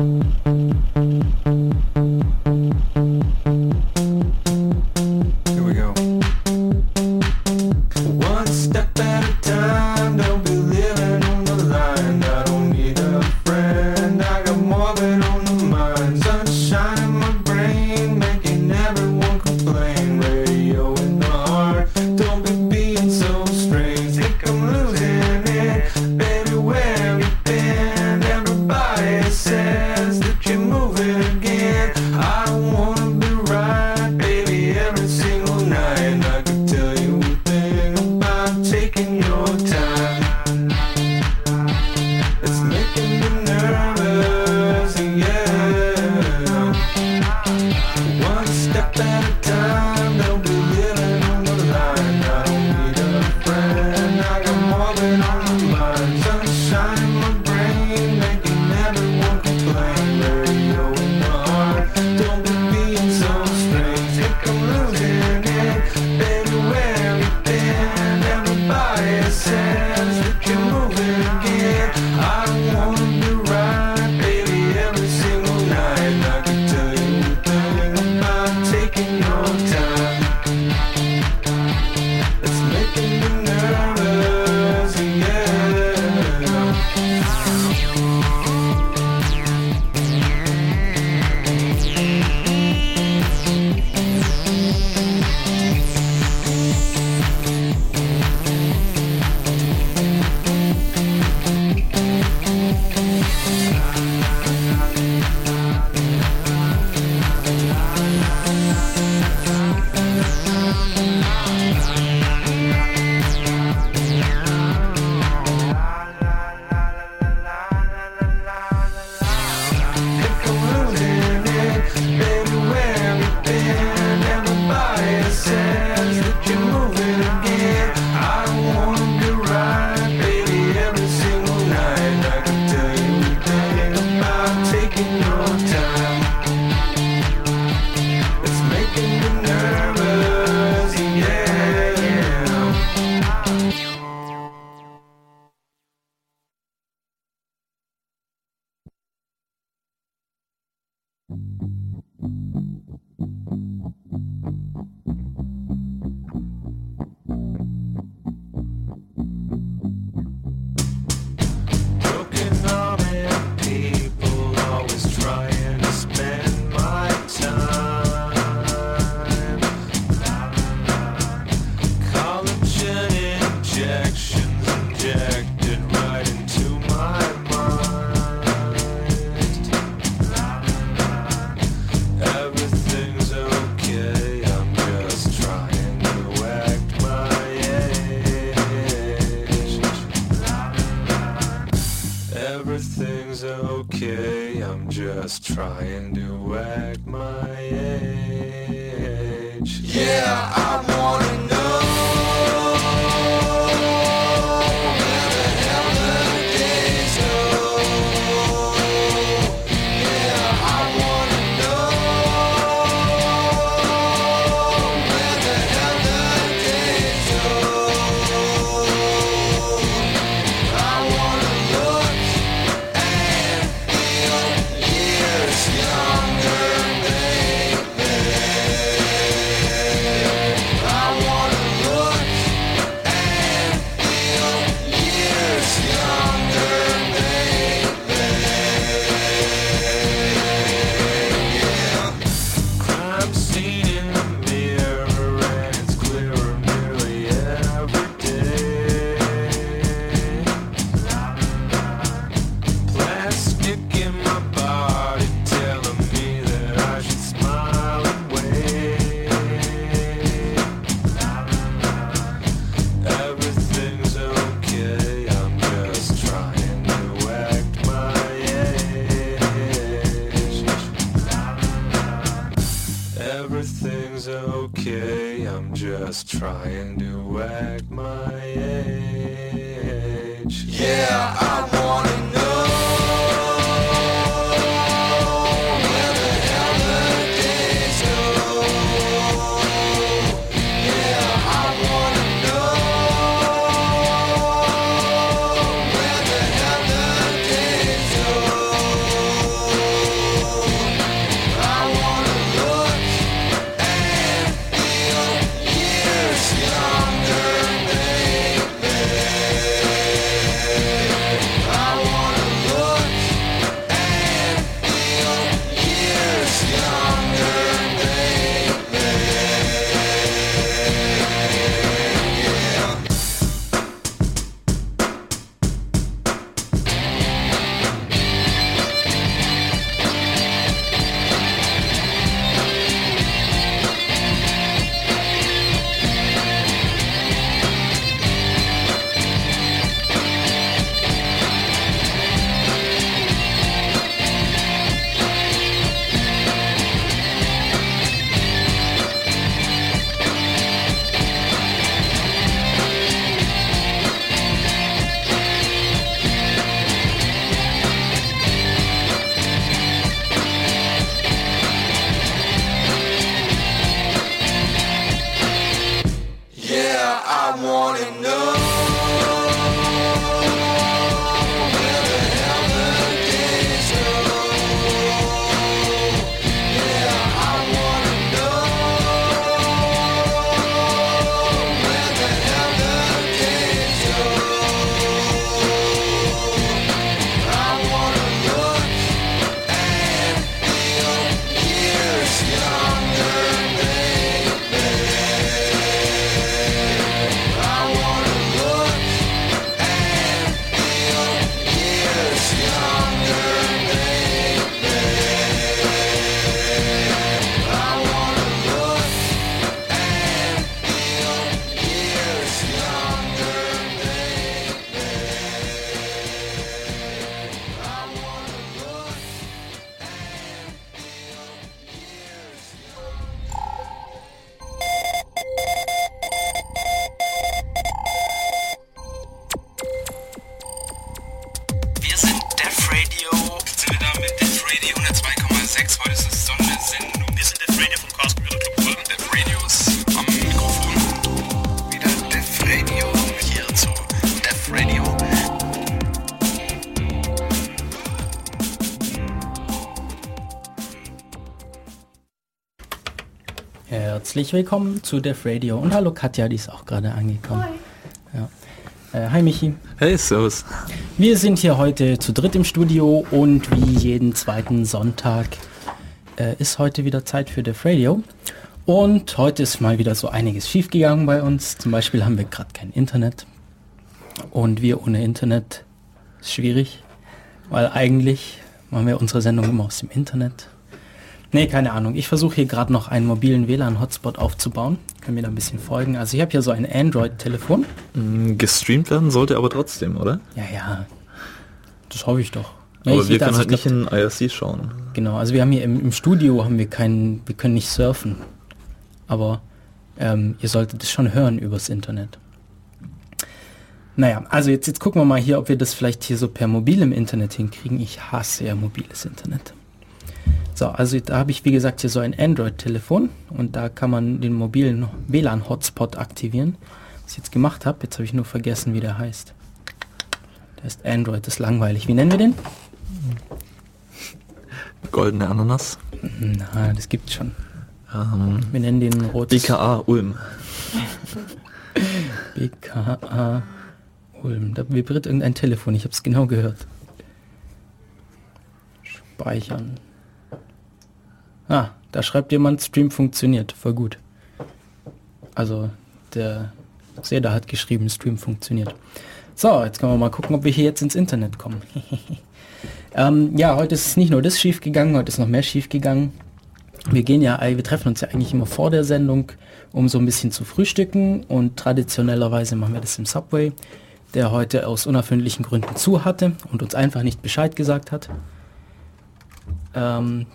Mm-hmm. Herzlich willkommen zu Def Radio und hallo Katja, die ist auch gerade angekommen. Hi. Ja. Äh, hi Michi. Hey, servus. Wir sind hier heute zu dritt im Studio und wie jeden zweiten Sonntag äh, ist heute wieder Zeit für Def Radio. Und heute ist mal wieder so einiges schiefgegangen bei uns. Zum Beispiel haben wir gerade kein Internet. Und wir ohne Internet ist schwierig, weil eigentlich machen wir unsere Sendung immer aus dem Internet. Nee, keine Ahnung. Ich versuche hier gerade noch einen mobilen WLAN-Hotspot aufzubauen. Können wir da ein bisschen folgen. Also ich habe hier so ein Android-Telefon. Mm, gestreamt werden sollte aber trotzdem, oder? Ja, ja. Das hoffe ich doch. Ja, aber wir können halt nicht in IRC schauen. Genau, also wir haben hier im, im Studio haben wir keinen, wir können nicht surfen. Aber ähm, ihr solltet es schon hören übers Internet. Naja, also jetzt, jetzt gucken wir mal hier, ob wir das vielleicht hier so per mobilem Internet hinkriegen. Ich hasse ja mobiles Internet. So, also da habe ich wie gesagt hier so ein Android-Telefon und da kann man den mobilen WLAN-Hotspot aktivieren. Was ich jetzt gemacht habe, jetzt habe ich nur vergessen, wie der heißt. Der ist Android, das ist langweilig. Wie nennen wir den? Goldene Ananas. Na, das gibt's schon. Ähm, Wir nennen den Rot. BKA Ulm. BKA Ulm. Da vibriert irgendein Telefon, ich habe es genau gehört. Speichern. Ah, da schreibt jemand, Stream funktioniert. Voll gut. Also, der Seda hat geschrieben, Stream funktioniert. So, jetzt können wir mal gucken, ob wir hier jetzt ins Internet kommen. ähm, ja, heute ist nicht nur das schief gegangen, heute ist noch mehr schief gegangen. Wir gehen ja, wir treffen uns ja eigentlich immer vor der Sendung, um so ein bisschen zu frühstücken und traditionellerweise machen wir das im Subway, der heute aus unerfindlichen Gründen zu hatte und uns einfach nicht Bescheid gesagt hat. Ähm,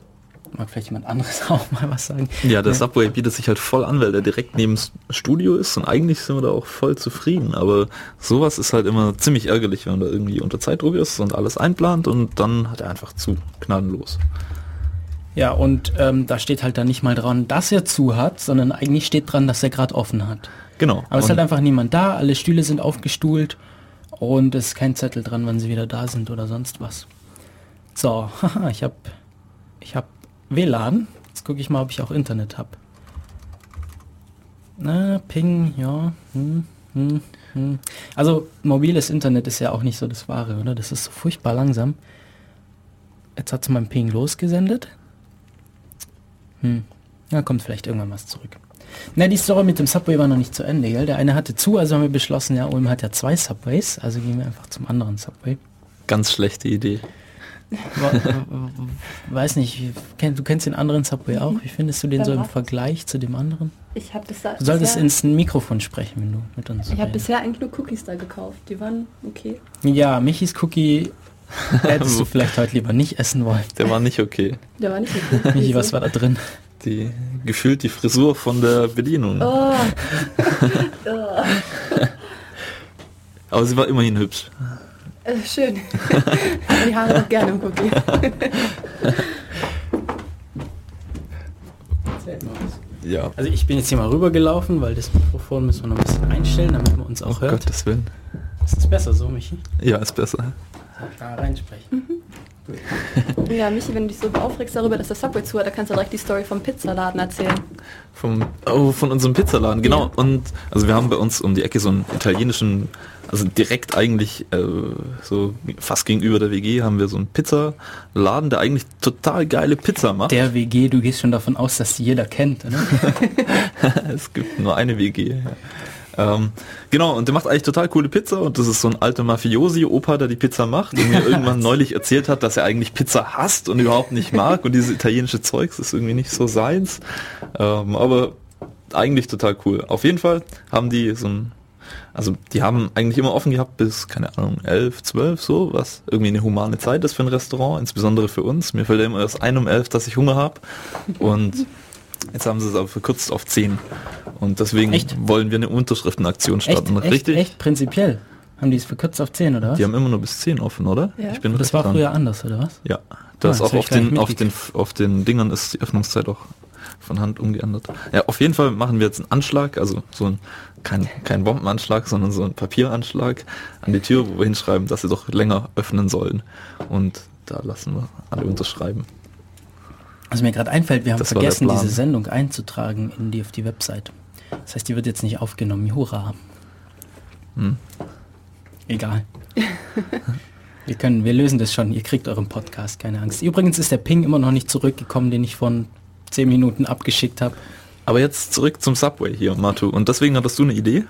mag vielleicht jemand anderes auch mal was sagen. Ja, der Subway bietet sich halt voll an, weil der direkt neben Studio ist und eigentlich sind wir da auch voll zufrieden. Aber sowas ist halt immer ziemlich ärgerlich, wenn man da irgendwie unter Zeitdruck ist und alles einplant und dann hat er einfach zu, gnadenlos. Ja, und ähm, da steht halt dann nicht mal dran, dass er zu hat, sondern eigentlich steht dran, dass er gerade offen hat. Genau. Aber es ist halt einfach niemand da, alle Stühle sind aufgestuhlt und es ist kein Zettel dran, wann sie wieder da sind oder sonst was. So, haha, ich habe ich hab WLAN. Jetzt gucke ich mal, ob ich auch Internet habe. Na, Ping, ja. Hm, hm, hm. Also mobiles Internet ist ja auch nicht so das Wahre, oder? Das ist so furchtbar langsam. Jetzt hat es mein Ping losgesendet. Hm. Ja, kommt vielleicht irgendwann was zurück. Na, die Story mit dem Subway war noch nicht zu Ende, gell? Der eine hatte zu, also haben wir beschlossen, ja, Ulm hat ja zwei Subways, also gehen wir einfach zum anderen Subway. ganz schlechte Idee. Weiß nicht, du kennst den anderen Subway auch. Wie findest du den so im. Vergleich zu dem anderen? Ich habe bisher, Du solltest ins Mikrofon sprechen, wenn du mit uns ich habe bisher eigentlich nur Cookies da gekauft. Die waren okay. Ja, Michis Cookie hättest du vielleicht heute lieber nicht essen wollen. Der war nicht okay. Der war nicht okay. Michi, was war da drin? Die gefühlt die Frisur von der Bedienung. Oh. oh. Aber sie war immerhin hübsch. Äh, schön. die Haare doch gerne im Cookie. Ja. Also ich bin jetzt hier mal rübergelaufen, weil das Mikrofon müssen wir noch ein bisschen einstellen, damit man uns auch Oh hört. Gottes Willen. Ist das besser so, Michi? Ja, ist besser. Da reinsprechen. ja, Michi, wenn du dich so aufregst darüber, dass der Subway zu hat, da kannst du direkt die Story vom Pizzaladen erzählen. Vom, oh, von unserem Pizzaladen, genau. Ja. Und also wir haben bei uns um die Ecke so einen italienischen, also direkt eigentlich äh, so fast gegenüber der WG haben wir so einen Pizzaladen, der eigentlich total geile Pizza macht. Der WG, du gehst schon davon aus, dass die jeder kennt, oder? es gibt nur eine WG. Ja. Ähm, genau, und der macht eigentlich total coole Pizza und das ist so ein alter Mafiosi-Opa, der die Pizza macht und mir irgendwann neulich erzählt hat, dass er eigentlich Pizza hasst und überhaupt nicht mag und dieses italienische Zeugs ist irgendwie nicht so seins. Ähm, aber eigentlich total cool. Auf jeden Fall haben die so ein, also die haben eigentlich immer offen gehabt bis, keine Ahnung, 11, 12 so, was irgendwie eine humane Zeit ist für ein Restaurant, insbesondere für uns. Mir fällt ja immer erst ein um 11, dass ich Hunger habe und Jetzt haben sie es aber verkürzt auf 10. Und deswegen Echt? wollen wir eine Unterschriftenaktion Echt, starten. echt, Richtig? echt prinzipiell. Haben die es verkürzt auf 10, oder was? Die haben immer nur bis 10 offen, oder? Ja. Ich bin das war dran. früher anders, oder was? Ja. Das Ah, auch auf den, auf, den, auf den Dingern ist die Öffnungszeit auch von Hand umgeändert. Ja, auf jeden Fall machen wir jetzt einen Anschlag, also so ein, kein, kein Bombenanschlag, sondern so ein Papieranschlag an die Tür, wo wir hinschreiben, dass sie doch länger öffnen sollen. Und da lassen wir alle unterschreiben. Was mir gerade einfällt, wir haben Das vergessen, diese Sendung einzutragen in die auf die Website. Das heißt, die wird jetzt nicht aufgenommen. Hurra. Hm. Egal. wir können, wir lösen das schon. Ihr kriegt euren Podcast, keine Angst. Übrigens ist der Ping immer noch nicht zurückgekommen, den ich von 10 Minuten abgeschickt habe. Aber jetzt zurück zum Subway hier, Matu. Und deswegen hattest du eine Idee?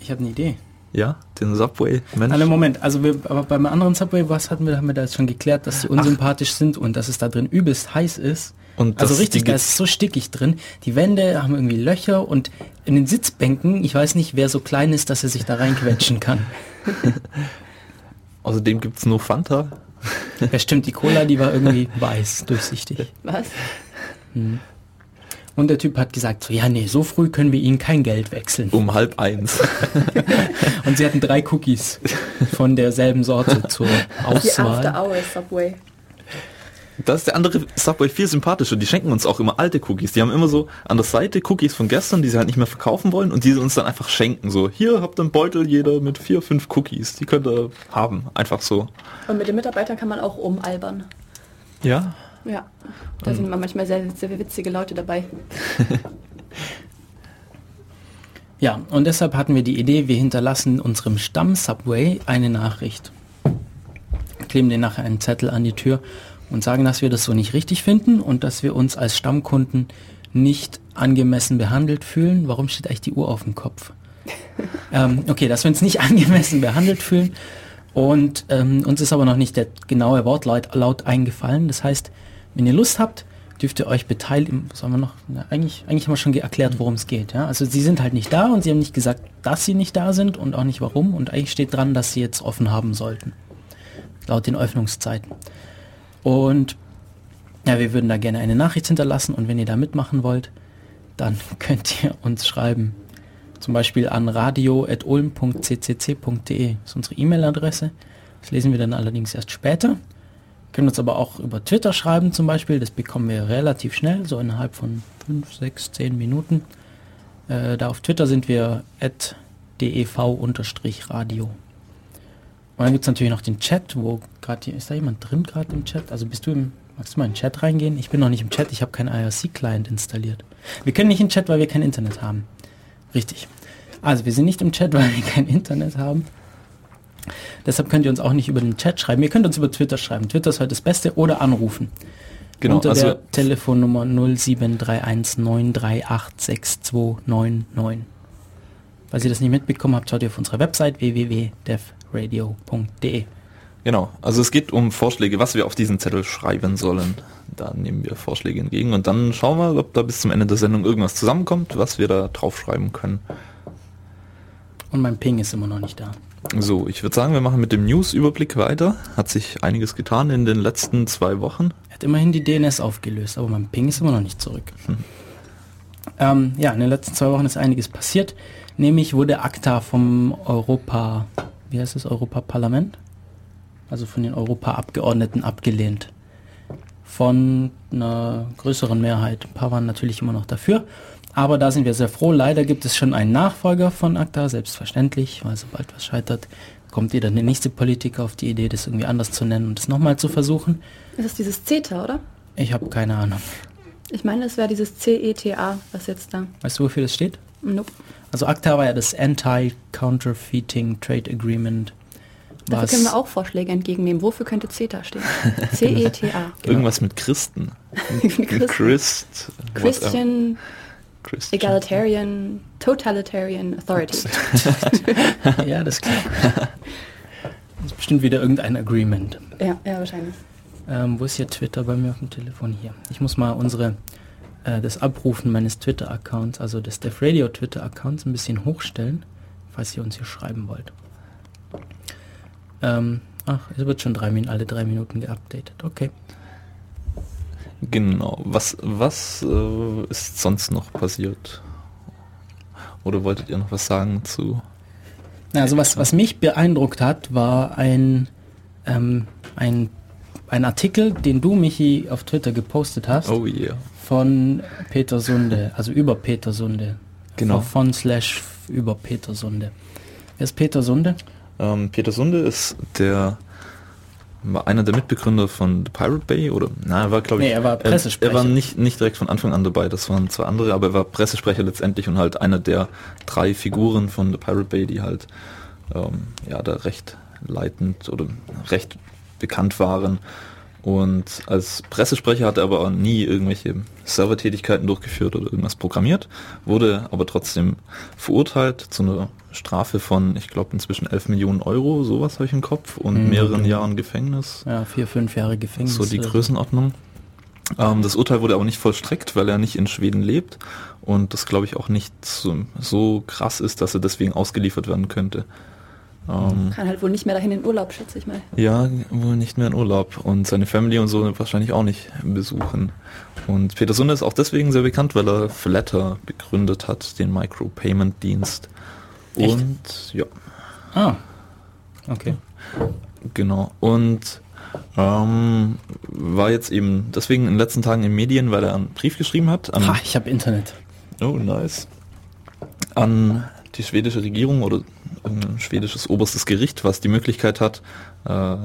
Ich habe eine Idee. Ja, den Subway Mensch. Alle Moment, also wir, aber beim anderen Subway, was hatten wir, haben wir da jetzt schon geklärt, dass die unsympathisch sind und dass es da drin übelst heiß ist. Und also richtig, da ist es so stickig drin. Die Wände haben irgendwie Löcher und in den Sitzbänken, ich weiß nicht, wer so klein ist, dass er sich da reinquetschen kann. Außerdem gibt's nur Fanta. Ja stimmt, die Cola, die war irgendwie weiß, durchsichtig. Was? Und der Typ hat gesagt, so, ja nee, so früh können wir Ihnen kein Geld wechseln. Um halb eins. Und sie hatten drei Cookies von derselben Sorte zur Die Auswahl. After Hours Subway. Da ist der andere Subway viel sympathischer. Die schenken uns auch immer alte Cookies. Die haben immer so an der Seite Cookies von gestern, die sie halt nicht mehr verkaufen wollen und die sie uns dann einfach schenken. So, hier habt ihr einen Beutel, jeder mit vier, fünf Cookies. Die könnt ihr haben. Einfach so. Und mit den Mitarbeitern kann man auch umalbern. Ja. Ja. Da sind immer manchmal sehr, sehr witzige Leute dabei. Ja, und deshalb hatten wir die Idee, wir hinterlassen unserem Stamm-Subway eine Nachricht. Kleben den nachher einen Zettel an die Tür und sagen, dass wir das so nicht richtig finden und dass wir uns als Stammkunden nicht angemessen behandelt fühlen. Warum steht eigentlich die Uhr auf dem Kopf? ähm, okay, dass wir uns nicht angemessen behandelt fühlen und ähm, uns ist aber noch nicht der genaue Wortlaut laut eingefallen. Das heißt, wenn ihr Lust habt, dürft ihr euch beteiligen. Sollen wir noch? Na, eigentlich, eigentlich haben wir schon erklärt, worum es geht. Ja? Also sie sind halt nicht da und sie haben nicht gesagt, dass sie nicht da sind und auch nicht warum. Und eigentlich steht dran, dass sie jetzt offen haben sollten. Laut den Öffnungszeiten. Und ja, wir würden da gerne eine Nachricht hinterlassen und wenn ihr da mitmachen wollt, dann könnt ihr uns schreiben. Zum Beispiel an radio.ulm.ccc.de ist unsere E-Mail-Adresse. Das lesen wir dann allerdings erst später. Können uns aber auch über Twitter schreiben zum Beispiel. Das bekommen wir relativ schnell, so innerhalb von 5, 6, 10 Minuten. Äh, da auf Twitter sind wir at dev-radio. Und dann gibt es natürlich noch den Chat, wo gerade ist da jemand drin gerade im Chat? Also bist du im, magst du mal in den Chat reingehen? Ich bin noch nicht im Chat, ich habe keinen IRC-Client installiert. Wir können nicht den Chat, weil wir kein Internet haben. Richtig. Also wir sind nicht im Chat, weil wir kein Internet haben. Deshalb könnt ihr uns auch nicht über den Chat schreiben. Ihr könnt uns über Twitter schreiben. Twitter ist heute das Beste oder anrufen. Genau, Unter also- der Telefonnummer 073193862299. Falls ihr das nicht mitbekommen habt, schaut ihr auf unserer Website www.devradio.de. Genau. Also es geht um Vorschläge, was wir auf diesen Zettel schreiben sollen. Da nehmen wir Vorschläge entgegen und dann schauen wir, ob da bis zum Ende der Sendung irgendwas zusammenkommt, was wir da draufschreiben können. Und mein Ping ist immer noch nicht da. So, ich würde sagen, wir machen mit dem News-Überblick weiter. Hat sich einiges getan in den letzten zwei Wochen. Er hat immerhin die DNS aufgelöst, aber mein Ping ist immer noch nicht zurück. Ähm, ja, in den letzten zwei Wochen ist einiges passiert. Nämlich wurde ACTA vom Europa, wie heißt es, Europaparlament? Also von den Europaabgeordneten abgelehnt. Von einer größeren Mehrheit. Ein paar waren natürlich immer noch dafür. Aber da sind wir sehr froh. Leider gibt es schon einen Nachfolger von ACTA, selbstverständlich, weil sobald was scheitert, kommt jeder der nächste Politiker auf die Idee, das irgendwie anders zu nennen und es nochmal zu versuchen. Das ist dieses CETA, oder? Ich habe keine Ahnung. Ich meine, es wäre dieses CETA, was jetzt da. Weißt du, wofür das steht? Nope. Also ACTA war ja das Anti-Counterfeiting Trade Agreement. Dafür Was können wir auch Vorschläge entgegennehmen. Wofür könnte CETA stehen? CETA. Irgendwas mit Christen. Christen. Christ. whatever. Christian, Christian. Egalitarian, Totalitarian Authority. ja, das klar. Das ist bestimmt wieder irgendein Agreement. ja, ja, wahrscheinlich. Ähm, wo ist hier Twitter bei mir auf dem Telefon? Hier. Ich muss mal unsere äh, das Abrufen meines Twitter-Accounts, also des Def Radio Twitter-Accounts, ein bisschen hochstellen, falls ihr uns hier schreiben wollt. Ähm, ach, es wird schon drei Minuten, alle drei Minuten geupdatet. Okay. Genau. Was, was äh, ist sonst noch passiert? Oder wolltet ihr noch was sagen zu? Also was, was mich beeindruckt hat, war ein, ähm, ein, ein Artikel, den du, Michi, auf Twitter gepostet hast, Oh yeah. von Peter Sunde, also über Peter Sunde. Genau. Von, von slash über Peter Sunde. Wer ist Peter Sunde? Ähm, Peter Sunde ist der war einer der Mitbegründer von The Pirate Bay oder na, er war glaube ich Nee, er war Pressesprecher. Er, er war nicht nicht direkt von Anfang an dabei, das waren zwei andere, aber er war Pressesprecher letztendlich und halt einer der drei Figuren von The Pirate Bay, die halt ähm, ja da recht leitend oder recht bekannt waren. Und als Pressesprecher hat er aber nie irgendwelche Servertätigkeiten durchgeführt oder irgendwas programmiert, wurde aber trotzdem verurteilt zu einer Strafe von, ich glaube, inzwischen 11 Millionen Euro, sowas habe ich im Kopf, und Mhm, mehreren. Jahren Gefängnis. Ja, vier, fünf Jahre Gefängnis. So die oder Größenordnung. Ähm, das Urteil wurde aber nicht vollstreckt, weil er nicht in Schweden lebt und das glaube ich auch nicht so, so krass ist, dass er deswegen ausgeliefert werden könnte. Ähm, Kann halt wohl nicht mehr dahin in Urlaub, schätze ich mal. ja, wohl nicht mehr in Urlaub und seine Family und so wahrscheinlich auch nicht besuchen. Und Peter Sunde ist auch deswegen sehr bekannt, weil er Flatter begründet hat, den Micropayment-Dienst. Und ja, Ah, okay. Genau. Und ähm, war jetzt eben deswegen in den letzten Tagen in Medien, weil er einen Brief geschrieben hat an, Ha, ich habe Internet. oh nice, an die schwedische Regierung oder ein schwedisches oberstes Gericht, was die Möglichkeit hat, äh,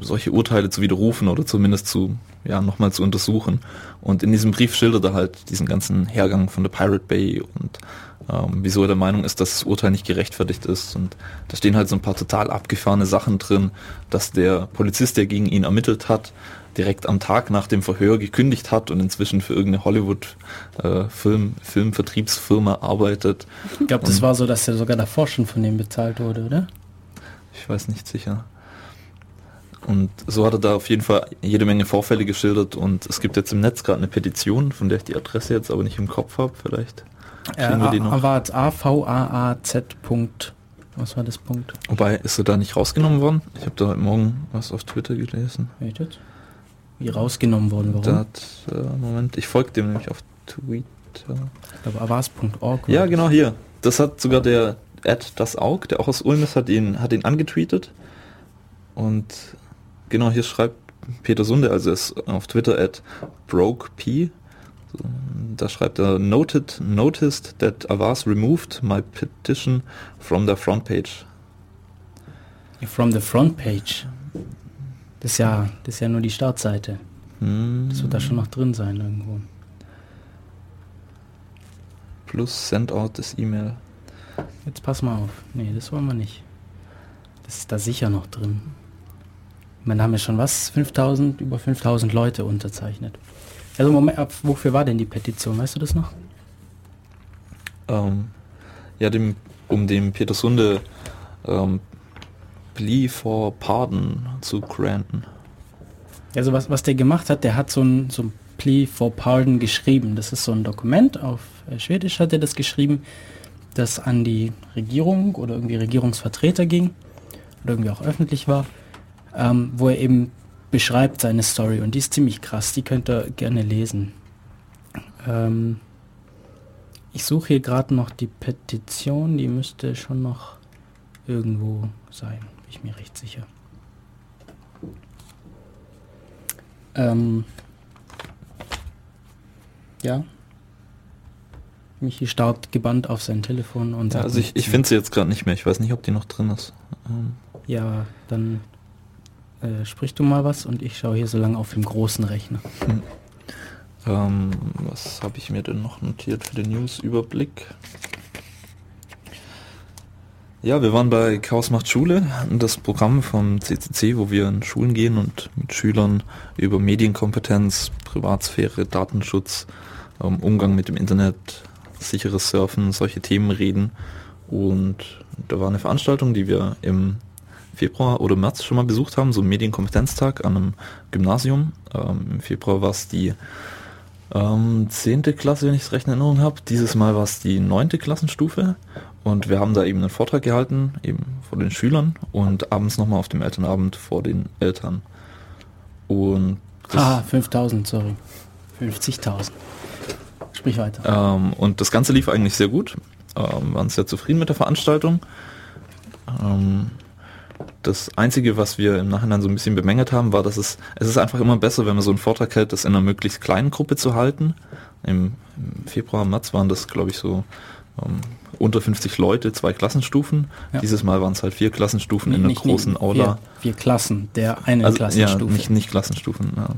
solche Urteile zu widerrufen oder zumindest zu, ja, nochmal zu untersuchen. Und in diesem Brief schildert er halt diesen ganzen Hergang von der Pirate Bay und ähm, wieso er der Meinung ist, dass das Urteil nicht gerechtfertigt ist. Und da stehen halt so ein paar total abgefahrene Sachen drin, dass der Polizist, der gegen ihn ermittelt hat, direkt am Tag nach dem Verhör gekündigt hat und inzwischen für irgendeine Hollywood-Film, Filmvertriebsfirma arbeitet. Ich glaube, das war so, dass er sogar davor schon von dem bezahlt wurde, oder? Ich weiß nicht sicher. Und so hat er da auf jeden Fall jede Menge Vorfälle geschildert und es gibt jetzt im Netz gerade eine Petition, von der ich die Adresse jetzt aber nicht im Kopf habe, vielleicht. War jetzt A-V-A-A-Z. Punkt. Was war das Punkt? Wobei, ist er da nicht rausgenommen worden? Ich habe da heute Morgen was auf Twitter gelesen. Wait, Wie rausgenommen worden, warum? Da hat, äh, Moment, ich folge dem nämlich auf Twitter. Ich glaube, avas.org. Ja, das. genau hier. Das hat sogar der Ed das Aug, der auch aus Ulm ist, hat ihn, hat ihn angetweetet. Und genau hier schreibt Peter Sunde, also er ist auf Twitter at BrokeP. Da schreibt er, noted, noticed that Avas removed my petition from the front page. From the front page. Das ist ja, das ist ja nur die Startseite. Hm, Das wird da schon noch drin sein irgendwo. plus send out this email. Jetzt pass mal auf. Nee, das wollen wir nicht. Das ist da sicher noch drin. Da haben wir schon was? 5000, über 5000 Leute unterzeichnet. Also Moment, ab, wofür war denn die Petition? Weißt du das noch? Ähm, ja, dem, um dem Peter Sunde ähm, Plea for Pardon zu granten. Also was, was der gemacht hat, der hat so ein, so ein Plea for Pardon geschrieben. Das ist so ein Dokument, auf äh, Schwedisch hat er das geschrieben, das an die Regierung oder irgendwie Regierungsvertreter ging oder irgendwie auch öffentlich war, ähm, wo er eben beschreibt seine Story und die ist ziemlich krass, die könnt ihr gerne lesen. Ähm, ich suche hier gerade noch die Petition, die müsste schon noch irgendwo sein, bin ich mir recht sicher. Ähm, ja. Michi starrt gebannt auf sein Telefon und Ja, sagt also ich, ich finde sie jetzt gerade nicht mehr. Ich weiß nicht, ob die noch drin ist. Ähm, Ja, dann äh, sprich du mal was und ich schaue hier so lange auf dem großen Rechner. ähm, was habe ich mir denn noch notiert für den News-Überblick? Ja, wir waren bei Chaos macht Schule, das Programm vom CCC, wo wir in Schulen gehen und mit Schülern über Medienkompetenz, Privatsphäre, Datenschutz, ähm, Umgang mit dem Internet, sicheres Surfen, solche Themen reden. Und da war eine Veranstaltung, die wir im Februar oder März schon mal besucht haben, so ein Medienkompetenztag an einem Gymnasium. Ähm, Im Februar war es die ähm, 10. Klasse, wenn ich es recht in Erinnerung habe. Dieses Mal war es die 9. Klassenstufe. Und wir haben da eben einen Vortrag gehalten, eben vor den Schülern und abends nochmal auf dem Elternabend vor den Eltern. Und Ah, 5000, sorry. 50.000. Sprich weiter. ähm, und das Ganze lief eigentlich sehr gut. Ähm, waren sehr zufrieden mit der Veranstaltung. Ähm, das Einzige, was wir im Nachhinein so ein bisschen bemängelt haben, war, dass es, es ist einfach immer besser, wenn man so einen Vortrag hält, das in einer möglichst kleinen Gruppe zu halten. Im, im Februar, März waren das, glaube ich, so ähm, unter 50 Leute, zwei Klassenstufen. Ja. Dieses Mal waren es halt vier Klassenstufen in einer Nicht- großen nicht Aula. Vier, vier Klassen, der eine Also, Klassenstufe. Ja, nicht, nicht Klassenstufen. Ja.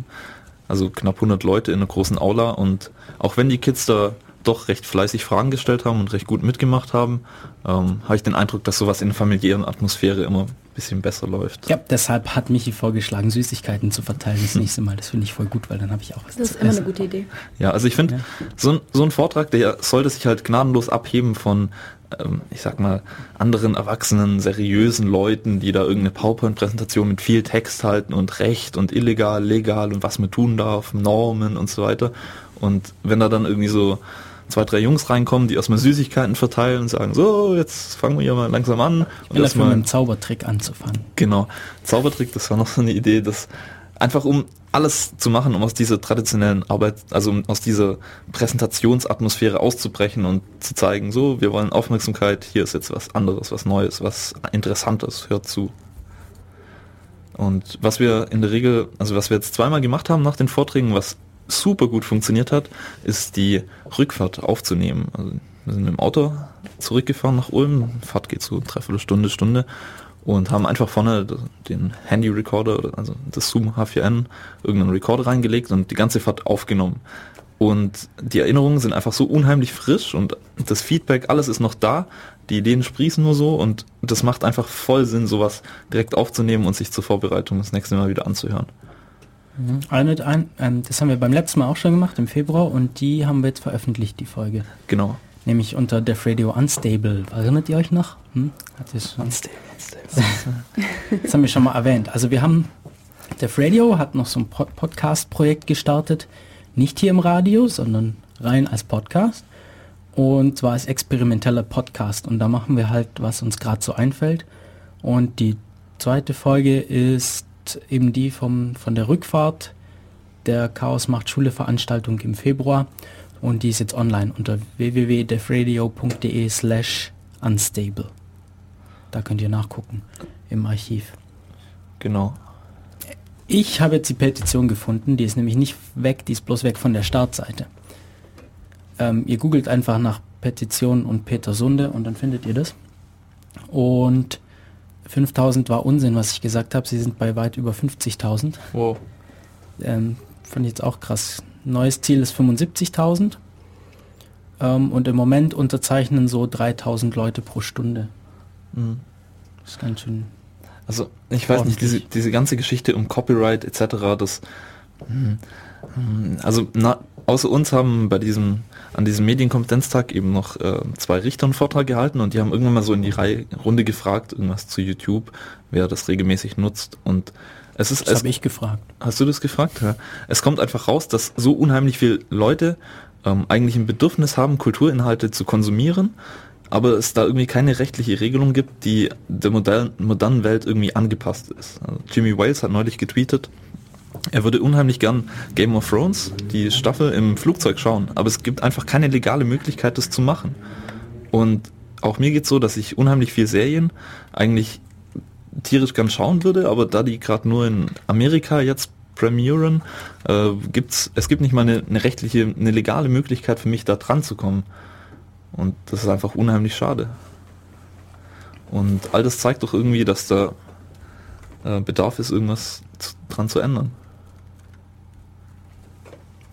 Also knapp 100 Leute in einer großen Aula und auch wenn die Kids da doch recht fleißig Fragen gestellt haben und recht gut mitgemacht haben, ähm, habe ich den Eindruck, dass sowas in der familiären Atmosphäre immer bisschen besser läuft. ja, deshalb hat Michi vorgeschlagen, Süßigkeiten zu verteilen das nächste Mal. Das finde ich voll gut, weil dann habe ich auch was Das zu ist immer eine essen. gute Idee. Ja, also ich finde, Ja. so, ein, so ein Vortrag, der sollte sich halt gnadenlos abheben von, ähm, ich sag mal, anderen erwachsenen, seriösen Leuten, die da irgendeine PowerPoint-Präsentation mit viel Text halten und Recht und illegal, legal und was man tun darf, Normen und so weiter. Und wenn da dann irgendwie so zwei, drei Jungs reinkommen, die erstmal Süßigkeiten verteilen und sagen, so, jetzt fangen wir hier mal langsam an. Und Ich bin dafür mit erstmal einem Zaubertrick anzufangen. Genau. Zaubertrick, das war noch so eine Idee, dass einfach um alles zu machen, um aus dieser traditionellen Arbeit, also um aus dieser Präsentationsatmosphäre auszubrechen und zu zeigen, so, wir wollen Aufmerksamkeit, hier ist jetzt was anderes, was Neues, was Interessantes, hört zu. Und was wir in der Regel, also was wir jetzt zweimal gemacht haben nach den Vorträgen, was super gut funktioniert hat, ist die Rückfahrt aufzunehmen. Also wir sind dem Auto zurückgefahren nach Ulm, Fahrt geht so dreiviertel Stunde, Stunde und haben einfach vorne den Handy-Recorder, also das Zoom H4n, irgendeinen Recorder reingelegt und die ganze Fahrt aufgenommen. Und die Erinnerungen sind einfach so unheimlich frisch und das Feedback, alles ist noch da. Die Ideen sprießen nur so und das macht einfach voll Sinn, sowas direkt aufzunehmen und sich zur Vorbereitung das nächste Mal wieder anzuhören. Eine, ein, ähm, das haben wir beim letzten Mal auch schon gemacht, im Februar, und die haben wir jetzt veröffentlicht, die Folge. Genau. Nämlich unter Def Radio Unstable. Erinnert ihr euch noch? Hm? Hat das, schon- das haben wir schon mal erwähnt. Also wir haben, Def Radio hat noch so ein Pod Podcast-Projekt gestartet. Nicht hier im Radio, sondern rein als Podcast. Und zwar als experimenteller Podcast. Und da machen wir halt, was uns gerade so einfällt. Und die zweite Folge ist eben die vom, von der Rückfahrt der Chaos macht Schule Veranstaltung im Februar. Und die ist jetzt online unter www.defradio.de slash unstable. Da könnt ihr nachgucken im Archiv. Genau. Ich habe jetzt die Petition gefunden, die ist nämlich nicht weg, die ist bloß weg von der Startseite. Ähm, ihr googelt einfach nach Petition und Peter Sunde und dann findet ihr das. Und 5000 war Unsinn, was ich gesagt habe. Sie sind bei weit über 50.000. Wow. Ähm, fand ich jetzt auch krass. Neues Ziel ist 75.000. Ähm, und im Moment unterzeichnen so 3000 Leute pro Stunde. Mhm. Das ist ganz schön. Also ich weiß nicht, diese, diese ganze Geschichte um Copyright etc., das hm, hm, also na, außer uns haben bei diesem an diesem Medienkompetenztag eben noch äh, zwei Richter einen Vortrag gehalten und die haben irgendwann mal so in die Reihe, Runde gefragt, irgendwas zu YouTube, wer das regelmäßig nutzt und es ist Das habe ich gefragt. Hast du das gefragt? Ja. Es kommt einfach raus, dass so unheimlich viele Leute ähm, eigentlich ein Bedürfnis haben, Kulturinhalte zu konsumieren, aber es da irgendwie keine rechtliche Regelung gibt, die der modernen, modernen Welt irgendwie angepasst ist. Also Jimmy Wales hat neulich getweetet, er würde unheimlich gern Game of Thrones, die Staffel im Flugzeug schauen, aber es gibt einfach keine legale Möglichkeit, das zu machen. Und auch mir geht's so, dass ich unheimlich viel Serien eigentlich tierisch gern schauen würde, aber da die gerade nur in Amerika jetzt premieren, äh, gibt's, es gibt nicht mal eine, eine rechtliche, eine legale Möglichkeit für mich da dran zu kommen. Und das ist einfach unheimlich schade. Und all das zeigt doch irgendwie, dass da äh, Bedarf ist, irgendwas dran zu ändern.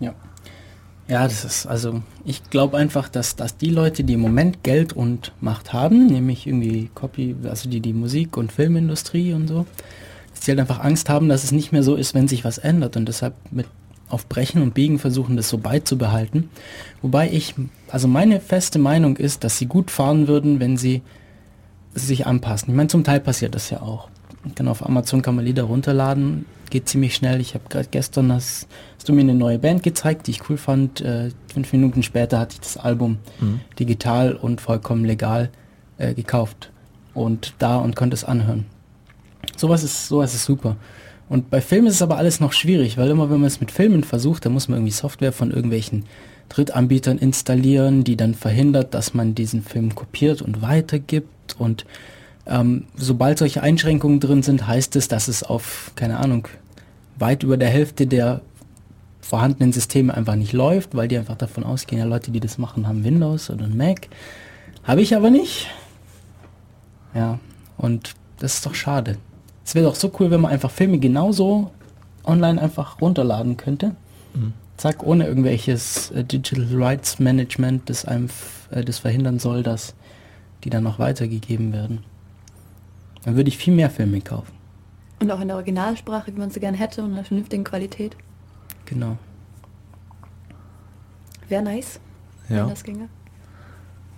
Ja. Ja, das ist also, ich glaube einfach, dass, dass die Leute, die im Moment Geld und Macht haben, nämlich irgendwie Copy, also die, die Musik- und Filmindustrie und so, dass die halt einfach Angst haben, dass es nicht mehr so ist, wenn sich was ändert und deshalb mit auf Brechen und Biegen versuchen, das so beizubehalten. Wobei ich, also meine feste Meinung ist, dass sie gut fahren würden, wenn sie sich anpassen. Ich meine, zum Teil passiert das ja auch. Kann auf Amazon kann man Lieder runterladen, geht ziemlich schnell. Ich habe gerade gestern hast, hast du mir eine neue Band gezeigt, die ich cool fand. Äh, fünf Minuten später hatte ich das Album Mhm. digital und vollkommen legal äh, gekauft und da und konnte es anhören. Sowas ist sowas ist super. Und bei Filmen ist es aber alles noch schwierig, weil immer wenn man es mit Filmen versucht, dann muss man irgendwie Software von irgendwelchen Drittanbietern installieren, die dann verhindert, dass man diesen Film kopiert und weitergibt. Und ähm, sobald solche Einschränkungen drin sind, heißt es, dass es auf, keine Ahnung, weit über der Hälfte der vorhandenen Systeme einfach nicht läuft, weil die einfach davon ausgehen, ja Leute, die das machen, haben Windows oder ein Mac. Habe ich aber nicht. Ja, und das ist doch schade. Es wäre doch so cool, wenn man einfach Filme genauso online einfach runterladen könnte. Mhm. Zack, ohne irgendwelches äh, Digital Rights Management, das einem äh, das verhindern soll, dass die dann noch weitergegeben werden. Dann würde ich viel mehr Filme kaufen. Und auch in der Originalsprache, wie man sie gerne hätte und in einer vernünftigen Qualität. Genau. Wäre nice, ja. wenn das ginge.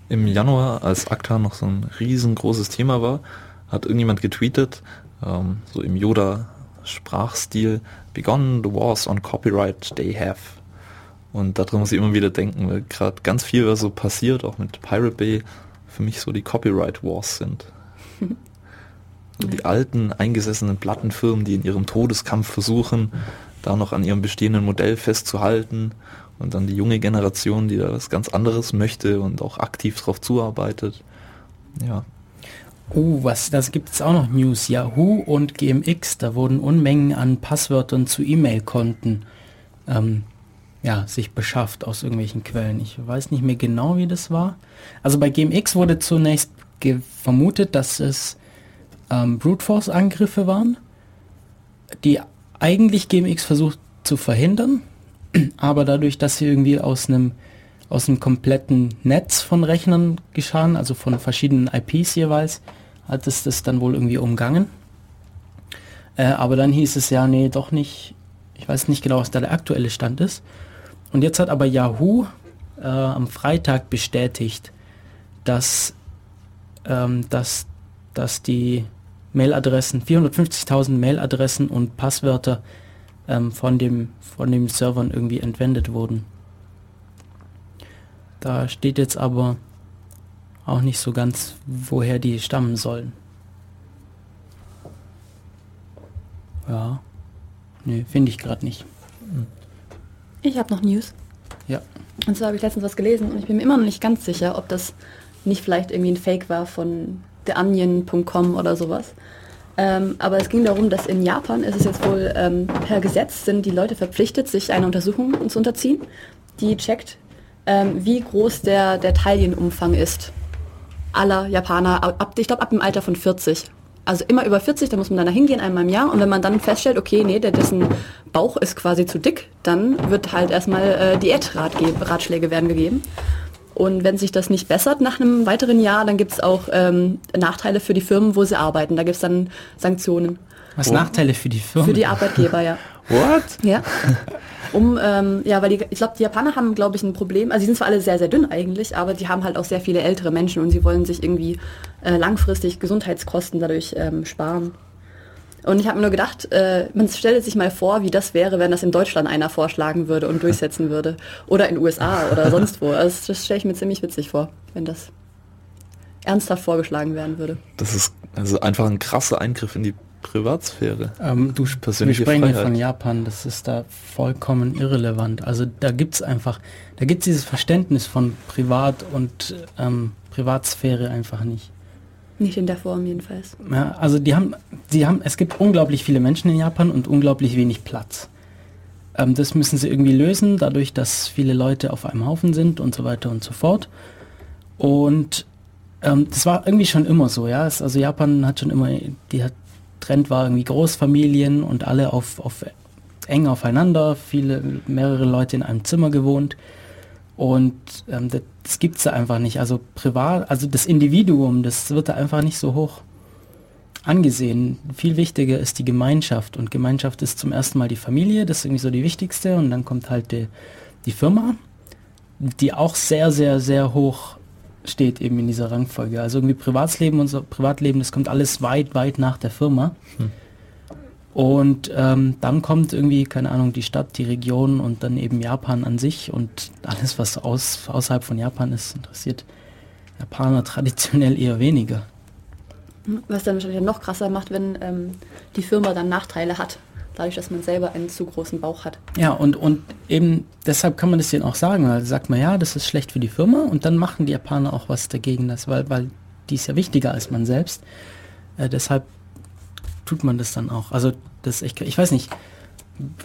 Im Januar, als ACTA noch so ein riesengroßes Thema war, hat irgendjemand getweetet, ähm, so im Yoda-Sprachstil, begonnen the wars on copyright they have. Und daran muss ich immer wieder denken, weil gerade ganz viel, was so passiert, auch mit Pirate Bay, für mich so die Copyright Wars sind. die alten, eingesessenen Plattenfirmen, die in ihrem Todeskampf versuchen, da noch an ihrem bestehenden Modell festzuhalten und dann die junge Generation, die da was ganz anderes möchte und auch aktiv darauf zuarbeitet. Ja. Oh, was, das gibt es auch noch News. Yahoo und GMX, da wurden Unmengen an Passwörtern zu E-Mail-Konten ähm, ja, sich beschafft aus irgendwelchen Quellen. Ich weiß nicht mehr genau, wie das war. Also bei GMX wurde zunächst vermutet, dass es ähm, Brute Force Angriffe waren, die eigentlich GMX versucht zu verhindern, aber dadurch, dass sie irgendwie aus einem aus einem kompletten Netz von Rechnern geschahen, also von verschiedenen IPs jeweils, hat es das dann wohl irgendwie umgangen. Äh, aber dann hieß es ja, nee, doch nicht. Ich weiß nicht genau, was da der aktuelle Stand ist. Und jetzt hat aber Yahoo äh, am Freitag bestätigt, dass, ähm, dass, dass die Mailadressen, 450.000 Mailadressen und Passwörter ähm, von, dem, von den Servern irgendwie entwendet wurden. Da steht jetzt aber auch nicht so ganz, woher die stammen sollen. Ja. Nee, finde ich gerade nicht. Ich habe noch News. Ja. Und zwar habe ich letztens was gelesen und ich bin mir immer noch nicht ganz sicher, ob das nicht vielleicht irgendwie ein Fake war von theonion.com oder sowas. Ähm, aber es ging darum, dass in Japan ist es jetzt wohl ähm, per Gesetz sind die Leute verpflichtet, sich einer Untersuchung zu unterziehen, die checkt, ähm, wie groß der, der Taillenumfang ist. Aller Japaner, ab, ich glaube ab dem Alter von 40. Also immer über 40, da muss man dann da hingehen, einmal im Jahr. Und wenn man dann feststellt, okay, nee, der, dessen Bauch ist quasi zu dick, dann wird halt erstmal äh, Diätratschläge werden gegeben. Und wenn sich das nicht bessert nach einem weiteren Jahr, dann gibt es auch ähm, Nachteile für die Firmen, wo sie arbeiten. Da gibt es dann Sanktionen. Was oh. Nachteile für die Firmen? Für die Arbeitgeber, ja. What? Ja. Um, ähm, ja, weil die, ich glaube, die Japaner haben, glaube ich, ein Problem. Also die sind zwar alle sehr, sehr dünn eigentlich, aber die haben halt auch sehr viele ältere Menschen und sie wollen sich irgendwie äh, langfristig Gesundheitskosten dadurch ähm, sparen. Und ich habe mir nur gedacht, äh, man stellt sich mal vor, wie das wäre, wenn das in Deutschland einer vorschlagen würde und durchsetzen würde. Oder in USA oder sonst wo. Also das stelle ich mir ziemlich witzig vor, wenn das ernsthaft vorgeschlagen werden würde. Das ist also einfach ein krasser Eingriff in die Privatsphäre. Ähm, du wir sprechen hier von Japan, das ist da vollkommen irrelevant. Also da gibt es einfach, da gibt es dieses Verständnis von Privat und ähm, Privatsphäre einfach nicht. Nicht in der Form jedenfalls. Ja, also die haben, die haben, es gibt unglaublich viele Menschen in Japan und unglaublich wenig Platz. Ähm, das müssen sie irgendwie lösen, dadurch, dass viele Leute auf einem Haufen sind und so weiter und so fort. Und ähm, das war irgendwie schon immer so, ja. Es, also Japan hat schon immer, hat, Trend war irgendwie Großfamilien und alle auf, auf eng aufeinander, viele, mehrere Leute in einem Zimmer gewohnt. Und ähm, das, das gibt es da einfach nicht. Also privat, also das Individuum, das wird da einfach nicht so hoch angesehen. Viel wichtiger ist die Gemeinschaft. Und Gemeinschaft ist zum ersten Mal die Familie, das ist irgendwie so die wichtigste. Und dann kommt halt die, die Firma, die auch sehr, sehr, sehr hoch steht eben in dieser Rangfolge. Also irgendwie Privatleben und so, Privatleben, das kommt alles weit, weit nach der Firma. Hm. Und ähm, dann kommt irgendwie, keine Ahnung, die Stadt, die Region und dann eben Japan an sich und alles, was aus, außerhalb von Japan ist, interessiert Japaner traditionell eher weniger. Was dann wahrscheinlich noch krasser macht, wenn ähm, die Firma dann Nachteile hat, dadurch, dass man selber einen zu großen Bauch hat. Ja, und, und eben deshalb kann man das denen auch sagen, weil sagt man, ja, das ist schlecht für die Firma und dann machen die Japaner auch was dagegen, das, weil, weil die ist ja wichtiger als man selbst. Äh, deshalb tut man das dann auch. Also das ich, ich weiß nicht,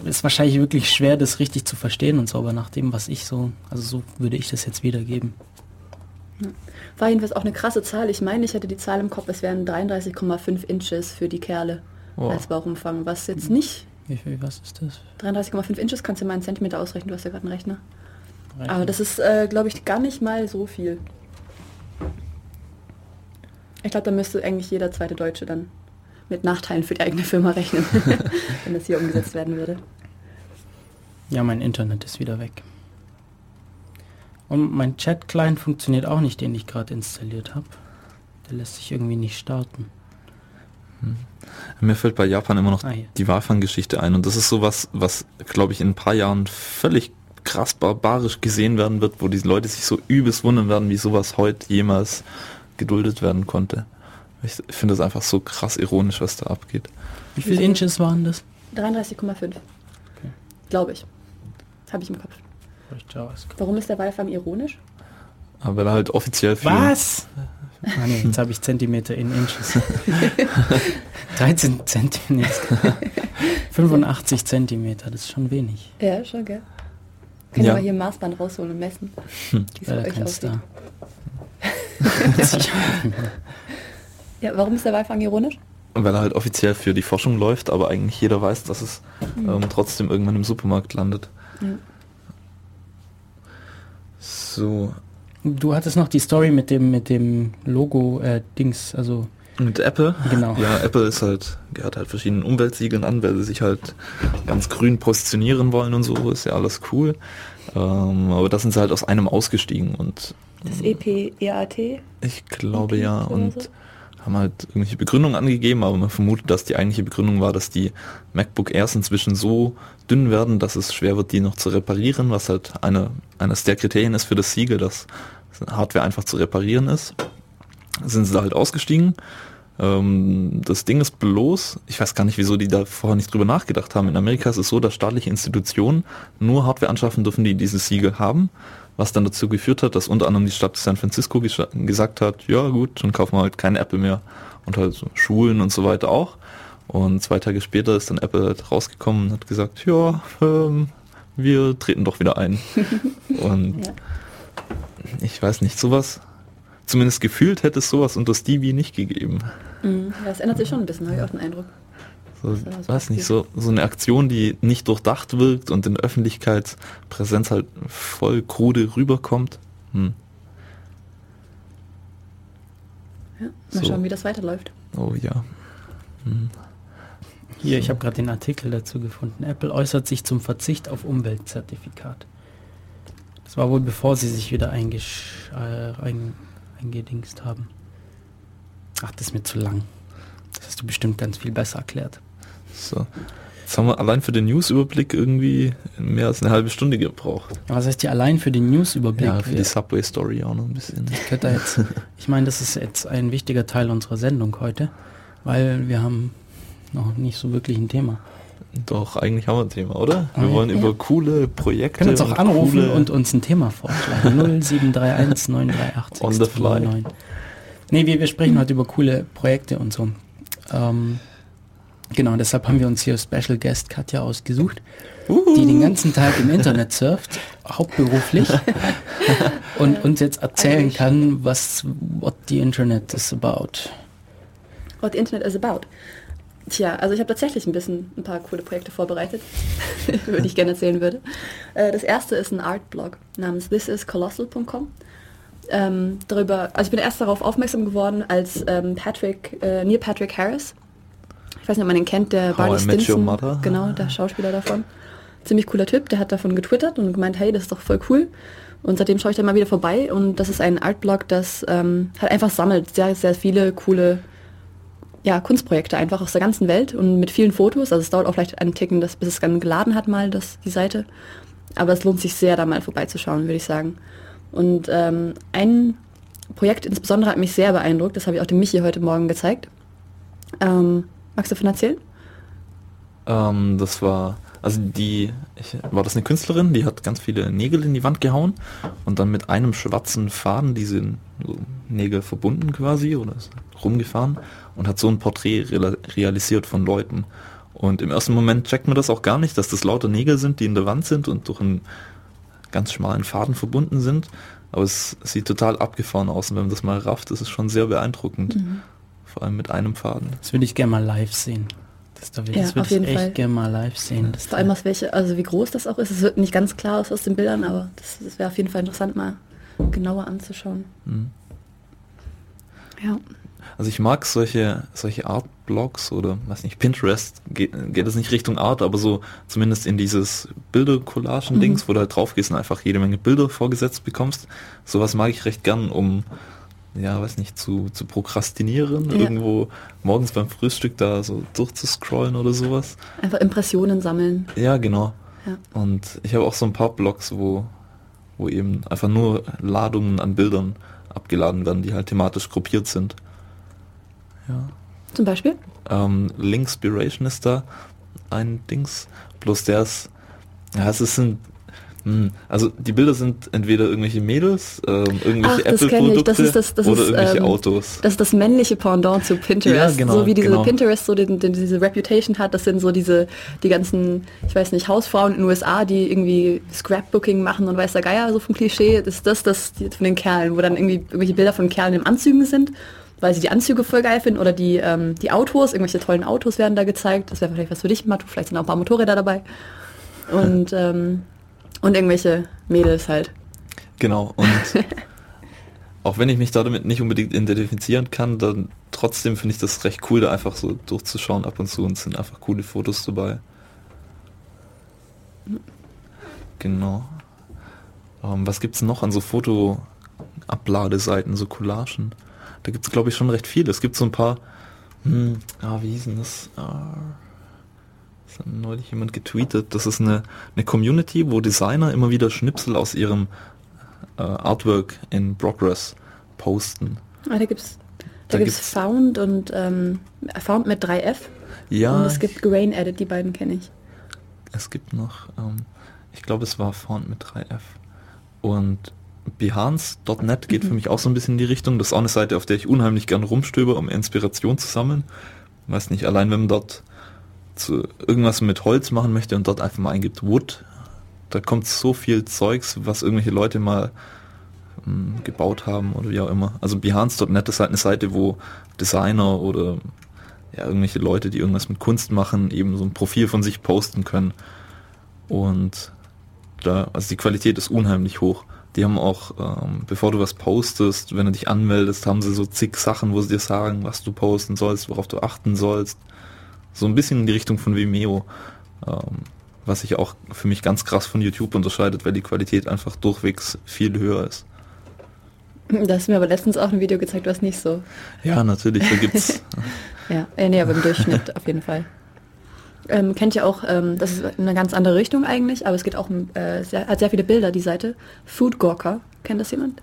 ist wahrscheinlich wirklich schwer, das richtig zu verstehen und so, aber nach dem, was ich so, also so würde ich das jetzt wiedergeben. War jedenfalls auch eine krasse Zahl. Ich meine, ich hätte die Zahl im Kopf, es wären 33,5 Inches für die Kerle Wow. als Bauchumfang, was jetzt nicht... Wie viel, was ist das? 33,5 Inches kannst du mal in Zentimeter ausrechnen, du hast ja gerade einen Rechner. Reicht Aber das ist, äh, glaube ich, gar nicht mal so viel. Ich glaube, da müsste eigentlich jeder zweite Deutsche dann mit Nachteilen für die eigene Firma rechnen, wenn das hier umgesetzt werden würde. Ja, mein Internet ist wieder weg. Und mein Chat-Client funktioniert auch nicht, den ich gerade installiert habe. Der lässt sich irgendwie nicht starten. Mir fällt bei Japan immer noch Ah, die Walfang-Geschichte ein und das ist sowas, was, glaube ich, in ein paar Jahren völlig krass barbarisch gesehen werden wird, wo die Leute sich so übelst wundern werden, wie sowas heute jemals geduldet werden konnte. Ich finde das einfach so krass ironisch, was da abgeht. Wie viele? Inches waren das? 33,5. Glaube ich. Habe ich im Kopf. Warum ist der Walfang ironisch? Aber weil er halt offiziell für Was? Ah, nee, jetzt habe ich Zentimeter in Inches. 13 Zentimeter. 85 Zentimeter, das ist schon wenig. Ja, schon, gell? Können Ja. wir hier ein Maßband rausholen und messen, wie es bei euch aussieht. Ja, warum ist der Walfang ironisch? weil er halt offiziell für die Forschung läuft, aber eigentlich jeder weiß, dass es ähm, trotzdem irgendwann im Supermarkt landet. Ja. So, Du hattest noch die Story mit dem mit dem Logo äh, Dings, also mit Apple. Genau. Ja, Apple ist halt, gehört halt verschiedenen Umweltsiegeln an, weil sie sich halt ganz grün positionieren wollen und so, ist ja alles cool. Ähm, aber da sind sie halt aus einem ausgestiegen und Das E EPEAT? ich glaube Okay, ja oder und so. Haben halt irgendwelche Begründungen angegeben, aber man vermutet, dass die eigentliche Begründung war, dass die MacBook Airs inzwischen so dünn werden, dass es schwer wird, die noch zu reparieren, was halt eine, eines der Kriterien ist für das Siegel, dass Hardware einfach zu reparieren ist. Sind sie da halt ausgestiegen. Ähm, das Ding ist bloß, ich weiß gar nicht, wieso die da vorher nicht drüber nachgedacht haben. In Amerika ist es so, dass staatliche Institutionen nur Hardware anschaffen dürfen, die dieses Siegel haben, was dann dazu geführt hat, dass unter anderem die Stadt San Francisco gesagt hat, ja gut, dann kaufen wir halt keine Apple mehr und halt so Schulen und so weiter auch. Und zwei Tage später ist dann Apple halt rausgekommen und hat gesagt, ja, ähm, wir treten doch wieder ein. und Ja. ich weiß nicht, sowas, zumindest gefühlt hätte es sowas unter Stevie nicht gegeben. Mhm. Ja, es ändert sich schon ein bisschen, habe ich auch den Eindruck. So, weiß nicht, so, so eine Aktion, die nicht durchdacht wirkt und in der Öffentlichkeitspräsenz halt voll krude rüberkommt. Hm. Ja. Mal So. schauen, wie das weiterläuft. Oh ja. Hm. hier, ich habe gerade den Artikel dazu gefunden. Apple äußert sich zum Verzicht auf Umweltzertifikat. Das war wohl bevor sie sich wieder eingesch äh, ein, eingedingst haben. Ach, das ist mir zu lang. Das hast du bestimmt ganz viel besser erklärt. So. Jetzt haben wir allein für den Newsüberblick irgendwie mehr als eine halbe Stunde gebraucht. Was heißt hier allein für den Newsüberblick? Ja, für die Subway Story auch noch ein bisschen. Ihr jetzt, ich meine, das ist jetzt ein wichtiger Teil unserer Sendung heute, weil wir haben noch nicht so wirklich ein Thema. Doch, eigentlich haben wir ein Thema, oder? Ah, Wir ja. wollen Ja. über coole Projekte Können uns auch und anrufen und uns ein Thema vorschlagen. 0731 938 On the fly. 629. Nee, wir, wir sprechen heute über coole Projekte und so. Ähm, genau, deshalb haben wir uns hier Special Guest Katja ausgesucht, die den ganzen Tag im Internet surft, hauptberuflich, und uns jetzt erzählen Eigentlich. kann, was what the Internet is about. What the Internet is about. Tja, also ich habe tatsächlich ein bisschen ein paar coole Projekte vorbereitet, die ich gerne erzählen würde. Äh, das erste ist ein Art-Blog namens thisiscolossal.com. Ähm, darüber, also ich bin erst darauf aufmerksam geworden, als ähm, Patrick, äh, Neil Patrick Harris, ich weiß nicht, ob man den kennt, der How Barney Stinson, genau, der Schauspieler davon. Ziemlich cooler Typ, der hat davon getwittert und gemeint, hey, das ist doch voll cool. Und seitdem schaue ich da mal wieder vorbei und das ist ein Artblog, das ähm, halt einfach sammelt sehr, sehr viele coole ja, Kunstprojekte einfach aus der ganzen Welt und mit vielen Fotos. Also es dauert auch vielleicht einen Ticken, das, bis es dann geladen hat mal, das, die Seite. Aber es lohnt sich sehr, da mal vorbeizuschauen, würde ich sagen. Und ähm, ein Projekt insbesondere hat mich sehr beeindruckt, das habe ich auch dem Michi heute Morgen gezeigt. Ähm, magst du davon erzählen? Ähm, das war, also die, ich, war das eine Künstlerin, die hat ganz viele Nägel in die Wand gehauen und dann mit einem schwarzen Faden diese Nägel verbunden quasi oder rumgefahren und hat so ein Porträt real, realisiert von Leuten. Und im ersten Moment checkt man das auch gar nicht, dass das lauter Nägel sind, die in der Wand sind und durch einen ganz schmalen Faden verbunden sind. Aber es sieht total abgefahren aus und wenn man das mal rafft, ist es schon sehr beeindruckend. Mhm. Vor allem mit einem Faden. Das würde ich gerne mal live sehen. Das, da will, Ja, das würde ich jeden echt gerne mal live sehen. Das Vor allem aus welche, also wie groß das auch ist. Es wird nicht ganz klar aus, aus den Bildern, aber das, das wäre auf jeden Fall interessant, mal genauer anzuschauen. Mhm. Ja. Also ich mag solche, solche Art-Blogs oder, weiß nicht, Pinterest, geht, geht es nicht Richtung Art, aber so zumindest in dieses Bilder-Collagen-Dings, wo du halt drauf gehst und einfach jede Menge Bilder vorgesetzt bekommst. Sowas mag ich recht gern, um, ja, weiß nicht, zu, zu prokrastinieren, Ja. irgendwo morgens beim Frühstück da so durchzuscrollen oder sowas. Einfach Impressionen sammeln. Ja, genau. Ja. Und ich habe auch so ein paar Blogs, wo, wo eben einfach nur Ladungen an Bildern abgeladen werden, die halt thematisch gruppiert sind. Ja. Zum Beispiel? Ähm, Linkspiration ist da ein Dings. Bloß der ist, ja, es hm, also die Bilder sind entweder irgendwelche Mädels, ähm, irgendwelche. Apple-Produkte Das ist das- das oder ist, irgendwelche ähm, Autos. Das ist das männliche Pendant zu Pinterest. Ja, genau, so wie diese genau. Pinterest so den, den, diese Reputation hat, das sind so diese, die ganzen, ich weiß nicht, Hausfrauen in den USA, die irgendwie Scrapbooking machen und weiß der Geier, so vom Klischee, das ist das, das von den Kerlen, wo dann irgendwie irgendwelche Bilder von Kerlen in Anzügen sind, weil sie die Anzüge voll geil finden oder die, ähm, die Autos, irgendwelche tollen Autos werden da gezeigt. Das wäre vielleicht was für dich, Matu, vielleicht sind auch ein paar Motorräder dabei. Und, ähm, und irgendwelche Mädels halt. Genau. Und auch wenn ich mich damit nicht unbedingt identifizieren kann, dann trotzdem finde ich das recht cool, da einfach so durchzuschauen ab und zu und es sind einfach coole Fotos dabei. Genau. Ähm, was gibt's noch an so Foto-Abladeseiten, so Collagen? Da gibt's glaube ich schon recht viele. Es gibt so ein paar, hm, ah, wie hieß denn das? Ah, das hat neulich jemand getweetet. Das ist eine, eine Community, wo Designer immer wieder Schnipsel aus ihrem äh, Artwork in Progress posten. Ah, da gibt's, Da da, gibt's gibt's- Found und ähm, Found mit 3F. Ja, Und es gibt Grain Edit, die beiden kenne ich. es gibt noch, ähm, ich glaube es war Font mit 3F. Und Behance.net geht für mich auch so ein bisschen in die Richtung. Das ist auch eine Seite, auf der ich unheimlich gern rumstöber, um Inspiration zu sammeln. Weiß nicht, allein wenn man dort zu irgendwas mit Holz machen möchte und dort einfach mal eingibt Wood, da kommt so viel Zeugs, was irgendwelche Leute mal ähm, gebaut haben oder wie auch immer. Also Behance.net ist halt eine Seite, wo Designer oder ja, irgendwelche Leute, die irgendwas mit Kunst machen, eben so ein Profil von sich posten können. Und da, also die Qualität ist unheimlich hoch. Die haben auch, ähm, bevor du was postest, wenn du dich anmeldest, haben sie so zig Sachen, wo sie dir sagen, was du posten sollst, worauf du achten sollst. So ein bisschen in die Richtung von Vimeo, ähm, was sich auch für mich ganz krass von YouTube unterscheidet, weil die Qualität einfach durchwegs viel höher ist. Da hast du mir aber letztens auch ein Video gezeigt, was nicht so. Ja, natürlich, da gibt's Ja, äh, nee, aber im Durchschnitt auf jeden Fall. Ähm, kennt ihr auch, ähm, das ist eine ganz andere Richtung eigentlich, aber es geht auch äh, sehr, hat sehr viele Bilder, die Seite. Food Gawker, kennt das jemand?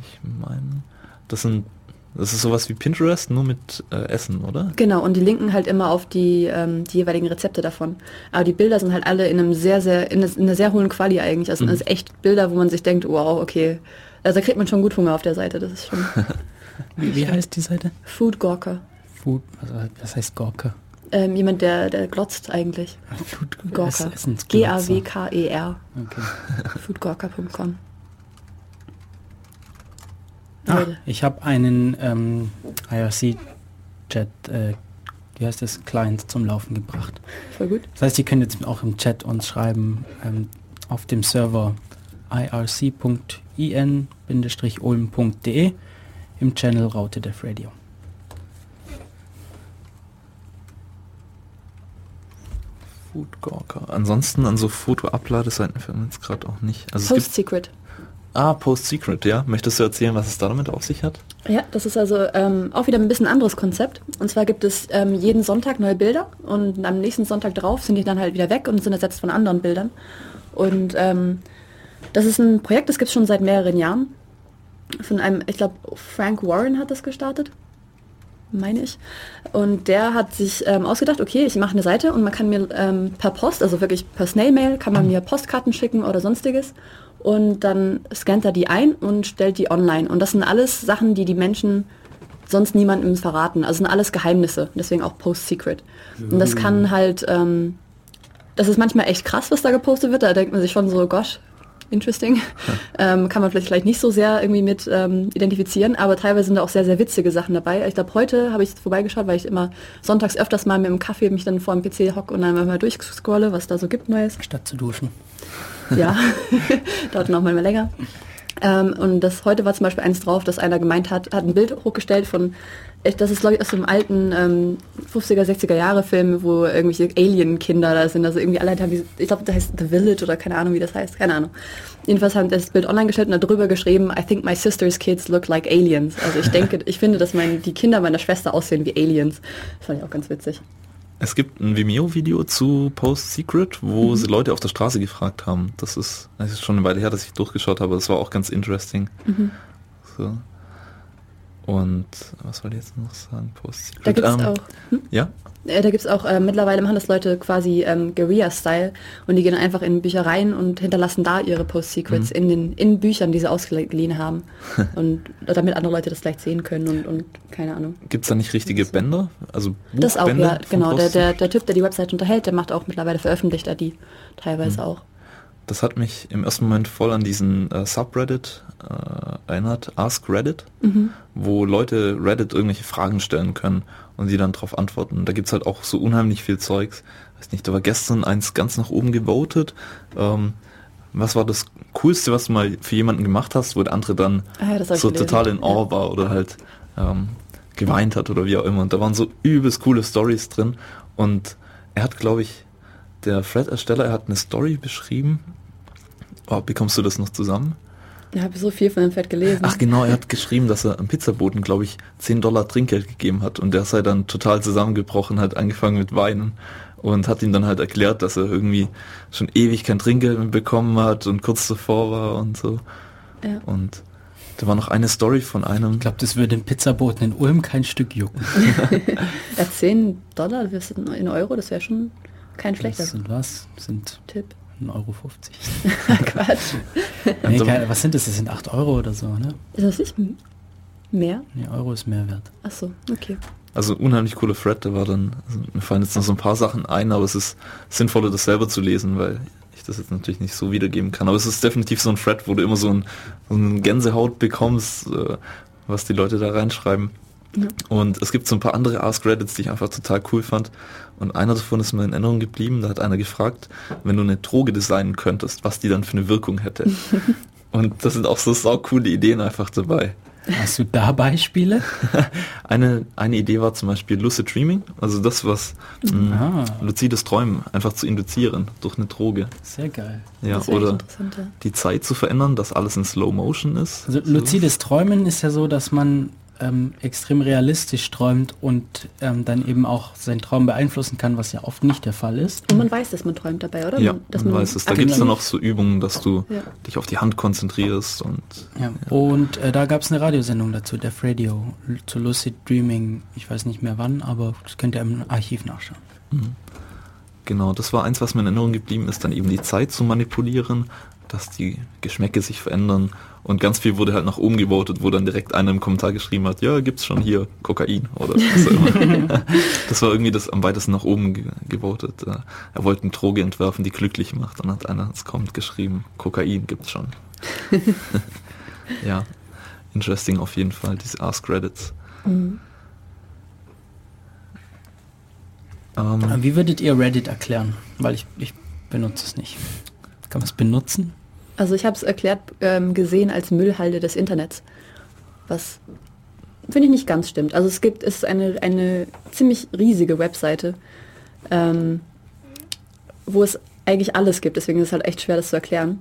Ich meine, das sind, das ist sowas wie Pinterest, nur mit äh, Essen, oder? Genau, und die linken halt immer auf die, ähm, die jeweiligen Rezepte davon. Aber die Bilder sind halt alle in einem sehr, sehr, in, einer- in einer sehr hohen Quali eigentlich. Also Mhm. das sind echt Bilder, wo man sich denkt, wow, okay. Also da kriegt man schon gut Hunger auf der Seite, das ist schon Wie, wie heißt die Seite? Food Gawker. Food, was heißt Gorka? Ähm, jemand, der, der glotzt eigentlich. Food Gawker. G-A-W-K-E-R. Okay. Foodgawker.com. Ah, Leute. ich habe einen ähm, IRC-Chat, äh, wie heißt das, Client zum Laufen gebracht. Voll gut. Das heißt, ihr könnt jetzt auch im Chat uns schreiben ähm, auf dem Server irc.in-ulm.de im Channel Raute Def Radio. Food Gawker. Ansonsten an so Foto-Abladeseiten fällt mir jetzt gerade auch nicht. Also Post Secret. Ah, Post Secret, ja. Möchtest du erzählen, was es da damit auf sich hat? Ja, das ist also ähm, auch wieder ein bisschen anderes Konzept. Und zwar gibt es ähm, jeden Sonntag neue Bilder und am nächsten Sonntag drauf sind die dann halt wieder weg und sind ersetzt von anderen Bildern. Und ähm, das ist ein Projekt, das gibt es schon seit mehreren Jahren. Von einem, ich glaube, Frank Warren hat das gestartet, meine ich. Und der hat sich ähm, ausgedacht, okay, ich mache eine Seite und man kann mir ähm, per Post, also wirklich per Snail-Mail, kann man mir Postkarten schicken oder sonstiges. Und dann scannt er die ein und stellt die online. Und das sind alles Sachen, die die Menschen sonst niemandem verraten. Also sind alles Geheimnisse, deswegen auch Post-Secret. Und das kann halt, ähm, das ist manchmal echt krass, was da gepostet wird. Da denkt man sich schon so, gosh, interesting. Ähm, kann man vielleicht, vielleicht nicht so sehr irgendwie mit ähm, identifizieren, aber teilweise sind da auch sehr, sehr witzige Sachen dabei. Ich glaube, heute habe ich vorbeigeschaut, weil ich immer sonntags öfters mal mit dem Kaffee mich dann vor dem PC hocke und dann mal durchscrolle, was da so gibt Neues. Statt zu duschen. Ja, dauert noch mal länger. Ähm, und das heute war zum Beispiel eins drauf, dass einer gemeint hat, hat ein Bild hochgestellt von, das ist glaube ich aus dem alten ähm, 50er, 60er Jahre Film, wo irgendwelche Alien-Kinder da sind, also irgendwie alle haben, ich glaube, das heißt The Village oder keine Ahnung, wie das heißt, keine Ahnung. Jedenfalls haben das Bild online gestellt und darüber geschrieben, I think my sister's kids look like aliens. Also ich denke, ich finde, dass mein, die Kinder meiner Schwester aussehen wie Aliens. Das fand ich auch ganz witzig. Es gibt ein Vimeo-Video zu Post Secret, wo mhm. sie Leute auf der Straße gefragt haben. Das ist, das ist schon eine Weile her, dass ich durchgeschaut habe. Das war auch ganz interesting. Mhm. So. Und was soll ich jetzt noch sagen? Post Secret. Da gibt's ähm, auch. Hm? Ja? Äh, da gibt es auch, äh, mittlerweile machen das Leute quasi ähm, Guerilla-Style und die gehen einfach in Büchereien und hinterlassen da ihre Post-Secrets mhm. in den in Büchern, die sie ausgeliehen haben. und damit andere Leute das gleich sehen können und, und keine Ahnung. Gibt es da nicht richtige Bänder? Also Das auch, ja, genau. Der, der, der Typ, der die Website unterhält, der macht auch mittlerweile veröffentlicht er die teilweise mhm. auch. Das hat mich im ersten Moment voll an diesen äh, Subreddit äh, erinnert, Ask Reddit, mhm. wo Leute Reddit irgendwelche Fragen stellen können und die dann darauf antworten. Da gibt es halt auch so unheimlich viel Zeugs. Weiß nicht, da war gestern eins ganz nach oben gewotet. Ähm, was war das Coolste, was du mal für jemanden gemacht hast, wo der andere dann ah, so total in Awe war oder halt ähm, geweint hat oder wie auch immer. Und da waren so übelst coole Stories drin. Und er hat, glaube ich, der Fred-Ersteller, er hat eine Story beschrieben. Oh, bekommst du das noch zusammen? Ich habe so viel von dem Fred gelesen. Ach genau, er hat geschrieben, dass er am Pizzaboten, glaube ich, 10 Dollar Trinkgeld gegeben hat und der sei dann total zusammengebrochen, hat angefangen mit Weinen und hat ihm dann halt erklärt, dass er irgendwie schon ewig kein Trinkgeld mehr bekommen hat und kurz davor war und so. Ja. Und da war noch eine Story von einem. Ich glaube, das würde den Pizzaboten in Ulm kein Stück jucken. ja, 10 Dollar in Euro, das wäre schon kein schlechter. Das sind was? Sind Tipp. 1,50 Euro. Quatsch. nee, keine, was sind das? Das sind 8 Euro oder so, ne? Ist das nicht mehr? Nee, Euro ist mehr wert. Ach so, okay. Also unheimlich coole Thread, der war dann, also mir fallen jetzt noch so ein paar Sachen ein, aber es ist sinnvoller, das selber zu lesen, weil ich das jetzt natürlich nicht so wiedergeben kann. Aber es ist definitiv so ein Thread, wo du immer so ein, so ein Gänsehaut bekommst, äh, was die Leute da reinschreiben. Ja. Und es gibt so ein paar andere Ask Reddits, die ich einfach total cool fand. Und einer davon ist mir in Erinnerung geblieben, da hat einer gefragt, wenn du eine Droge designen könntest, was die dann für eine Wirkung hätte. Und das sind auch so sau coole Ideen einfach dabei. Hast du da Beispiele? eine, eine Idee war zum Beispiel Lucid Dreaming, also das, was mh, mm, ah. luzides Träumen einfach zu induzieren durch eine Droge. Sehr geil. Ja, oder die Zeit zu verändern, dass alles in Slow Motion ist. Also luzides Träumen ist ja so, dass man ähm, extrem realistisch träumt und ähm, dann eben auch seinen Traum beeinflussen kann, was ja oft nicht der Fall ist. Und man weiß, dass man träumt dabei, oder? Ja, dass man, man weiß es. Da gibt es dann auch so Übungen, dass du ja. dich auf die Hand konzentrierst und... Ja. ja. Und äh, da gab es eine Radiosendung dazu, Def Radio, zu Lucid Dreaming. Ich weiß nicht mehr wann, aber das könnt ihr im Archiv nachschauen. Mhm. Genau, das war eins, was mir in Erinnerung geblieben ist, dann eben die Zeit zu manipulieren, dass die Geschmäcke sich verändern und ganz viel wurde halt nach oben gewotet, wo dann direkt einer im Kommentar geschrieben hat, ja, gibt's schon hier Kokain oder was auch immer. das war irgendwie das am weitesten nach oben ge gewotet. Äh, er wollte eine Droge entwerfen, die glücklich macht. Dann hat einer, es kommt, geschrieben, Kokain gibt's schon. ja, interesting auf jeden Fall, diese Ask Reddits. Mhm. Ähm, Wie würdet ihr Reddit erklären? Weil ich, ich benutze es nicht. Kann man es benutzen? Also ich habe es erklärt ähm, gesehen als Müllhalde des Internets, was finde ich nicht ganz stimmt. Also es gibt es ist eine, eine ziemlich riesige Webseite, ähm, wo es eigentlich alles gibt. Deswegen ist es halt echt schwer, das zu erklären.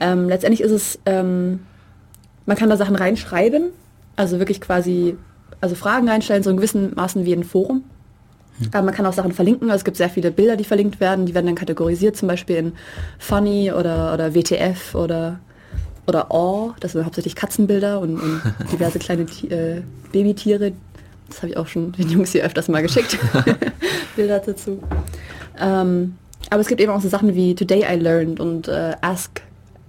Ähm, letztendlich ist es, ähm, man kann da Sachen reinschreiben, also wirklich quasi, also Fragen reinstellen, so in gewissen Maßen wie ein Forum. Aber man kann auch Sachen verlinken. Also es gibt sehr viele Bilder, die verlinkt werden. Die werden dann kategorisiert, zum Beispiel in Funny oder, oder WTF oder, oder Awe. Das sind hauptsächlich Katzenbilder und, und diverse kleine äh, Babytiere. Das habe ich auch schon den Jungs hier öfters mal geschickt. Bilder dazu. Ähm, aber es gibt eben auch so Sachen wie Today I Learned und äh, Ask,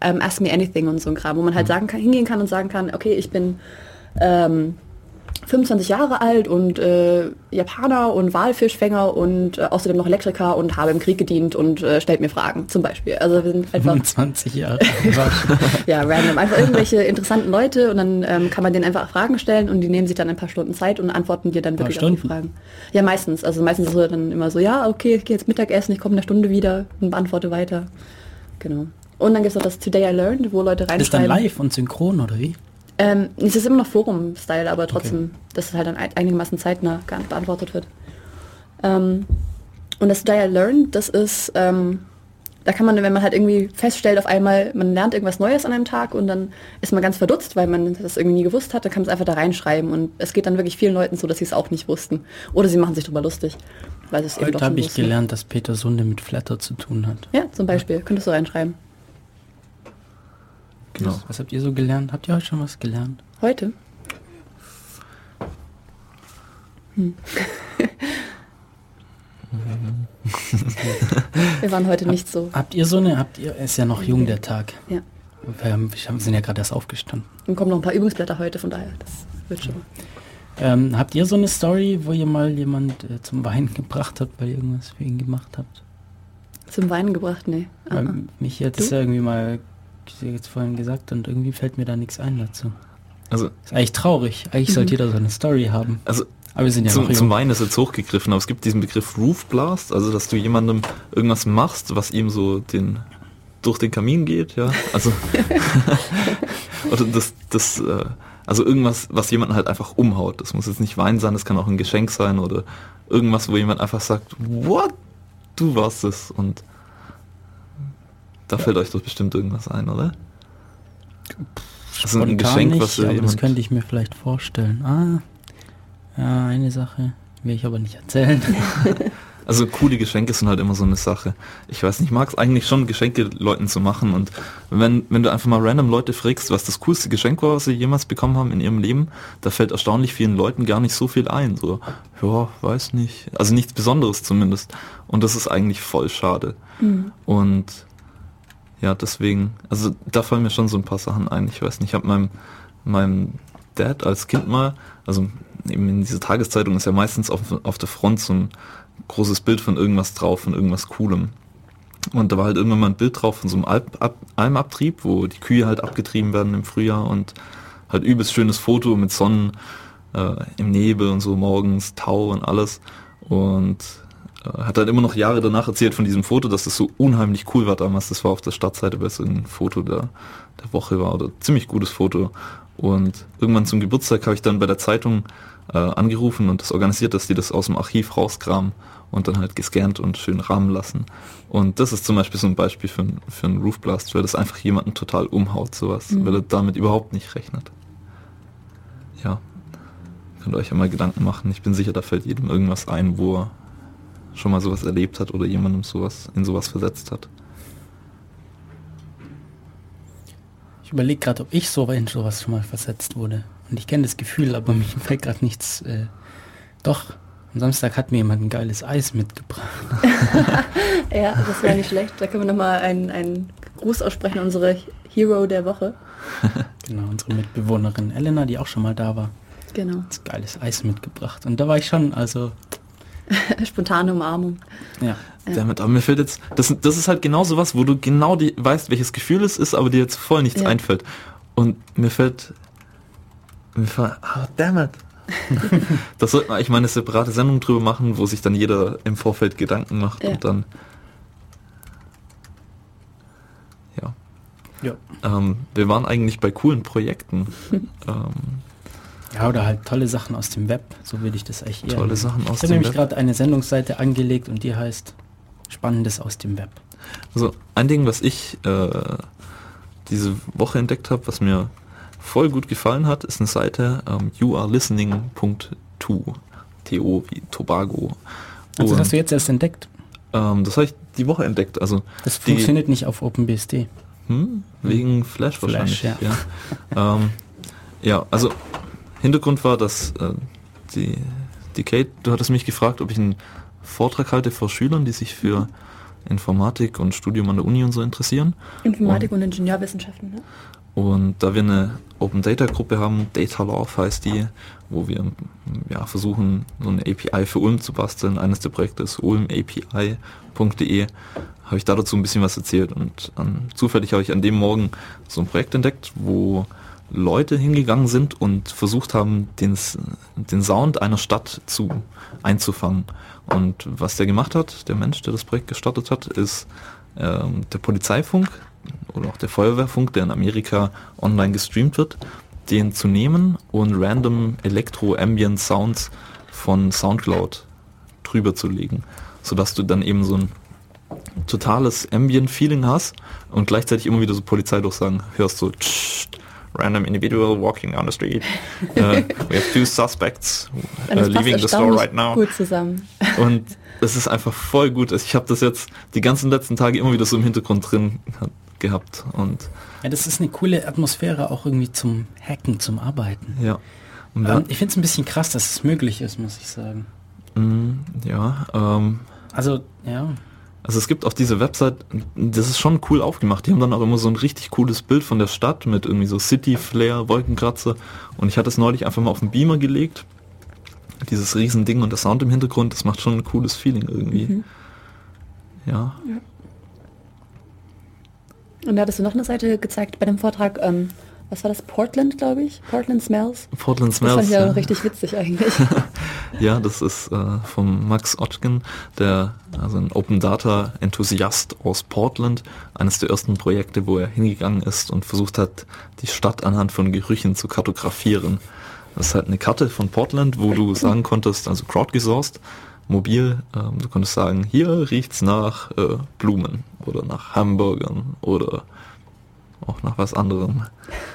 um, Ask Me Anything und so ein Kram, wo man halt sagen kann, hingehen kann und sagen kann, okay, ich bin... Ähm, 25 Jahre alt und äh, Japaner und Walfischfänger und äh, außerdem noch Elektriker und habe im Krieg gedient und äh, stellt mir Fragen zum Beispiel. Also wir sind einfach 25 Jahre. ja random einfach irgendwelche interessanten Leute und dann ähm, kann man denen einfach Fragen stellen und die nehmen sich dann ein paar Stunden Zeit und antworten dir dann wirklich auf die? Fragen. Ja meistens. Also meistens ist es dann immer so, ja okay, ich gehe jetzt Mittagessen, ich komme in einer Stunde wieder und beantworte weiter. Genau. Und dann gibt es noch das Today I Learned, wo Leute Das ist dann reinschreiben. live und synchron, oder wie? Ähm, es ist immer noch Forum-Style, aber trotzdem, dass es halt dann ein- einigermaßen zeitnah beantwortet wird. Ähm, und das Dial Learn, das ist, ähm, da kann man, wenn man halt irgendwie feststellt, auf einmal, man lernt irgendwas Neues an einem Tag und dann ist man ganz verdutzt, weil man das irgendwie nie gewusst hat, dann kann man es einfach da reinschreiben und es geht dann wirklich vielen Leuten so, dass sie es auch nicht wussten. Oder sie machen sich drüber lustig, weil sie es Heute habe ich wussten. gelernt, dass Peter Sunde mit Flatter zu tun hat. Ja, zum Beispiel, könntest du reinschreiben. Genau. Was habt ihr so gelernt? Habt ihr heute schon was gelernt? Heute? Hm. Wir waren heute nicht so. Habt ihr so eine, habt ihr, ist ja noch jung der Tag. Ja. Wir haben- wir sind ja gerade erst aufgestanden. Und kommen noch ein paar Übungsblätter heute, von daher, das wird schon. Ähm, habt ihr so eine Story, wo ihr mal jemand äh, zum Weinen gebracht habt, weil ihr irgendwas für ihn gemacht habt? Zum Weinen gebracht? Nee. Ah, Weil mich es Du? irgendwie mal jetzt vorhin gesagt und irgendwie fällt mir da nichts ein dazu. Also, Ist eigentlich traurig. Eigentlich Mhm. sollte jeder so eine Story haben. also Aber wir sind ja zum, zum Weinen ist jetzt hochgegriffen, aber es gibt diesen Begriff Roof Blast, also dass du jemandem irgendwas machst, was ihm so den durch den Kamin geht, ja. Also oder das, das, äh, also irgendwas, was jemanden halt einfach umhaut. Das muss jetzt nicht Wein sein, das kann auch ein Geschenk sein oder irgendwas, wo jemand einfach sagt, what? Du warst es und da fällt euch doch bestimmt irgendwas ein, oder? Also ein Spontan Geschenk, nicht, was aber das könnte ich mir vielleicht vorstellen. Ah, ja, eine Sache will ich aber nicht erzählen. Also coole Geschenke sind halt immer so eine Sache. Ich weiß nicht, ich mag es eigentlich schon, Geschenke Leuten zu machen. Und wenn, wenn du einfach mal random Leute fragst, was das coolste Geschenk war, was sie jemals bekommen haben in ihrem Leben, da fällt erstaunlich vielen Leuten gar nicht so viel ein. So, ja, weiß nicht. Also nichts Besonderes zumindest. Und das ist eigentlich voll schade. Und ja, deswegen, also da fallen mir schon so ein paar Sachen ein. Ich weiß nicht, ich habe meinem, meinem Dad als Kind mal, also eben in dieser Tageszeitung ist ja meistens auf, auf der Front so ein großes Bild von irgendwas drauf, von irgendwas Coolem. Und da war halt irgendwann mal ein Bild drauf von so einem Alp, Ab, Almabtrieb, wo die Kühe halt abgetrieben werden im Frühjahr und halt übelst schönes Foto mit Sonnen äh, im Nebel und so morgens, Tau und alles. Und hat halt immer noch Jahre danach erzählt von diesem Foto, dass das so unheimlich cool war damals. Das war auf der Stadtseite, weil es irgendein Foto der, der Woche war oder ziemlich gutes Foto. Und irgendwann zum Geburtstag habe ich dann bei der Zeitung äh, angerufen und das organisiert, dass die das aus dem Archiv rauskramen und dann halt gescannt und schön rahmen lassen. Und das ist zum Beispiel so ein Beispiel für, ein- für einen Roof Blast, weil das einfach jemanden total umhaut, sowas, weil er damit überhaupt nicht rechnet. Ja, könnt ihr euch ja mal Gedanken machen. Ich bin sicher, da fällt jedem irgendwas ein, wo er schon mal sowas erlebt hat oder jemandem sowas in sowas versetzt hat. Ich überlege gerade, ob ich so in sowas schon mal versetzt wurde. Und ich kenne das Gefühl, aber mir fällt gerade nichts. Äh, doch, am Samstag hat mir jemand ein geiles Eis mitgebracht. Ja, das wäre nicht schlecht. Da können wir nochmal einen, einen Gruß aussprechen, an unsere Hero der Woche. Genau, unsere Mitbewohnerin Elena, die auch schon mal da war, Genau. hat geiles Eis mitgebracht. Und da war ich schon, also, Spontane Umarmung. ja. Damit, aber mir fällt jetzt, das, das ist halt genau sowas, wo du genau die, weißt, welches Gefühl es ist, aber dir jetzt voll nichts Ja. einfällt. Und mir fällt, mir fällt, oh, damn it. das sollte man eigentlich mal eine separate Sendung drüber machen, wo sich dann jeder im Vorfeld Gedanken macht Ja. und dann, ja. ja. Ähm, wir waren eigentlich bei coolen Projekten. ähm, Ja, oder halt tolle Sachen aus dem Web, so würde ich das eigentlich eher. Tolle. Sachen aus ich habe dem nämlich Web. gerade eine Sendungsseite angelegt und die heißt Spannendes aus dem Web. Also ein Ding, was ich äh, diese Woche entdeckt habe, was mir voll gut gefallen hat, ist eine Seite ähm, youarelistening.to. TO wie Tobago. Also Und, das hast du jetzt erst entdeckt. ähm, das habe ich die Woche entdeckt. Also Das die- funktioniert nicht auf OpenBSD. Hm, wegen Flash Flash, wahrscheinlich. ja. Ja, ähm, ja also Hintergrund war, dass äh, die, die Kate, du hattest mich gefragt, ob ich einen Vortrag halte vor Schülern, die sich für Informatik und Studium an der Uni und so interessieren. Informatik und Ingenieurwissenschaften, ne? Und da wir eine Open Data Gruppe haben, Data Love heißt die, wo wir ja, versuchen, so eine API für Ulm zu basteln. Eines der Projekte ist ulmapi.de. Habe ich da dazu ein bisschen was erzählt und an, zufällig habe ich an dem Morgen so ein Projekt entdeckt, wo Leute hingegangen sind und versucht haben, den, den Sound einer Stadt zu einzufangen. Und was der gemacht hat, der Mensch, der das Projekt gestartet hat, ist ähm, der Polizeifunk oder auch der Feuerwehrfunk, der in Amerika online gestreamt wird, den zu nehmen und random Elektro-Ambient Sounds von Soundcloud drüber zu legen, sodass du dann eben so ein totales Ambient-Feeling hast und gleichzeitig immer wieder so Polizeidurchsagen hörst, so tsch, random individual walking on the street. Uh, we have two suspects uh, leaving the store right now. Gut zusammen. Und es ist einfach voll gut. Ich habe das jetzt die ganzen letzten Tage immer wieder so im Hintergrund drin gehabt und ja, das ist eine coole Atmosphäre auch irgendwie zum Hacken, zum Arbeiten. Ja. Ähm, ich finde es ein bisschen krass, dass es möglich ist, muss ich sagen. Mm, ja. Ähm, also ja. Also es gibt auf diese Website, das ist schon cool aufgemacht. Die haben dann auch immer so ein richtig cooles Bild von der Stadt mit irgendwie so City Flair, Wolkenkratzer. Und ich hatte es neulich einfach mal auf den Beamer gelegt. Dieses Riesending und der Sound im Hintergrund, das macht schon ein cooles Feeling irgendwie. Mhm. Ja. ja. Und da hattest du noch eine Seite gezeigt bei dem Vortrag, ähm, was war das? Portland, glaube ich? Portland Smells? Portland Smells. Das fand ich ja, richtig witzig eigentlich. ja, das ist äh, von Max Otgen, der also ein Open Data Enthusiast aus Portland, eines der ersten Projekte, wo er hingegangen ist und versucht hat, die Stadt anhand von Gerüchen zu kartografieren. Das ist halt eine Karte von Portland, wo du sagen konntest, also crowdgesourced, mobil, ähm, du konntest sagen, hier riecht's nach äh, Blumen oder nach Hamburgern oder auch nach was anderem.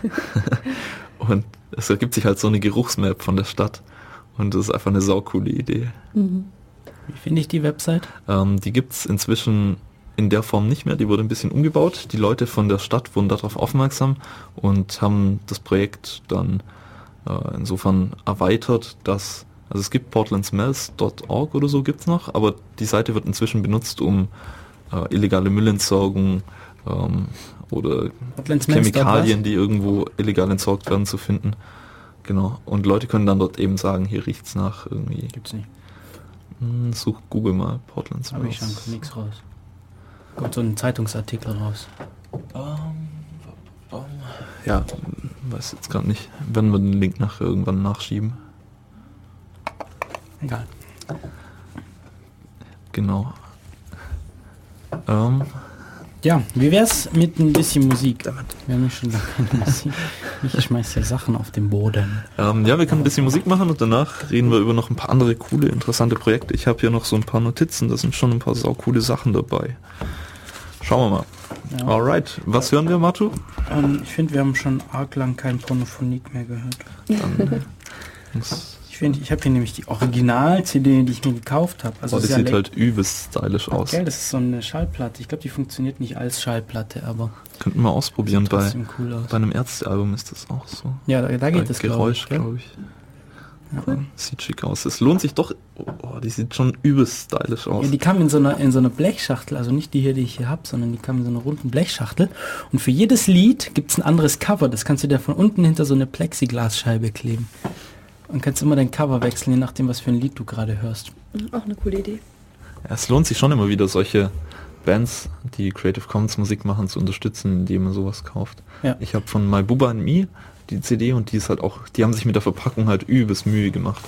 und es ergibt sich halt so eine Geruchsmap von der Stadt. Und das ist einfach eine saukoole Idee. Mhm. Wie finde ich die Website? Ähm, die es inzwischen in der Form nicht mehr. Die wurde ein bisschen umgebaut. Die Leute von der Stadt wurden darauf aufmerksam und haben das Projekt dann äh, insofern erweitert, dass also es gibt portlandsmells.org oder so gibt es noch, aber die Seite wird inzwischen benutzt, um äh, illegale Müllentsorgung ähm, oder Chemikalien, die irgendwo illegal entsorgt werden, zu finden. Genau. Und Leute können dann dort eben sagen, hier riecht's nach irgendwie. Gibt's nicht. Hm, such Google mal Portland Habe ich schon nichts raus. Kommt so ein Zeitungsartikel raus. Um, um, ja, weiß jetzt gerade nicht. Werden wir den Link nach irgendwann nachschieben. Egal. Genau. Ähm, ja, wie wär's mit ein bisschen Musik? Wir haben ja schon lange keine Musik. Ich schmeiß ja Sachen auf den Boden. Ähm, ja, wir können ein bisschen Musik machen und danach reden wir über noch ein paar andere coole, interessante Projekte. Ich habe hier noch so ein paar Notizen, da sind schon ein paar saukoole Sachen dabei. Schauen wir mal. Ja. Alright, was hören wir, Matu? Ähm, ich finde, wir haben schon arg lang kein Pornophonik mehr gehört. Dann Ich finde, ich habe hier nämlich die Original-CD, die ich mir gekauft habe. Also oh, das sieht halt übelst stylisch aus. Okay, das ist so eine Schallplatte. Ich glaube, die funktioniert nicht als Schallplatte, aber... Könnten wir ausprobieren. Bei, cool bei einem Ärztealbum ist das auch so. Ja, da, da geht es, Geräusch, glaube ich. Glaub ich. Ja, sieht schick aus. Es lohnt sich doch. Oh, die sieht schon übelst stylisch aus. Ja, die kam in so einer in so einer Blechschachtel, also nicht die hier, die ich hier habe, sondern die kam in so einer runden Blechschachtel. Und für jedes Lied gibt es ein anderes Cover. Das kannst du dir von unten hinter so eine Plexiglasscheibe kleben. Und kannst immer dein Cover wechseln, je nachdem, was für ein Lied du gerade hörst. Auch eine coole Idee. Ja, es lohnt sich schon immer wieder, solche Bands, die Creative Commons Musik machen, zu unterstützen, indem man sowas kauft. Ja. Ich habe von My Bubba and Me die CD und die ist halt auch, die haben sich mit der Verpackung halt übelst Mühe gemacht.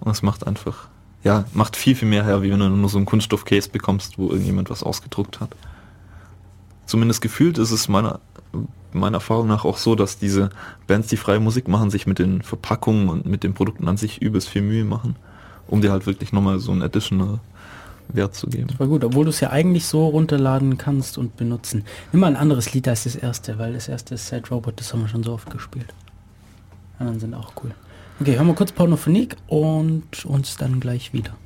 Und es macht einfach, ja, macht viel, viel mehr her, wie wenn du nur so einen Kunststoff-Case bekommst, wo irgendjemand was ausgedruckt hat. Zumindest gefühlt ist es meiner meiner Erfahrung nach auch so, dass diese Bands, die freie Musik machen, sich mit den Verpackungen und mit den Produkten an sich übelst viel Mühe machen, um dir halt wirklich nochmal so einen additional Wert zu geben. Das war gut, obwohl du es ja eigentlich so runterladen kannst und benutzen. Nimm mal ein anderes Lied als das erste, weil das erste ist Sad Robot, das haben wir schon so oft gespielt. Die anderen sind auch cool. Okay, hören wir kurz Pornophonik und uns dann gleich wieder.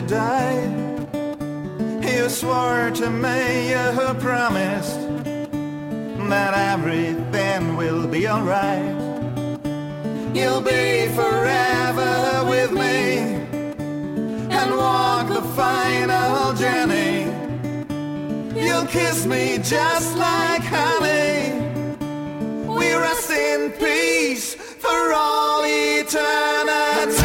To die. You swore to me, you promised that everything will be alright. You'll be forever with me and walk the final journey. You'll kiss me just like honey. We rest in peace for all eternity.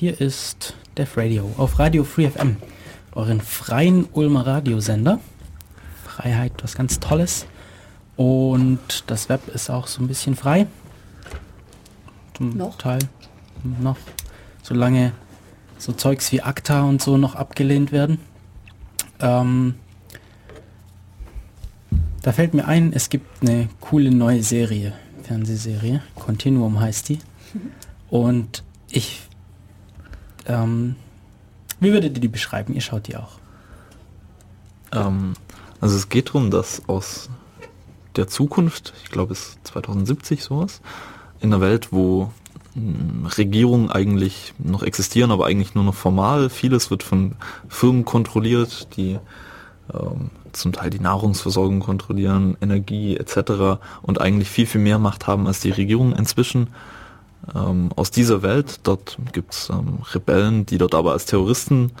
Hier ist Def Radio auf Radio Free FM, euren freien Ulmer Radiosender. Freiheit, was ganz Tolles. Und das Web ist auch so ein bisschen frei. Zum Noch? Teil. Noch. Solange so Zeugs wie ACTA und so noch abgelehnt werden. Ähm, da fällt mir ein, es gibt eine coole neue Serie, Fernsehserie. Continuum heißt die. Und ich, ähm, wie würdet ihr die beschreiben? Ihr schaut die auch. Ähm, also es geht darum, dass aus der Zukunft, ich glaube es ist 2070 sowas, in einer Welt, wo mh, Regierungen eigentlich noch existieren, aber eigentlich nur noch formal, vieles wird von Firmen kontrolliert, die ähm, zum Teil die Nahrungsversorgung kontrollieren, Energie etc. und eigentlich viel, viel mehr Macht haben als die Regierung inzwischen. Ähm, aus dieser Welt, dort gibt es ähm, Rebellen, die dort aber als Terroristen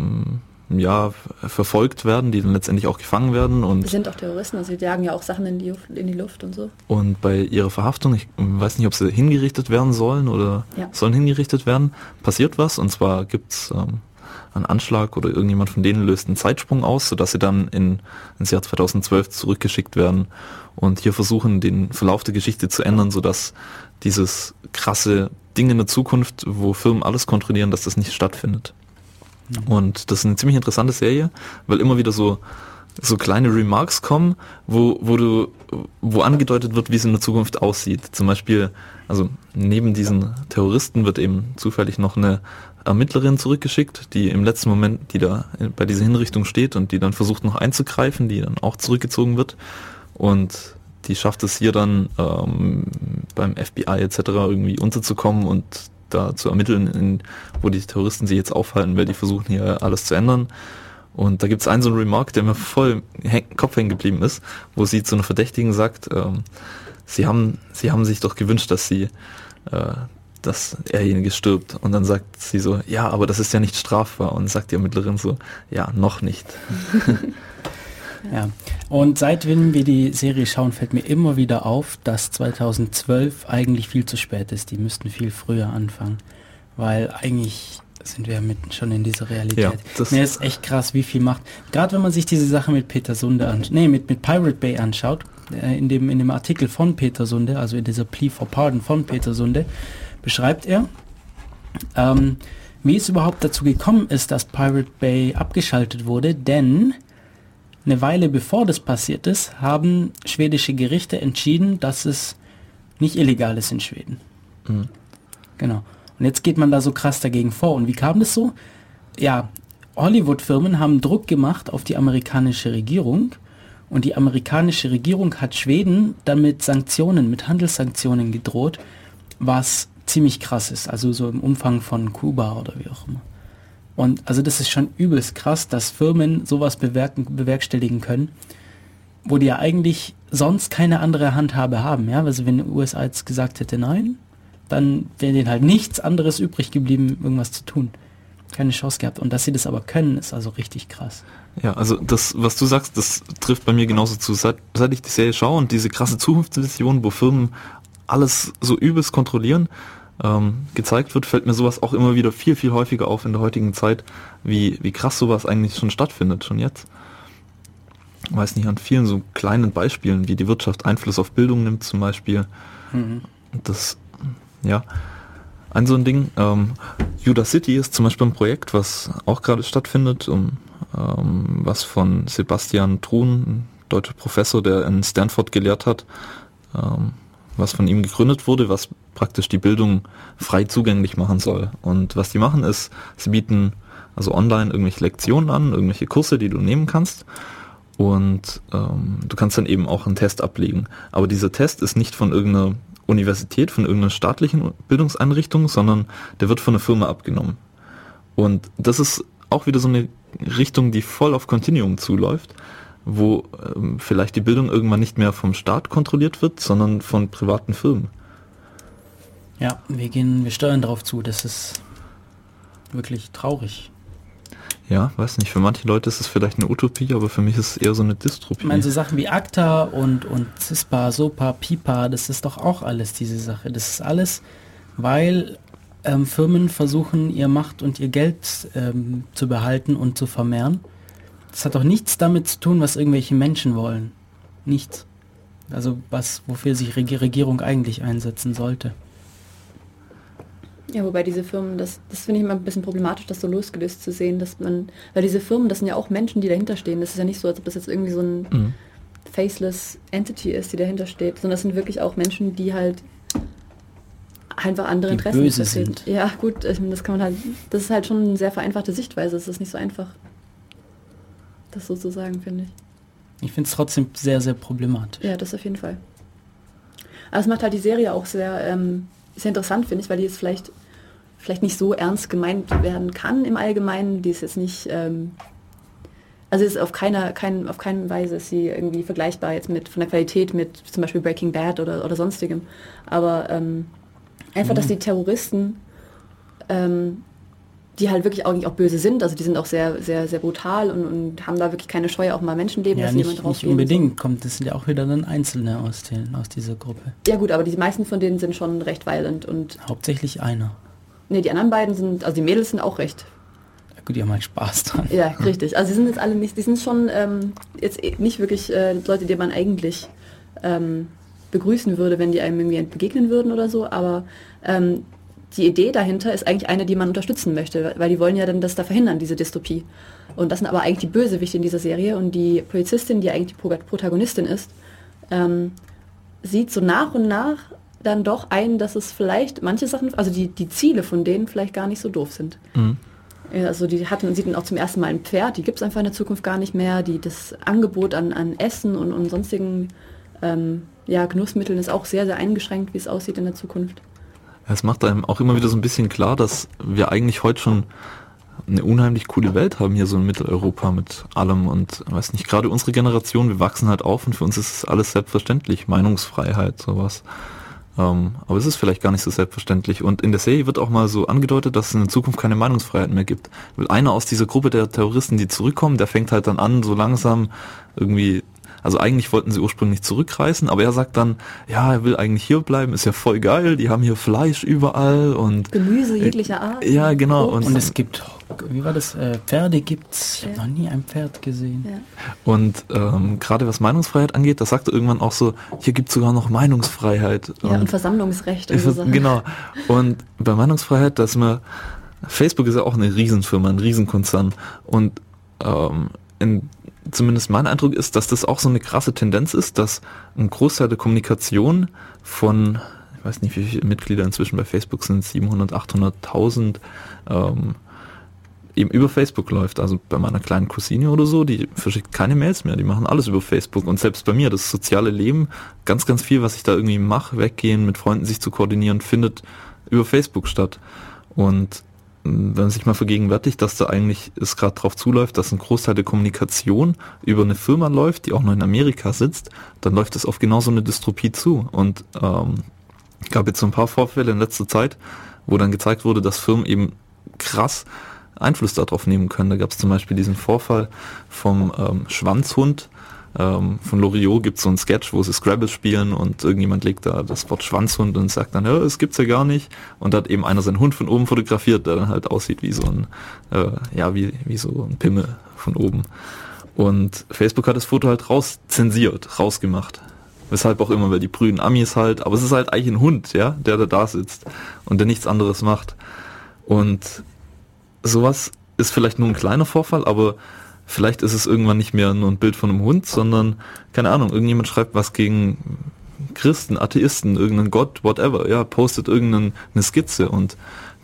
ähm, ja, verfolgt werden, die dann letztendlich auch gefangen werden und, sind auch Terroristen, also die jagen ja auch Sachen in die, Luft- in die Luft und so. und bei ihrer Verhaftung, ich weiß nicht, ob sie hingerichtet werden sollen oder Ja. sollen hingerichtet werden, passiert was und zwar gibt's ähm, einen Anschlag oder irgendjemand von denen löst einen Zeitsprung aus, sodass sie dann in, ins Jahr 2012 zurückgeschickt werden und hier versuchen, den Verlauf der Geschichte zu ändern, sodass dieses krasse Ding in der Zukunft, wo Firmen alles kontrollieren, dass das nicht stattfindet. Und das ist eine ziemlich interessante Serie, weil immer wieder so so kleine Remarks kommen, wo, wo du, wo angedeutet wird, wie es in der Zukunft aussieht. Zum Beispiel, also neben diesen Terroristen wird eben zufällig noch eine Ermittlerin zurückgeschickt, die im letzten Moment, die da bei dieser Hinrichtung steht und die dann versucht noch einzugreifen, die dann auch zurückgezogen wird. Und die schafft es hier dann ähm, beim FBI etc. irgendwie unterzukommen und da zu ermitteln, in, wo die Terroristen sich jetzt aufhalten, weil die versuchen hier alles zu ändern. Und da gibt es einen so einen Remark, der mir voll im Kopf hängen geblieben ist, wo sie zu einer Verdächtigen sagt, ähm, sie haben, sie haben sich doch gewünscht, dass sie, äh, dass erjenige stirbt. Und dann sagt sie so, ja, aber das ist ja nicht strafbar. Und sagt die Ermittlerin so, ja, noch nicht. Ja, und seitdem wir die Serie schauen, fällt mir immer wieder auf, dass 2012 eigentlich viel zu spät ist. Die müssten viel früher anfangen, weil eigentlich sind wir mitten schon in dieser Realität. Ja, das Mir ist echt krass, wie viel macht. Gerade wenn man sich diese Sache mit Peter Sunde anschaut, nee, mit, mit Pirate Bay anschaut, äh, in, dem, in dem Artikel von Peter Sunde, also in dieser Plea for Pardon von Peter Sunde, beschreibt er, ähm, wie es überhaupt dazu gekommen ist, dass Pirate Bay abgeschaltet wurde, denn eine Weile bevor das passiert ist, haben schwedische Gerichte entschieden, dass es nicht illegal ist in Schweden. Mhm. Genau. Und jetzt geht man da so krass dagegen vor. Und wie kam das so? Ja, Hollywood-Firmen haben Druck gemacht auf die amerikanische Regierung. Und die amerikanische Regierung hat Schweden damit Sanktionen, mit Handelssanktionen gedroht, was ziemlich krass ist. Also so im Umfang von Kuba oder wie auch immer. Und also das ist schon übelst krass, dass Firmen sowas bewerkstelligen können, wo die ja eigentlich sonst keine andere Handhabe haben. Ja, also wenn die USA jetzt gesagt hätte, nein, dann wäre denen halt nichts anderes übrig geblieben, irgendwas zu tun. Keine Chance gehabt. Und dass sie das aber können, ist also richtig krass. Ja, also das, was du sagst, das trifft bei mir genauso zu. Seit, seit ich die Serie schaue und diese krasse Zukunftsvision, wo Firmen alles so übelst kontrollieren, ähm, gezeigt wird, fällt mir sowas auch immer wieder viel, viel häufiger auf in der heutigen Zeit, wie, wie krass sowas eigentlich schon stattfindet, schon jetzt. Ich weiß nicht, an vielen so kleinen Beispielen, wie die Wirtschaft Einfluss auf Bildung nimmt zum Beispiel. Mhm. Das, ja, ein so ein Ding. Ähm, Judah City ist zum Beispiel ein Projekt, was auch gerade stattfindet, um, ähm, was von Sebastian Truhn, deutscher Professor, der in Stanford gelehrt hat, ähm, was von ihm gegründet wurde, was praktisch die Bildung frei zugänglich machen soll. Und was die machen ist, sie bieten also online irgendwelche Lektionen an, irgendwelche Kurse, die du nehmen kannst. Und ähm, du kannst dann eben auch einen Test ablegen. Aber dieser Test ist nicht von irgendeiner Universität, von irgendeiner staatlichen Bildungseinrichtung, sondern der wird von einer Firma abgenommen. Und das ist auch wieder so eine Richtung, die voll auf Continuum zuläuft wo ähm, vielleicht die Bildung irgendwann nicht mehr vom Staat kontrolliert wird, sondern von privaten Firmen. Ja, wir gehen, wir steuern darauf zu. Das ist wirklich traurig. Ja, weiß nicht. Für manche Leute ist es vielleicht eine Utopie, aber für mich ist es eher so eine Dystropie. Ich meine, so Sachen wie ACTA und, und CISPA, SOPA, PIPA, das ist doch auch alles diese Sache. Das ist alles, weil ähm, Firmen versuchen, ihr Macht und ihr Geld ähm, zu behalten und zu vermehren. Das hat doch nichts damit zu tun, was irgendwelche Menschen wollen. Nichts. Also was, wofür sich Reg Regierung eigentlich einsetzen sollte. Ja, wobei diese Firmen, das, das finde ich immer ein bisschen problematisch, das so losgelöst zu sehen, dass man, weil diese Firmen, das sind ja auch Menschen, die dahinter stehen. Das ist ja nicht so, als ob das jetzt irgendwie so ein mhm. faceless Entity ist, die dahinter steht, sondern das sind wirklich auch Menschen, die halt einfach andere die Interessen böse sind. Ja, gut, das kann man halt, das ist halt schon eine sehr vereinfachte Sichtweise, es ist nicht so einfach das so zu sagen, finde ich. Ich finde es trotzdem sehr, sehr problematisch. Ja, das auf jeden Fall. Aber es macht halt die Serie auch sehr, ähm, sehr interessant, finde ich, weil die jetzt vielleicht, vielleicht nicht so ernst gemeint werden kann im Allgemeinen. Die ist jetzt nicht, ähm, also ist auf keiner, kein, auf keinen Weise ist sie irgendwie vergleichbar jetzt mit von der Qualität mit zum Beispiel Breaking Bad oder, oder sonstigem. Aber ähm, einfach, mhm. dass die Terroristen ähm, die halt wirklich auch, auch böse sind. Also die sind auch sehr, sehr, sehr brutal und, und haben da wirklich keine Scheu, auch mal Menschenleben, ja, dass nicht, jemand nicht unbedingt so. kommt, das sind ja auch wieder dann Einzelne aus, den, aus dieser Gruppe. Ja gut, aber die meisten von denen sind schon recht violent und... Hauptsächlich einer. Ne, die anderen beiden sind, also die Mädels sind auch recht... Ja, gut, die haben halt Spaß dran. Ja, richtig. Also die sind jetzt alle nicht, die sind schon ähm, jetzt eh nicht wirklich äh, Leute, die man eigentlich ähm, begrüßen würde, wenn die einem irgendwie begegnen würden oder so, aber ähm, die Idee dahinter ist eigentlich eine, die man unterstützen möchte, weil die wollen ja dann das da verhindern, diese Dystopie. Und das sind aber eigentlich die Bösewichte in dieser Serie und die Polizistin, die eigentlich die Protagonistin ist, ähm, sieht so nach und nach dann doch ein, dass es vielleicht manche Sachen, also die, die Ziele von denen vielleicht gar nicht so doof sind. Mhm. Also die hatten, sieht dann auch zum ersten Mal ein Pferd, die gibt es einfach in der Zukunft gar nicht mehr. Die, das Angebot an, an Essen und, und sonstigen ähm, ja, Genussmitteln ist auch sehr, sehr eingeschränkt, wie es aussieht in der Zukunft. Es macht einem auch immer wieder so ein bisschen klar, dass wir eigentlich heute schon eine unheimlich coole Welt haben hier so in Mitteleuropa mit allem und weiß nicht, gerade unsere Generation, wir wachsen halt auf und für uns ist es alles selbstverständlich, Meinungsfreiheit, sowas. Ähm, aber es ist vielleicht gar nicht so selbstverständlich. Und in der Serie wird auch mal so angedeutet, dass es in Zukunft keine Meinungsfreiheit mehr gibt. Weil einer aus dieser Gruppe der Terroristen, die zurückkommen, der fängt halt dann an, so langsam irgendwie also eigentlich wollten sie ursprünglich zurückreisen, aber er sagt dann, ja, er will eigentlich hier bleiben, ist ja voll geil, die haben hier Fleisch überall und Gemüse jeglicher Art. Ja, genau. Und, und es gibt, wie war das, äh, Pferde gibt's, ich habe Ja. noch nie ein Pferd gesehen. Ja. Und ähm, gerade was Meinungsfreiheit angeht, da sagt er irgendwann auch so, hier gibt's sogar noch Meinungsfreiheit. Ja, und Versammlungsrecht und so genau. Und bei Meinungsfreiheit, dass man Facebook ist ja auch eine Riesenfirma, ein Riesenkonzern. Und ähm, in, zumindest mein Eindruck ist, dass das auch so eine krasse Tendenz ist, dass ein Großteil der Kommunikation von, ich weiß nicht, wie viele Mitglieder inzwischen bei Facebook sind, 700, 800.000, ähm, eben über Facebook läuft. Also bei meiner kleinen Cousine oder so, die verschickt keine Mails mehr, die machen alles über Facebook. Und selbst bei mir, das soziale Leben, ganz, ganz viel, was ich da irgendwie mache, weggehen, mit Freunden sich zu koordinieren, findet über Facebook statt. Und wenn man sich mal vergegenwärtigt, dass da eigentlich es gerade drauf zuläuft, dass ein Großteil der Kommunikation über eine Firma läuft, die auch noch in Amerika sitzt, dann läuft es auf genau so eine Dystopie zu. Und ähm, gab jetzt so ein paar Vorfälle in letzter Zeit, wo dann gezeigt wurde, dass Firmen eben krass Einfluss darauf nehmen können. Da gab es zum Beispiel diesen Vorfall vom ähm, Schwanzhund. Ähm, von Loriot gibt es so einen Sketch, wo sie Scrabble spielen und irgendjemand legt da das Wort Schwanzhund und sagt dann, ja, es gibt's ja gar nicht. Und da hat eben einer seinen Hund von oben fotografiert, der dann halt aussieht wie so ein, äh, ja, wie, wie so ein Pimmel von oben. Und Facebook hat das Foto halt raus zensiert, rausgemacht. Weshalb auch immer, weil die prüden Amis halt, aber es ist halt eigentlich ein Hund, ja, der da da sitzt und der nichts anderes macht. Und sowas ist vielleicht nur ein kleiner Vorfall, aber vielleicht ist es irgendwann nicht mehr nur ein Bild von einem Hund, sondern, keine Ahnung, irgendjemand schreibt was gegen Christen, Atheisten, irgendeinen Gott, whatever, ja, postet irgendeine Skizze und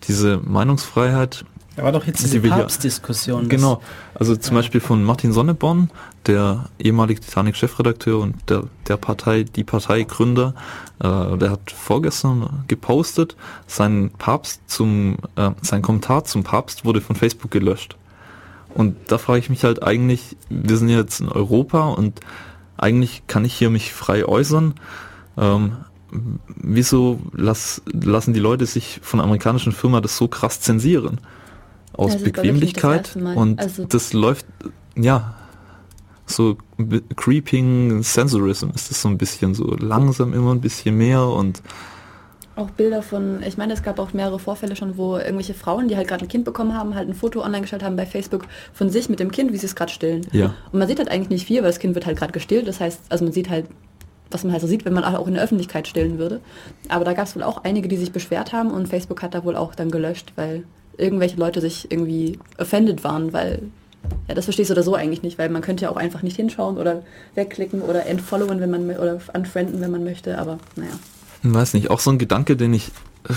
diese Meinungsfreiheit, Da war doch jetzt diese Die ja- Papstdiskussion. das- Genau, also zum Ja. Beispiel von Martin Sonneborn, der ehemalige Titanic-Chefredakteur und der, der Partei, die Parteigründer, äh, der hat vorgestern gepostet, sein Papst zum, äh, sein Kommentar zum Papst wurde von Facebook gelöscht. Und da frage ich mich halt eigentlich, wir sind jetzt in Europa und eigentlich kann ich hier mich frei äußern. Ähm, wieso lass, lassen die Leute sich von amerikanischen Firma das so krass zensieren? Aus Das nicht das Bequemlichkeit Mal. und Also- das läuft, ja, so creeping Sensorism ist das so ein bisschen so langsam immer ein bisschen mehr und Auch Bilder von, ich meine, es gab auch mehrere Vorfälle schon, wo irgendwelche Frauen, die halt gerade ein Kind bekommen haben, halt ein Foto online gestellt haben bei Facebook von sich mit dem Kind, wie sie es gerade stillen. Ja. Und man sieht halt eigentlich nicht viel, weil das Kind wird halt gerade gestillt. Das heißt, also man sieht halt, was man halt so sieht, wenn man auch in der Öffentlichkeit stillen würde. Aber da gab es wohl auch einige, die sich beschwert haben und Facebook hat da wohl auch dann gelöscht, weil irgendwelche Leute sich irgendwie offended waren, weil ja, das verstehst du oder so eigentlich nicht, weil man könnte ja auch einfach nicht hinschauen oder wegklicken oder entfollowen, wenn man oder unfrienden, wenn man möchte, aber naja. Weiß nicht, auch so ein Gedanke, den ich, äh,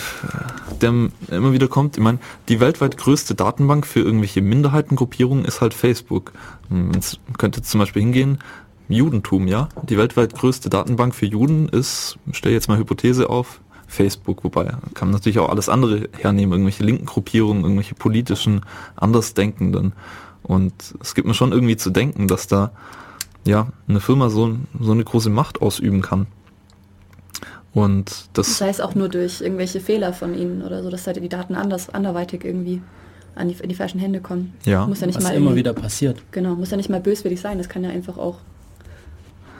der immer wieder kommt. Ich meine, die weltweit größte Datenbank für irgendwelche Minderheitengruppierungen ist halt Facebook. Man könnte jetzt zum Beispiel hingehen, Judentum, ja. Die weltweit größte Datenbank für Juden ist, stell jetzt mal Hypothese auf, Facebook, wobei kann man natürlich auch alles andere hernehmen, irgendwelche linken Gruppierungen, irgendwelche politischen, Andersdenkenden. Und es gibt mir schon irgendwie zu denken, dass da ja eine Firma so, so eine große Macht ausüben kann. Und das, Sei es auch nur durch irgendwelche Fehler von ihnen oder so, dass halt die Daten anders, anderweitig irgendwie an die, in die falschen Hände kommen. Ja, muss ja nicht Was mal immer wieder passiert. Genau, muss ja nicht mal böswillig sein, das kann ja einfach auch.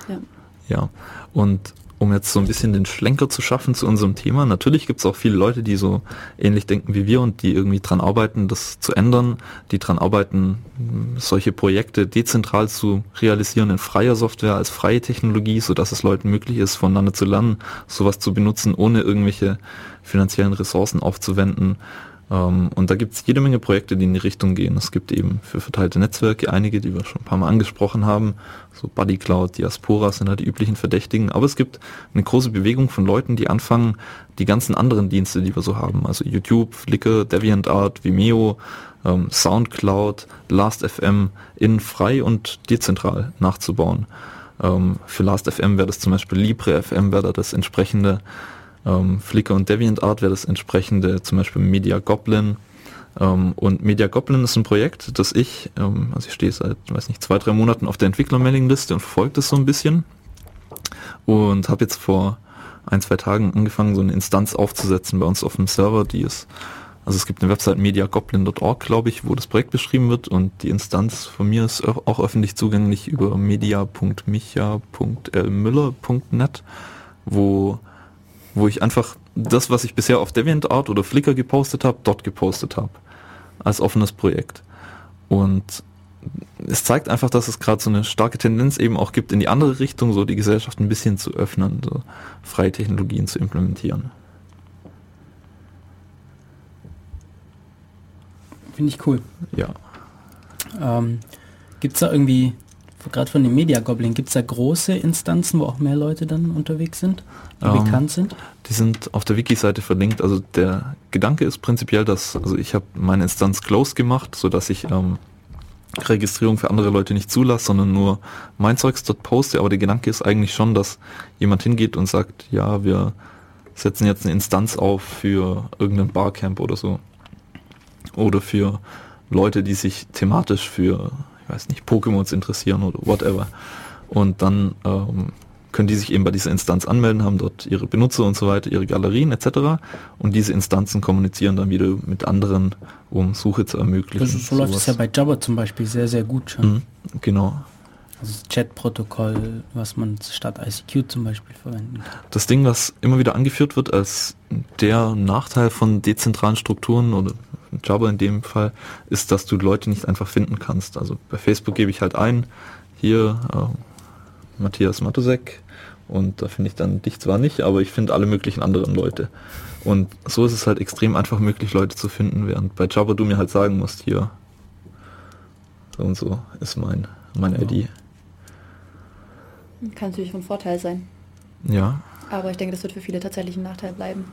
Ja. ja. Und um jetzt so ein bisschen den Schlenker zu schaffen zu unserem Thema. Natürlich gibt es auch viele Leute, die so ähnlich denken wie wir und die irgendwie dran arbeiten, das zu ändern, die dran arbeiten, solche Projekte dezentral zu realisieren in freier Software als freie Technologie, so dass es Leuten möglich ist, voneinander zu lernen, sowas zu benutzen, ohne irgendwelche finanziellen Ressourcen aufzuwenden. Ähm, und da gibt es jede Menge Projekte, die in die Richtung gehen. Es gibt eben für verteilte Netzwerke einige, die wir schon ein paar Mal angesprochen haben. So Buddy Cloud, Diaspora sind da die üblichen Verdächtigen. Aber es gibt eine große Bewegung von Leuten, die anfangen, die ganzen anderen Dienste, die wir so haben, also YouTube, Flickr, DeviantArt, Vimeo, ähm, Soundcloud, Last.fm in frei und dezentral nachzubauen. Ähm, für Last.fm wäre das zum Beispiel LibreFM, wäre da das entsprechende ähm, Flickr und DeviantArt wäre das entsprechende, zum Beispiel Media Goblin. Ähm, und Media Goblin ist ein Projekt, das ich, ähm, also ich stehe seit, weiß nicht, zwei, drei Monaten auf der Entwicklermailingliste und verfolge das so ein bisschen. Und habe jetzt vor ein, zwei Tagen angefangen, so eine Instanz aufzusetzen bei uns auf dem Server, die ist, also es gibt eine Website mediagoblin.org, glaube ich, wo das Projekt beschrieben wird und die Instanz von mir ist auch öffentlich zugänglich über media.micha.lmüller.net, wo wo ich einfach das, was ich bisher auf DeviantArt oder Flickr gepostet habe, dort gepostet habe. Als offenes Projekt. Und es zeigt einfach, dass es gerade so eine starke Tendenz eben auch gibt, in die andere Richtung, so die Gesellschaft ein bisschen zu öffnen, so freie Technologien zu implementieren. Finde ich cool. Ja. Ähm, gibt es da irgendwie, gerade von dem Media Goblin, gibt es da große Instanzen, wo auch mehr Leute dann unterwegs sind, die Ähm, bekannt sind? Die sind auf der Wiki-Seite verlinkt. Also der Gedanke ist prinzipiell, dass, also ich habe meine Instanz closed gemacht, so dass ich ähm, Registrierung für andere Leute nicht zulasse, sondern nur mein Zeugs dort poste. Aber der Gedanke ist eigentlich schon, dass jemand hingeht und sagt, ja, wir setzen jetzt eine Instanz auf für irgendein Barcamp oder so. Oder für Leute, die sich thematisch für, weiß nicht, Pokémons interessieren oder whatever. Und dann ähm, können die sich eben bei dieser Instanz anmelden, haben dort ihre Benutzer und so weiter, ihre Galerien etc. Und diese Instanzen kommunizieren dann wieder mit anderen, um Suche zu ermöglichen. Also so läuft es ja bei Jabber zum Beispiel sehr, sehr gut schon. Mhm, genau. Also das Chat-Protokoll, was man statt ICQ zum Beispiel verwenden kann. Das Ding, was immer wieder angeführt wird als der Nachteil von dezentralen Strukturen oder Java in dem Fall, ist, dass du Leute nicht einfach finden kannst. Also bei Facebook gebe ich halt ein, hier äh, Matthias Matusek und da finde ich dann dich zwar nicht, aber ich finde alle möglichen anderen Leute. Und so ist es halt extrem einfach möglich, Leute zu finden, während bei Java du mir halt sagen musst, hier so und so ist mein, mein ID. Kann natürlich von Vorteil sein. Ja, Aber ich denke, das wird für viele tatsächlich ein Nachteil bleiben.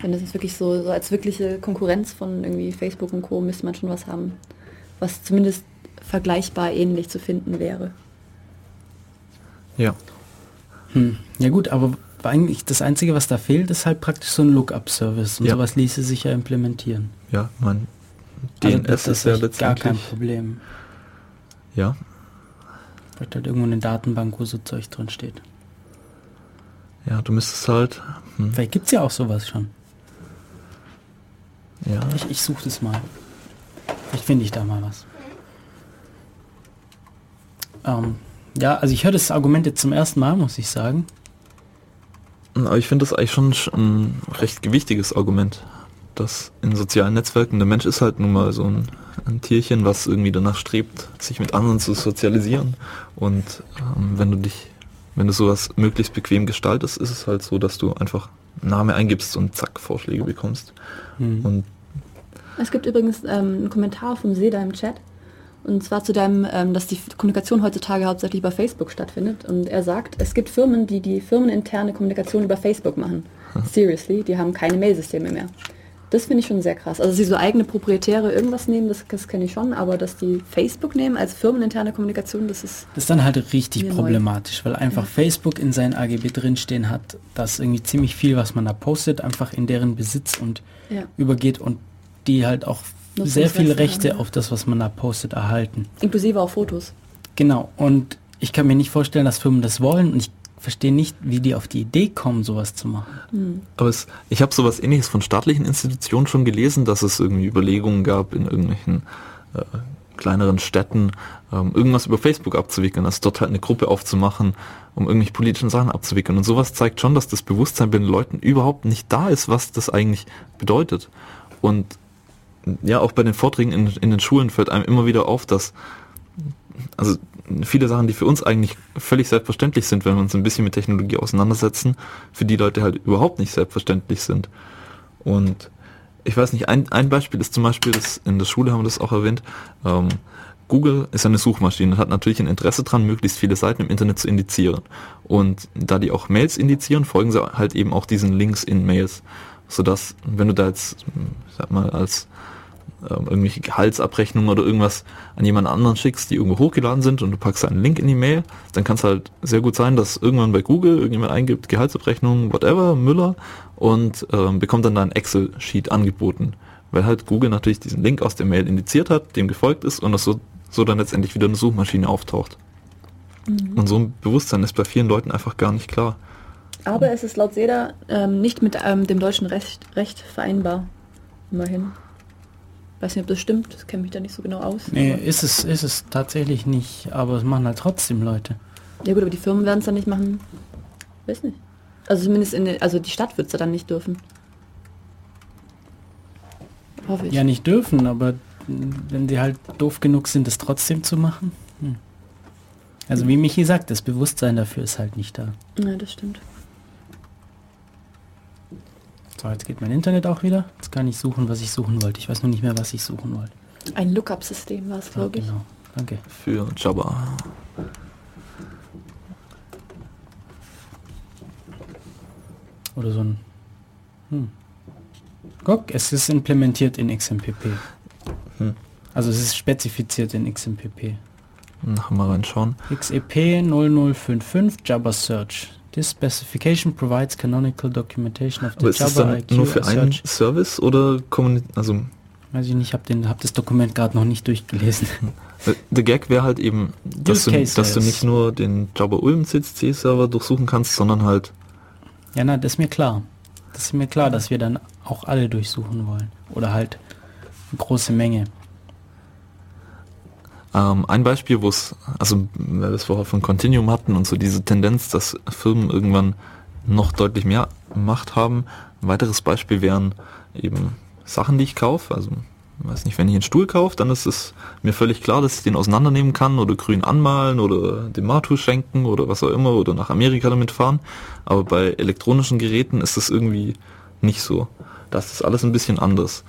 Wenn das ist wirklich so, so als wirkliche Konkurrenz von irgendwie Facebook und Co. müsste man schon was haben, was zumindest vergleichbar ähnlich zu finden wäre. ja. Hm. Ja gut, aber eigentlich das Einzige, was da fehlt, ist halt praktisch so ein Lookup-Service. Und Ja. sowas ließe sich ja implementieren. Ja, mein Also DNS ist ja echt gar kein letztendlich. Problem. Ja, Vielleicht halt irgendwo eine Datenbank, wo so Zeug drin steht. ja, du müsstest halt. Hm, Vielleicht gibt es ja auch sowas schon. Ja, Ich, ich suche das mal. Vielleicht finde ich da mal was. Ähm, ja, also ich höre das Argument jetzt zum ersten Mal, muss ich sagen. aber ich finde das eigentlich schon sch- ein recht gewichtiges Argument, dass in sozialen Netzwerken der Mensch ist halt nun mal so ein, ein Tierchen, was irgendwie danach strebt, sich mit anderen zu sozialisieren. Und ähm, wenn du dich, wenn du sowas möglichst bequem gestaltest, ist es halt so, dass du einfach Name eingibst und zack Vorschläge bekommst. Hm. Und Es gibt übrigens ähm, einen Kommentar vom Seda im Chat. Und zwar zu deinem, ähm, dass die Kommunikation heutzutage hauptsächlich über Facebook stattfindet. Und er sagt, es gibt Firmen, die die firmeninterne Kommunikation über Facebook machen. Seriously, die haben keine Mailsysteme mehr. Das finde ich schon sehr krass. Also, dass sie so eigene proprietäre irgendwas nehmen, das, das kenne ich schon. Aber dass die Facebook nehmen als firmeninterne Kommunikation, das ist... Das ist dann halt richtig Mir neu. problematisch, weil einfach Facebook in seinen AGB drinstehen hat, dass irgendwie ziemlich viel, was man da postet, einfach in deren Besitz und Ja. übergeht und die halt auch Nutzungsrechte sehr viele haben, Rechte ja. auf das, was man da postet, erhalten. Inklusive auch Fotos. Genau. Und ich kann mir nicht vorstellen, dass Firmen das wollen und ich verstehe nicht, wie die auf die Idee kommen, sowas zu machen. Aber es, ich habe sowas ähnliches von staatlichen Institutionen schon gelesen, dass es irgendwie Überlegungen gab in irgendwelchen äh, kleineren Städten ähm, irgendwas über Facebook abzuwickeln, also dort halt eine Gruppe aufzumachen, um irgendwelche politischen Sachen abzuwickeln. Und sowas zeigt schon, dass das Bewusstsein bei den Leuten überhaupt nicht da ist, was das eigentlich bedeutet. Und ja, auch bei den Vorträgen in, in den Schulen fällt einem immer wieder auf, dass also viele Sachen, die für uns eigentlich völlig selbstverständlich sind, wenn wir uns ein bisschen mit Technologie auseinandersetzen, für die Leute halt überhaupt nicht selbstverständlich sind. Und ich weiß nicht, ein, ein Beispiel ist zum Beispiel, das, in der Schule haben wir das auch erwähnt, ähm, Google ist eine Suchmaschine und hat natürlich ein Interesse daran, möglichst viele Seiten im Internet zu indizieren. Und da die auch Mails indizieren, folgen sie halt eben auch diesen Links in Mails. Sodass, wenn du da jetzt, sag mal, als ähm, irgendwelche Gehaltsabrechnungen oder irgendwas an jemand anderen schickst, die irgendwo hochgeladen sind und du packst einen Link in die Mail, dann kann es halt sehr gut sein, dass irgendwann bei Google irgendjemand eingibt, Gehaltsabrechnung, whatever, Müller und ähm, bekommt dann da ein Excel-Sheet angeboten. Weil halt Google natürlich diesen Link aus der Mail indiziert hat, dem gefolgt ist und das so, so dann letztendlich wieder eine Suchmaschine auftaucht. Mhm. Und so ein Bewusstsein ist bei vielen Leuten einfach gar nicht klar. Aber es ist laut SEDA ähm, nicht mit ähm, dem deutschen Recht, Recht vereinbar. Immerhin. Weiß nicht, ob das stimmt, das kenne mich da nicht so genau aus. Nee, ist es, ist es tatsächlich nicht, aber es machen halt trotzdem Leute. Ja gut, aber die Firmen werden es dann nicht machen. Weiß nicht. Also zumindest in den, also die Stadt wird es dann nicht dürfen. Hoffe ich. Ja, nicht dürfen, aber wenn die halt doof genug sind, es trotzdem zu machen. Hm. Also wie Michi sagt, das Bewusstsein dafür ist halt nicht da. Ja, das stimmt. So, jetzt geht mein Internet auch wieder. Jetzt kann ich suchen, was ich suchen wollte. Ich weiß nur nicht mehr, was ich suchen wollte. Ein Lookup-System war es, glaube ja, genau. Danke. Für Jabba. Oder so ein... Hm. Guck, es ist implementiert in XMPP. Hm. Also es ist spezifiziert in XMPP. Nachher mal reinschauen. XEP 0055 Java Search. This specification provides canonical documentation of the Aber ist Java das dann nur für einen Service oder also Weiß ich nicht, ich habe hab das Dokument gerade noch nicht durchgelesen. Der Gag wäre halt eben, dass du, dass du, nicht nur den Java Ulm CC Server durchsuchen kannst, sondern halt. Ja, na, das ist mir klar. Das ist mir klar, dass wir dann auch alle durchsuchen wollen. Oder halt eine große Menge. Ähm, ein Beispiel, wo es, also weil wir es vorher von Continuum hatten und so diese Tendenz, dass Firmen irgendwann noch deutlich mehr Macht haben. Ein weiteres Beispiel wären eben Sachen, die ich kaufe. Also weiß nicht, wenn ich einen Stuhl kaufe, dann ist es mir völlig klar, dass ich den auseinandernehmen kann oder grün anmalen oder dem Matu schenken oder was auch immer oder nach Amerika damit fahren. Aber bei elektronischen Geräten ist es irgendwie nicht so. Das ist alles ein bisschen anders.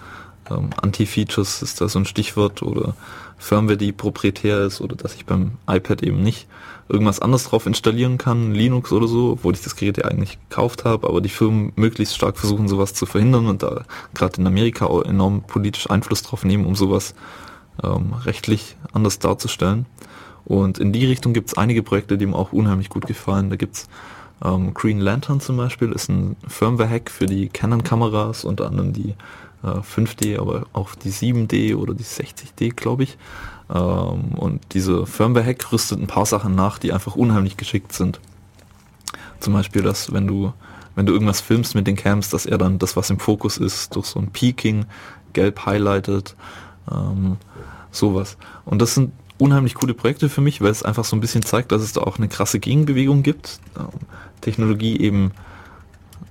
Ähm, Anti-Features ist da so ein Stichwort oder Firmware, die proprietär ist oder dass ich beim iPad eben nicht irgendwas anderes drauf installieren kann, Linux oder so, obwohl ich das Gerät ja eigentlich gekauft habe, aber die Firmen möglichst stark versuchen, sowas zu verhindern und da gerade in Amerika auch enorm politisch Einfluss drauf nehmen, um sowas ähm, rechtlich anders darzustellen. Und in die Richtung gibt es einige Projekte, die mir auch unheimlich gut gefallen. Da gibt's ähm, Green Lantern zum Beispiel, ist ein Firmware-Hack für die Canon-Kameras, unter anderem die 5D, äh, aber auch die 7D oder die 60D, glaube ich. Ähm, und diese Firmware-Hack rüstet ein paar Sachen nach, die einfach unheimlich geschickt sind. Zum Beispiel, dass wenn du, wenn du irgendwas filmst mit den Cams, dass er dann das, was im Fokus ist, durch so ein Peaking gelb highlightet, ähm, sowas. Und das sind unheimlich coole Projekte für mich, weil es einfach so ein bisschen zeigt, dass es da auch eine krasse Gegenbewegung gibt. Ähm, Technologie eben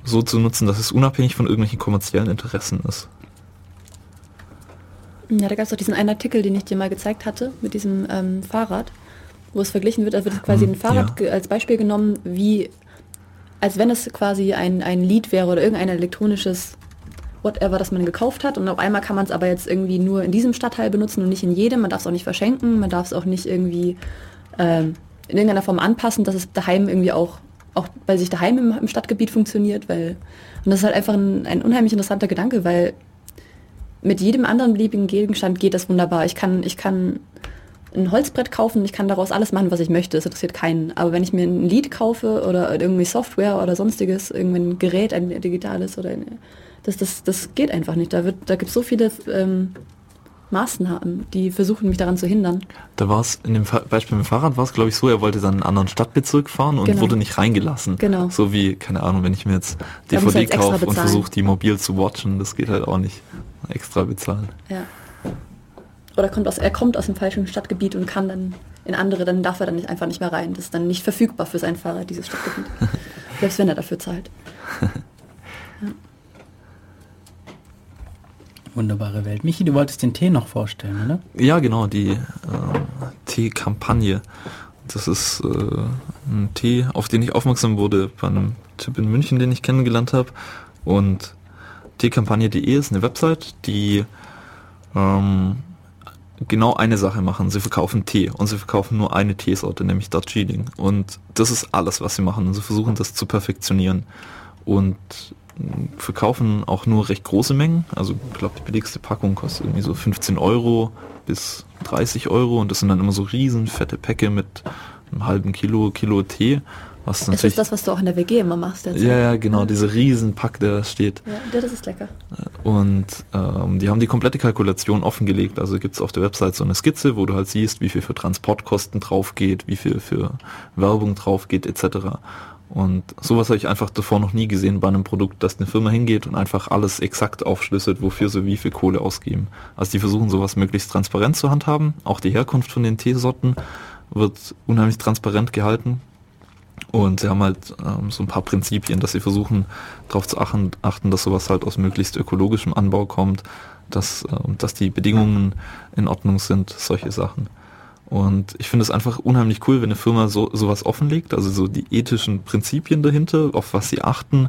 so zu nutzen, dass es unabhängig von irgendwelchen kommerziellen Interessen ist. Ja, da gab es auch diesen einen Artikel, den ich dir mal gezeigt hatte, mit diesem ähm, Fahrrad, wo es verglichen wird, da wird quasi hm, ein Fahrrad ja. als Beispiel genommen, wie, als wenn es quasi ein, ein Lied wäre oder irgendein elektronisches whatever, das man gekauft hat und auf einmal kann man es aber jetzt irgendwie nur in diesem Stadtteil benutzen und nicht in jedem, man darf es auch nicht verschenken, man darf es auch nicht irgendwie ähm, in irgendeiner Form anpassen, dass es daheim irgendwie auch, auch bei sich daheim im, im Stadtgebiet funktioniert, weil, und das ist halt einfach ein, ein unheimlich interessanter Gedanke, weil mit jedem anderen beliebigen Gegenstand geht das wunderbar. Ich kann, ich kann ein Holzbrett kaufen, ich kann daraus alles machen, was ich möchte. Es interessiert keinen. Aber wenn ich mir ein Lied kaufe oder irgendwie Software oder sonstiges, irgendein Gerät, ein digitales oder eine, das, das, das geht einfach nicht. Da, wird, da gibt es so viele ähm, Maßnahmen, die versuchen, mich daran zu hindern. Da war es, in dem Beispiel mit dem Fahrrad war es, glaube ich, so, er wollte dann einen anderen Stadtbezirk fahren und genau. wurde nicht reingelassen. Genau. So wie, keine Ahnung, wenn ich mir jetzt DVD kaufe und versuche, die mobil zu watchen, das geht halt auch nicht extra bezahlen. Ja. oder kommt aus, er kommt aus dem falschen Stadtgebiet und kann dann in andere, dann darf er dann nicht, einfach nicht mehr rein. Das ist dann nicht verfügbar für seinen Fahrer, dieses Stadtgebiet. Selbst wenn er dafür zahlt. Wunderbare Welt. Michi, du wolltest den Tee noch vorstellen, oder? Ja, genau, die äh, Tee-Kampagne. Das ist äh, ein Tee, auf den ich aufmerksam wurde bei einem Typ in München, den ich kennengelernt habe. Und teekampagne.de ist eine Website, die ähm, genau eine Sache machen. Sie verkaufen Tee und sie verkaufen nur eine Teesorte, nämlich Darjeeling. Und das ist alles, was sie machen. Und sie versuchen das zu perfektionieren. Und verkaufen auch nur recht große Mengen. Also ich glaube, die billigste Packung kostet irgendwie so 15 Euro bis 30 Euro und das sind dann immer so riesen fette Päcke mit einem halben Kilo, Kilo Tee. Was das ist das, was du auch in der WG immer machst. Jetzt. Ja, ja, genau, diese riesen Pack, der da steht. Ja, das ist lecker. Und ähm, die haben die komplette Kalkulation offengelegt. Also gibt es auf der Website so eine Skizze, wo du halt siehst, wie viel für Transportkosten drauf geht, wie viel für Werbung drauf geht, etc. Und sowas habe ich einfach davor noch nie gesehen bei einem Produkt, dass eine Firma hingeht und einfach alles exakt aufschlüsselt, wofür sie wie viel Kohle ausgeben. Also die versuchen sowas möglichst transparent zu handhaben. Auch die Herkunft von den Teesorten wird unheimlich transparent gehalten. Und sie haben halt ähm, so ein paar Prinzipien, dass sie versuchen darauf zu achten, dass sowas halt aus möglichst ökologischem Anbau kommt, dass, ähm, dass die Bedingungen in Ordnung sind, solche Sachen. Und ich finde es einfach unheimlich cool, wenn eine Firma so sowas offenlegt, also so die ethischen Prinzipien dahinter, auf was sie achten,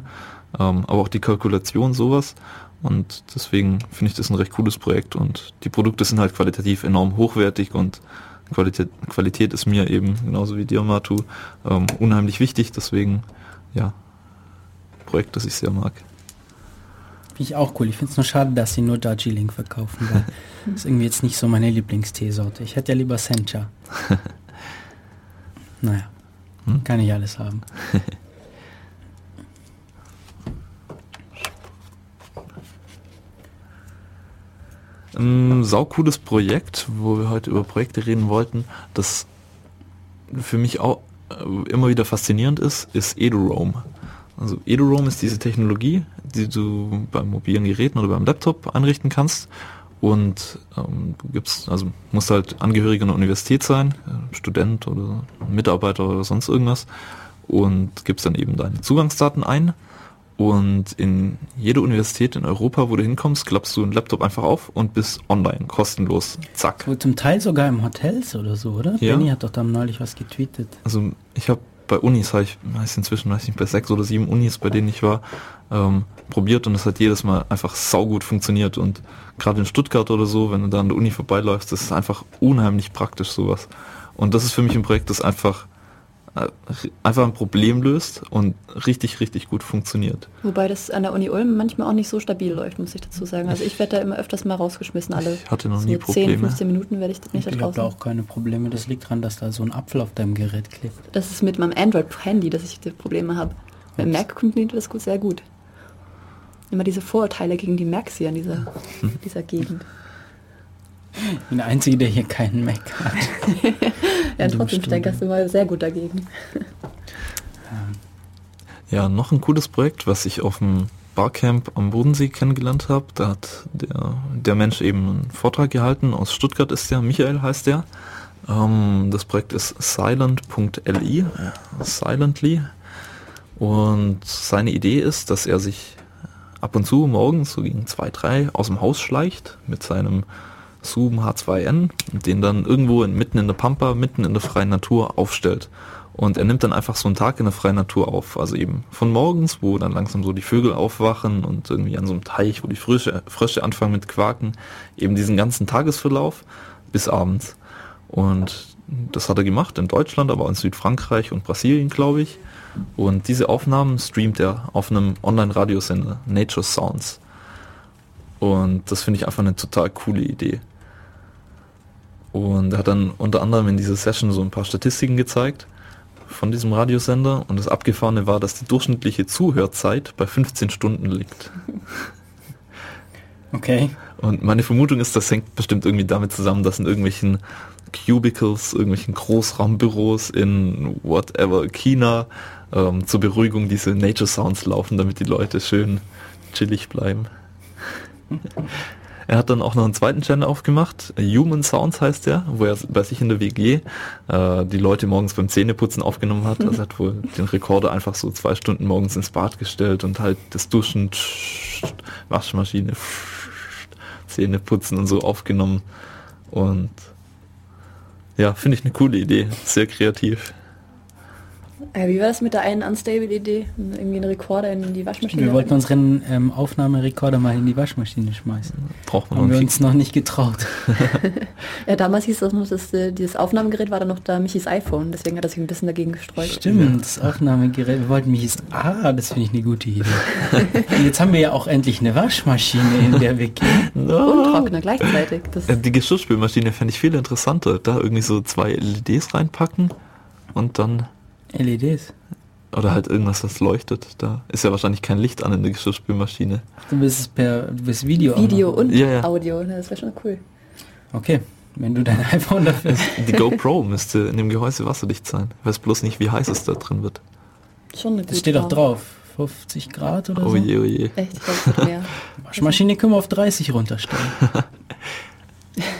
ähm, aber auch die Kalkulation sowas. Und deswegen finde ich das ein recht cooles Projekt und die Produkte sind halt qualitativ enorm hochwertig und Qualität, Qualität ist mir eben, genauso wie dir, Matu, ähm, unheimlich wichtig. Deswegen, ja, Projekt, das ich sehr mag. Finde ich auch cool. Ich finde es nur schade, dass sie nur Darjeeling verkaufen, weil das ist irgendwie jetzt nicht so meine Lieblingsteesorte. Ich hätte ja lieber Sencha. naja, hm? kann ich alles haben. Ein saucooles Projekt, wo wir heute über Projekte reden wollten, das für mich auch äh, immer wieder faszinierend ist, ist EduRoam. Also EduRoam ist diese Technologie, die du beim mobilen Geräten oder beim Laptop einrichten kannst. Und ähm, du gibst, also musst halt Angehöriger einer Universität sein, äh, Student oder Mitarbeiter oder sonst irgendwas und gibst dann eben deine Zugangsdaten ein und in jede Universität in Europa, wo du hinkommst, klappst du einen Laptop einfach auf und bist online, kostenlos. Zack. Wo zum Teil sogar im Hotels oder so, oder? Ja. Benny hat doch da neulich was getweetet. Also ich habe bei Unis, habe ich weiß inzwischen, weiß nicht, bei sechs oder sieben Unis, bei denen ich war, ähm, probiert und es hat jedes Mal einfach saugut funktioniert. Und gerade in Stuttgart oder so, wenn du da an der Uni vorbeiläufst, das ist einfach unheimlich praktisch sowas. Und das ist für mich ein Projekt, das einfach einfach ein Problem löst und richtig, richtig gut funktioniert. Wobei das an der Uni Ulm manchmal auch nicht so stabil läuft, muss ich dazu sagen. Also ich werde da immer öfters mal rausgeschmissen, alle ich hatte noch so nie Probleme. 10, 15 Minuten werde ich nicht ich da draußen. Ich habe auch keine Probleme, das liegt daran, dass da so ein Apfel auf deinem Gerät klebt. Das ist mit meinem Android-Handy, dass ich die Probleme habe. Beim Mac funktioniert das gut, sehr gut. Immer diese Vorurteile gegen die Macs hier in dieser, dieser Gegend. Ich bin der Einzige, der hier keinen Mac hat. ja, trotzdem steckerst du mal sehr gut dagegen. Ja, noch ein cooles Projekt, was ich auf dem Barcamp am Bodensee kennengelernt habe. Da hat der, der Mensch eben einen Vortrag gehalten. Aus Stuttgart ist der, Michael heißt der. Ähm, das Projekt ist silent.li, silently. Und seine Idee ist, dass er sich ab und zu morgens so gegen zwei, drei aus dem Haus schleicht mit seinem Zoom H2N und den dann irgendwo in, mitten in der Pampa, mitten in der freien Natur aufstellt. Und er nimmt dann einfach so einen Tag in der freien Natur auf. Also eben von morgens, wo dann langsam so die Vögel aufwachen und irgendwie an so einem Teich, wo die Frösche, Frösche anfangen mit Quaken, eben diesen ganzen Tagesverlauf bis abends. Und das hat er gemacht in Deutschland, aber auch in Südfrankreich und Brasilien, glaube ich. Und diese Aufnahmen streamt er auf einem Online-Radiosender, Nature Sounds. Und das finde ich einfach eine total coole Idee. Und er hat dann unter anderem in dieser Session so ein paar Statistiken gezeigt von diesem Radiosender und das Abgefahrene war, dass die durchschnittliche Zuhörzeit bei 15 Stunden liegt. Okay. Und meine Vermutung ist, das hängt bestimmt irgendwie damit zusammen, dass in irgendwelchen Cubicles, irgendwelchen Großraumbüros in whatever China ähm, zur Beruhigung diese Nature Sounds laufen, damit die Leute schön chillig bleiben. Er hat dann auch noch einen zweiten Channel aufgemacht, Human Sounds heißt der, wo er bei sich in der WG äh, die Leute morgens beim Zähneputzen aufgenommen hat. Also er hat wohl den Rekorder einfach so zwei Stunden morgens ins Bad gestellt und halt das Duschen, Waschmaschine, Zähneputzen und so aufgenommen. Und ja, finde ich eine coole Idee, sehr kreativ. Äh, wie war das mit der einen Unstable-Idee? Irgendwie einen Rekorder in die Waschmaschine? Wir wollten unseren ähm, Aufnahmerekorder mal in die Waschmaschine schmeißen. Braucht man Haben wir noch uns noch nicht getraut. Ja, damals hieß das noch, dass äh, dieses Aufnahmegerät war dann noch da Michis iPhone, deswegen hat er sich ein bisschen dagegen gestreut. Stimmt, das Aufnahmegerät. Wir wollten mich jetzt. Ah, das finde ich eine gute Idee. Und jetzt haben wir ja auch endlich eine Waschmaschine in der WG. Und Trockner gleichzeitig. Das, Äh, Die Geschirrspülmaschine fände ich viel interessanter. Da irgendwie so zwei LEDs reinpacken und dann LEDs. oder halt irgendwas, das leuchtet. Da ist ja wahrscheinlich kein Licht an in der Geschirrspülmaschine. Du willst es per du willst Video. Video und Ja, ja. Audio, ne, das wäre schon cool. Okay, wenn du dein iPhone dafür. Die GoPro müsste in dem Gehäuse wasserdicht sein. Ich weiß bloß nicht, wie heiß es da drin wird. Schon eine Das steht auch drauf. 50 Grad oder Oh so. je, oh je. Echt. Waschmaschine können wir auf 30 runterstellen.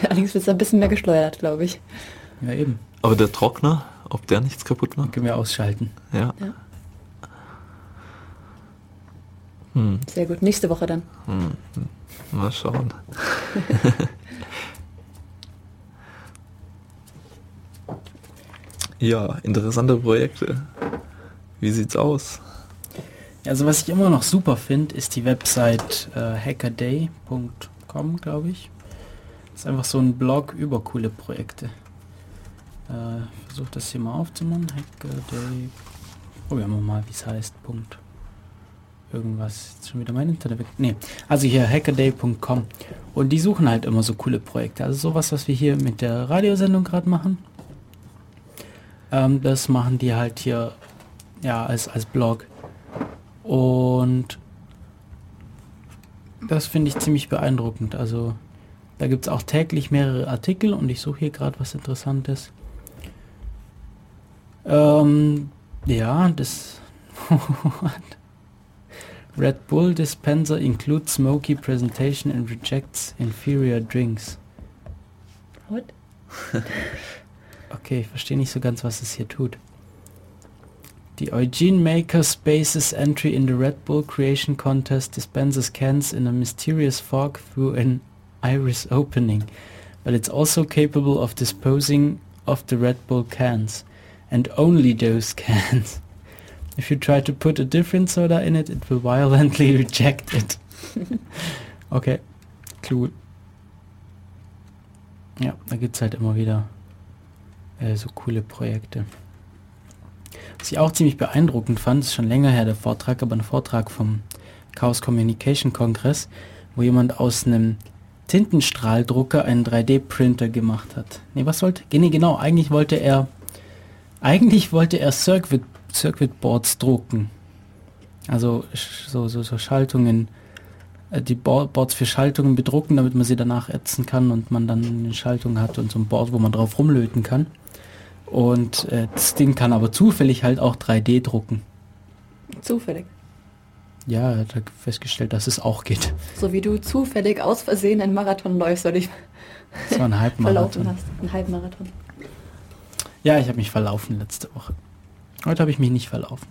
Allerdings wird es ein bisschen mehr gesteuert, glaube ich. Ja, eben. Aber der Trockner, ob der nichts kaputt macht? Können wir ausschalten. Ja. Ja. Hm, Sehr gut. Nächste Woche dann. mal schauen. ja, interessante Projekte. Wie sieht's aus? Also was ich immer noch super finde, ist die Website äh, hackerday.com, glaube ich. Das ist einfach so ein Blog über coole Projekte. Äh, Versuche das hier mal aufzumachen. Hackerday. Probieren wir mal, wie es heißt. Punkt. Irgendwas. Ist schon wieder mein Internet weg. Nee. Also hier hackerday.com. Und die suchen halt immer so coole Projekte. Also sowas, was wir hier mit der Radiosendung gerade machen. Ähm, das machen die halt hier ja als, als Blog. Und das finde ich ziemlich beeindruckend. Also da gibt es auch täglich mehrere Artikel und ich suche hier gerade was Interessantes. Ähm, ja, das Red Bull dispenser includes smoky presentation and rejects inferior drinks. What? Okay, ich verstehe nicht so ganz, was es hier tut. The Eugene Maker Spaces entry in the Red Bull Creation Contest dispenses cans in a mysterious fog through an iris opening, but it's also capable of disposing of the Red Bull cans, and only those cans. If you try to put a different soda in it, it will violently reject it. okay, cool. Ja, da gibt's halt immer wieder äh, so coole Projekte. Was ich auch ziemlich beeindruckend fand, ist schon länger her der Vortrag, aber ein Vortrag vom Chaos Communication Kongress, wo jemand aus einem Tintenstrahldrucker einen 3D-Printer gemacht hat. Nee, was wollte? Nee, genau, eigentlich wollte er eigentlich wollte er Circuit, Circuit Boards drucken. Also so, so, so Schaltungen, äh, die Bo- Boards für Schaltungen bedrucken, damit man sie danach ätzen kann und man dann eine Schaltung hat und so ein Board, wo man drauf rumlöten kann. Und äh, das Ding kann aber zufällig halt auch 3D drucken. Zufällig. Ja, er hat halt festgestellt, dass es auch geht. So wie du zufällig aus Versehen einen Marathon läufst, weil dich Das war ein verlaufen Halbmarathon. hast. Ein Halbmarathon. Ja, ich habe mich verlaufen letzte Woche. Heute habe ich mich nicht verlaufen.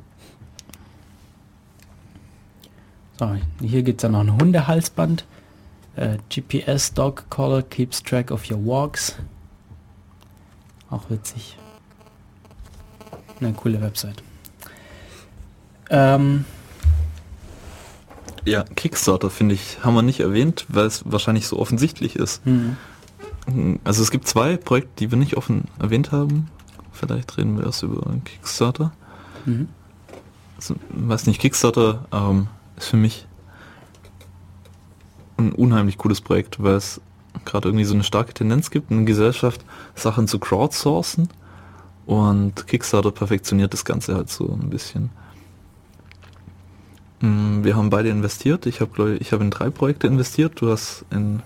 So, hier gibt es dann noch ein Hundehalsband. Äh, GPS Dog Collar keeps track of your walks. Auch witzig. Eine coole Website. Ähm, Ja, Kickstarter finde ich, haben wir nicht erwähnt, weil es wahrscheinlich so offensichtlich ist. hm. Also es gibt zwei Projekte, die wir nicht offen erwähnt haben. Vielleicht reden wir erst über Kickstarter. Mhm. Also, weiß nicht, Kickstarter ähm, ist für mich ein unheimlich cooles Projekt, weil es gerade irgendwie so eine starke Tendenz gibt in der Gesellschaft, Sachen zu crowdsourcen und Kickstarter perfektioniert das Ganze halt so ein bisschen. Mm, Wir haben beide investiert. Ich habe glaube ich, ich habe in drei Projekte investiert. Du hast in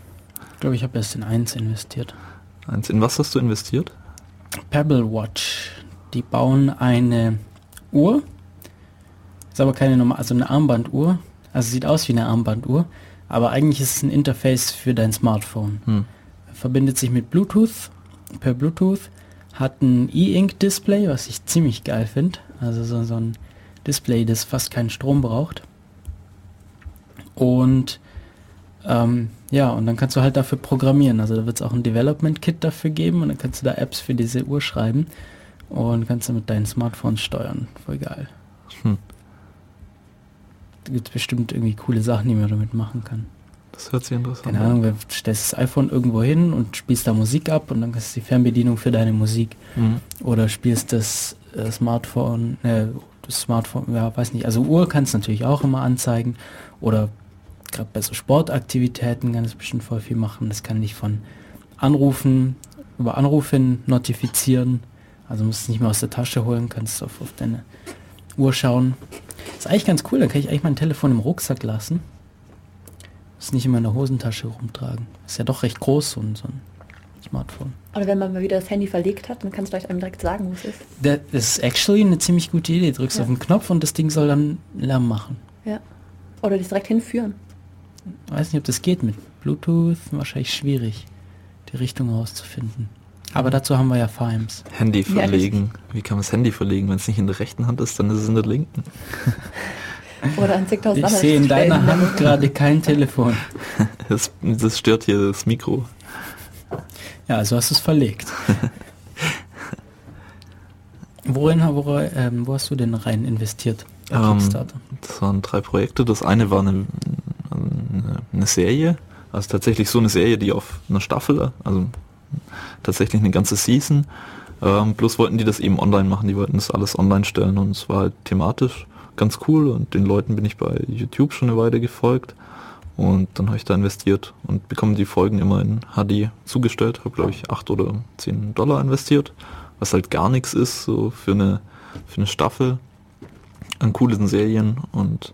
Ich glaube, ich habe erst in eins investiert. eins. In was hast du investiert? Pebble Watch. Die bauen eine Uhr. Ist aber keine normal, also eine Armbanduhr. Also sieht aus wie eine Armbanduhr. aber eigentlich ist es ein Interface für dein Smartphone. Hm. Verbindet sich mit Bluetooth, per Bluetooth, hat ein E-Ink-Display, was ich ziemlich geil finde. Also so, so ein Display, das fast keinen Strom braucht. Und ähm, ja, und dann kannst du halt dafür programmieren. Also da wird es auch ein Development Kit dafür geben und dann kannst du da Apps für diese Uhr schreiben und kannst du mit deinen Smartphones steuern. Voll geil. Hm. Da gibt es bestimmt irgendwie coole Sachen, die man damit machen kann. Das hört sich interessant Keine Ahnung, du stellst das iPhone irgendwo hin und spielst da Musik ab und dann kannst du die Fernbedienung für deine Musik. Mhm. Oder spielst das äh, Smartphone, äh, das Smartphone, ja, weiß nicht, also Uhr kannst du natürlich auch immer anzeigen. Oder gerade bei so Sportaktivitäten kann es bestimmt voll viel machen. Das kann dich von Anrufen, über Anrufe notifizieren. Also musst du es nicht mehr aus der Tasche holen, kannst auf, auf deine Uhr schauen. Ist eigentlich ganz cool, da kann ich eigentlich mein Telefon im Rucksack lassen. Muss nicht in meiner Hosentasche rumtragen. Ist ja doch recht groß, so ein, so ein Smartphone. Oder wenn man mal wieder das Handy verlegt hat, dann kannst du vielleicht einem direkt sagen, wo es ist. Das ist actually eine ziemlich gute Idee. Du drückst Ja. auf den Knopf und das Ding soll dann Lärm machen. Ja. Oder dich direkt hinführen. Weiß nicht, ob das geht mit Bluetooth. Wahrscheinlich schwierig, die Richtung herauszufinden. Aber dazu haben wir ja Fimes. Handy Ja, verlegen. Wie kann man das Handy verlegen? Wenn es nicht in der rechten Hand ist, dann ist es in der linken. Oder an zigtausend Ich sehe in deiner Hand gerade kein Telefon. Das, das stört hier das Mikro. Ja, also hast du es verlegt. Worin, wo, ähm, wo hast du denn rein investiert? Ähm, Kickstarter? Das waren drei Projekte. Das eine war eine, eine, eine Serie, also tatsächlich so eine Serie, die auf einer Staffel, also tatsächlich eine ganze Season. Ähm, plus wollten die das eben online machen, die wollten das alles online stellen und es war halt thematisch ganz cool und den Leuten bin ich bei YouTube schon eine Weile gefolgt. Und dann habe ich da investiert und bekomme die Folgen immer in HD zugestellt, habe glaube ich 8 oder 10 Dollar investiert, was halt gar nichts ist, so für eine, für eine Staffel an coolen Serien. Und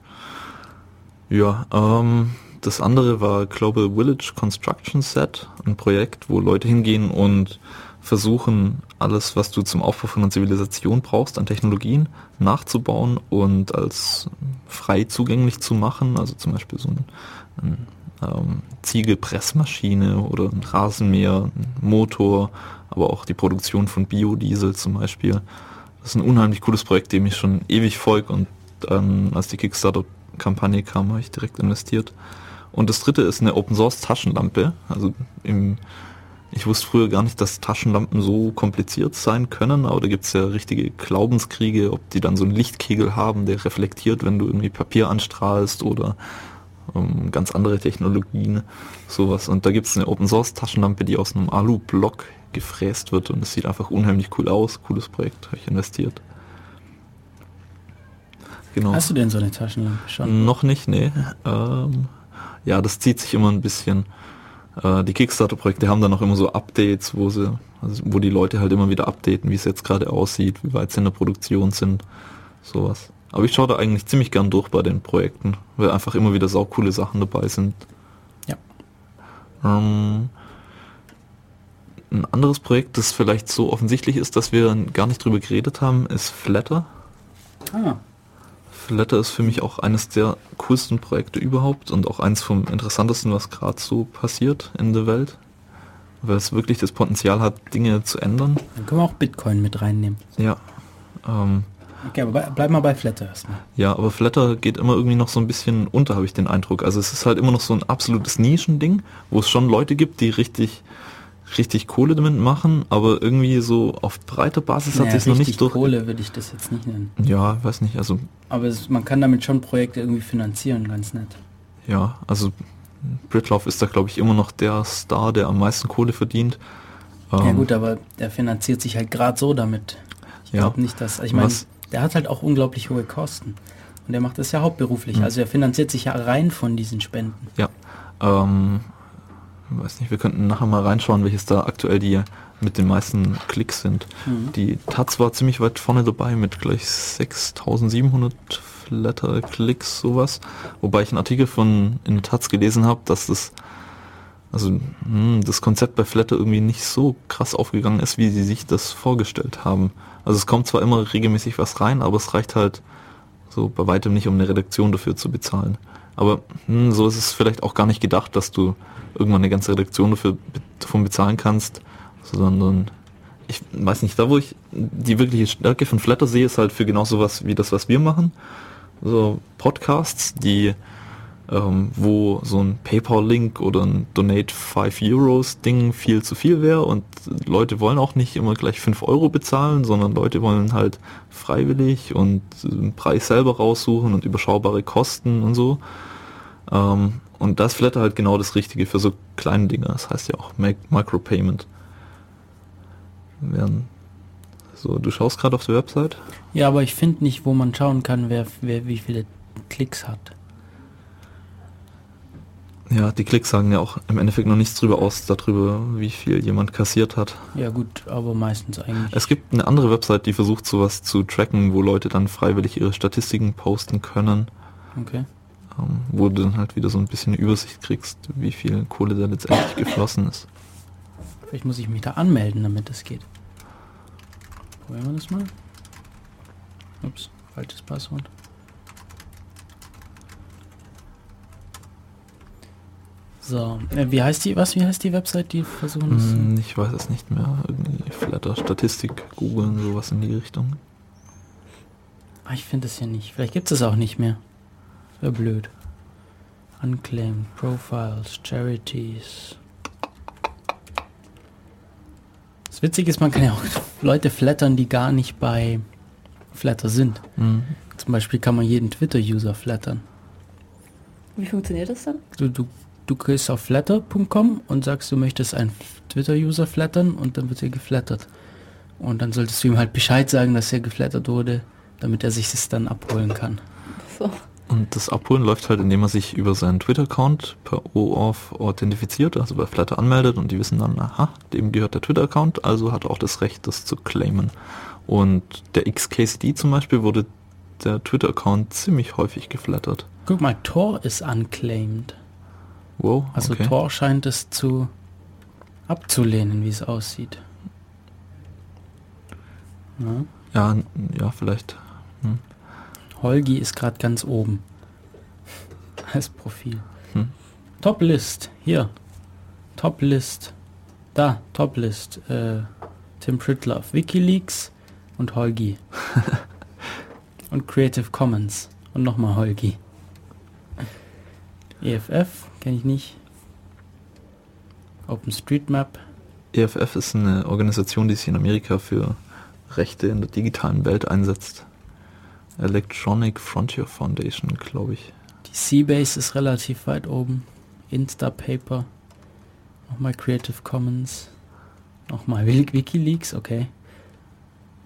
ja, ähm, das andere war Global Village Construction Set, ein Projekt, wo Leute hingehen und versuchen, alles, was du zum Aufbau von einer Zivilisation brauchst, an Technologien nachzubauen und als frei zugänglich zu machen. Also zum Beispiel so ein, ein ähm, Ziegelpressmaschine oder ein Rasenmäher, ein Motor, aber auch die Produktion von Biodiesel zum Beispiel. Das ist ein unheimlich cooles Projekt, dem ich schon ewig folge und ähm, als die Kickstarter-Kampagne kam, habe ich direkt investiert. Und das dritte ist eine Open Source Taschenlampe. Also im, ich wusste früher gar nicht, dass Taschenlampen so kompliziert sein können, aber da gibt es ja richtige Glaubenskriege, ob die dann so einen Lichtkegel haben, der reflektiert, wenn du irgendwie Papier anstrahlst oder ähm, ganz andere Technologien, sowas. Und da gibt es eine Open Source Taschenlampe, die aus einem Alu-Block gefräst wird und es sieht einfach unheimlich cool aus. Cooles Projekt, habe ich investiert. Genau. Hast du denn so eine Taschenlampe schon? Noch nicht, nee. Ähm, ja, das zieht sich immer ein bisschen. Äh, die Kickstarter-Projekte haben dann auch immer so Updates, wo sie, also wo die Leute halt immer wieder updaten, wie es jetzt gerade aussieht, wie weit sie in der Produktion sind, sowas. Aber ich schaue da eigentlich ziemlich gern durch bei den Projekten, weil einfach immer wieder saukoole Sachen dabei sind. Ja. Ähm, ein anderes Projekt, das vielleicht so offensichtlich ist, dass wir gar nicht drüber geredet haben, ist Flatter. Ah, Flatter ist für mich auch eines der coolsten Projekte überhaupt und auch eins vom interessantesten, was gerade so passiert in der Welt. Weil es wirklich das Potenzial hat, Dinge zu ändern. dann können wir auch Bitcoin mit reinnehmen. Ja. Ähm, Okay, aber bleib mal bei Flatter erstmal. ja, aber Flatter geht immer irgendwie noch so ein bisschen unter, habe ich den Eindruck. Also es ist halt immer noch so ein absolutes Nischending, wo es schon Leute gibt, die richtig richtig Kohle damit machen, aber irgendwie so auf breiter Basis hat Naja, sich noch nicht durch. Kohle würde ich das jetzt nicht nennen. Ja, weiß nicht, also Aber es, man kann damit schon Projekte irgendwie finanzieren, ganz nett. Ja, also Britloff ist da glaube ich immer noch der Star, der am meisten Kohle verdient. ja Ähm, gut, aber der finanziert sich halt gerade so damit. Ich Ja. glaube nicht, dass... Ich meine, der hat halt auch unglaublich hohe Kosten. Und der macht das ja hauptberuflich. Hm. Also er finanziert sich ja rein von diesen Spenden. Ja, ähm, weiß nicht, wir könnten nachher mal reinschauen, welches da aktuell die mit den meisten Klicks sind. Mhm. Die Taz war ziemlich weit vorne dabei mit gleich 6700 Flatter-Klicks, sowas. Wobei ich einen Artikel von in der Taz gelesen habe, dass das also hm, das Konzept bei Flatter irgendwie nicht so krass aufgegangen ist, wie sie sich das vorgestellt haben. Also es kommt zwar immer regelmäßig was rein, aber es reicht halt so bei weitem nicht, um eine Redaktion dafür zu bezahlen. Aber hm, so ist es vielleicht auch gar nicht gedacht, dass du irgendwann eine ganze Redaktion dafür davon bezahlen kannst, sondern ich weiß nicht, da wo ich die wirkliche Stärke von Flatter sehe, ist halt für genau sowas wie das, was wir machen. So Podcasts, die ähm, wo so ein PayPal-Link oder ein Donate 5 Euros Ding viel zu viel wäre und Leute wollen auch nicht immer gleich 5 Euro bezahlen, sondern Leute wollen halt freiwillig und den Preis selber raussuchen und überschaubare Kosten und so. Ähm, und das Flatter halt genau das Richtige für so kleine Dinge. Das heißt ja auch Mic- Micropayment. Während so, du schaust gerade auf der Website? Ja, aber ich finde nicht, wo man schauen kann, wer, wer wie viele Klicks hat. Ja, die Klicks sagen ja auch im Endeffekt noch nichts drüber aus, darüber, wie viel jemand kassiert hat. Ja gut, aber meistens eigentlich. Es gibt eine andere Website, die versucht sowas zu tracken, wo Leute dann freiwillig ihre Statistiken posten können, Okay. Ähm, wo du dann halt wieder so ein bisschen eine Übersicht kriegst, wie viel Kohle da letztendlich geflossen ist. Vielleicht muss ich mich da anmelden, damit das geht. Probieren wir das mal. Ups, falsches Passwort. So, äh, wie heißt die, was, wie heißt die Website, die versuchen das? Hm, ich weiß es nicht mehr. Irgendwie Flatter, Statistik, googeln, sowas in die Richtung. Ah, ich finde es hier nicht. Vielleicht gibt es auch nicht mehr. Wäre blöd. Unclaimed, Profiles, Charities. Das Witzige ist, man kann ja auch Leute flattern, die gar nicht bei Flatter sind. Hm. Zum Beispiel kann man jeden Twitter-User flattern. Wie funktioniert das dann? Du, du, du gehst auf flatter.com und sagst, du möchtest einen Twitter-User flattern und dann wird er geflattert. Und dann solltest du ihm halt Bescheid sagen, dass er geflattert wurde, damit er sich das dann abholen kann. So. Und das Abholen läuft halt, indem man sich über seinen Twitter-Account per OAuth authentifiziert, also bei Flatter anmeldet und die wissen dann, aha, dem gehört der Twitter-Account, also hat er auch das Recht, das zu claimen. Und der XKCD zum Beispiel wurde der Twitter-Account ziemlich häufig geflattert. Guck mal, Tor ist unclaimed. Wow, Also okay. Tor scheint es zu abzulehnen, wie es aussieht. Ja. Ja, ja, vielleicht. Hm. Holgi ist gerade ganz oben. Als Profil. Hm. Top List, hier. Top List. Da, Top List. Äh, Tim Pritloff, Wikileaks und Holgi. und Creative Commons. Und nochmal Holgi. EFF, kenne ich nicht. OpenStreetMap. EFF ist eine Organisation, die sich in Amerika für Rechte in der digitalen Welt einsetzt. Electronic Frontier Foundation, glaube ich. Die Seabase ist relativ weit oben. Instapaper. Nochmal Creative Commons. Nochmal Wik- Wikileaks, okay.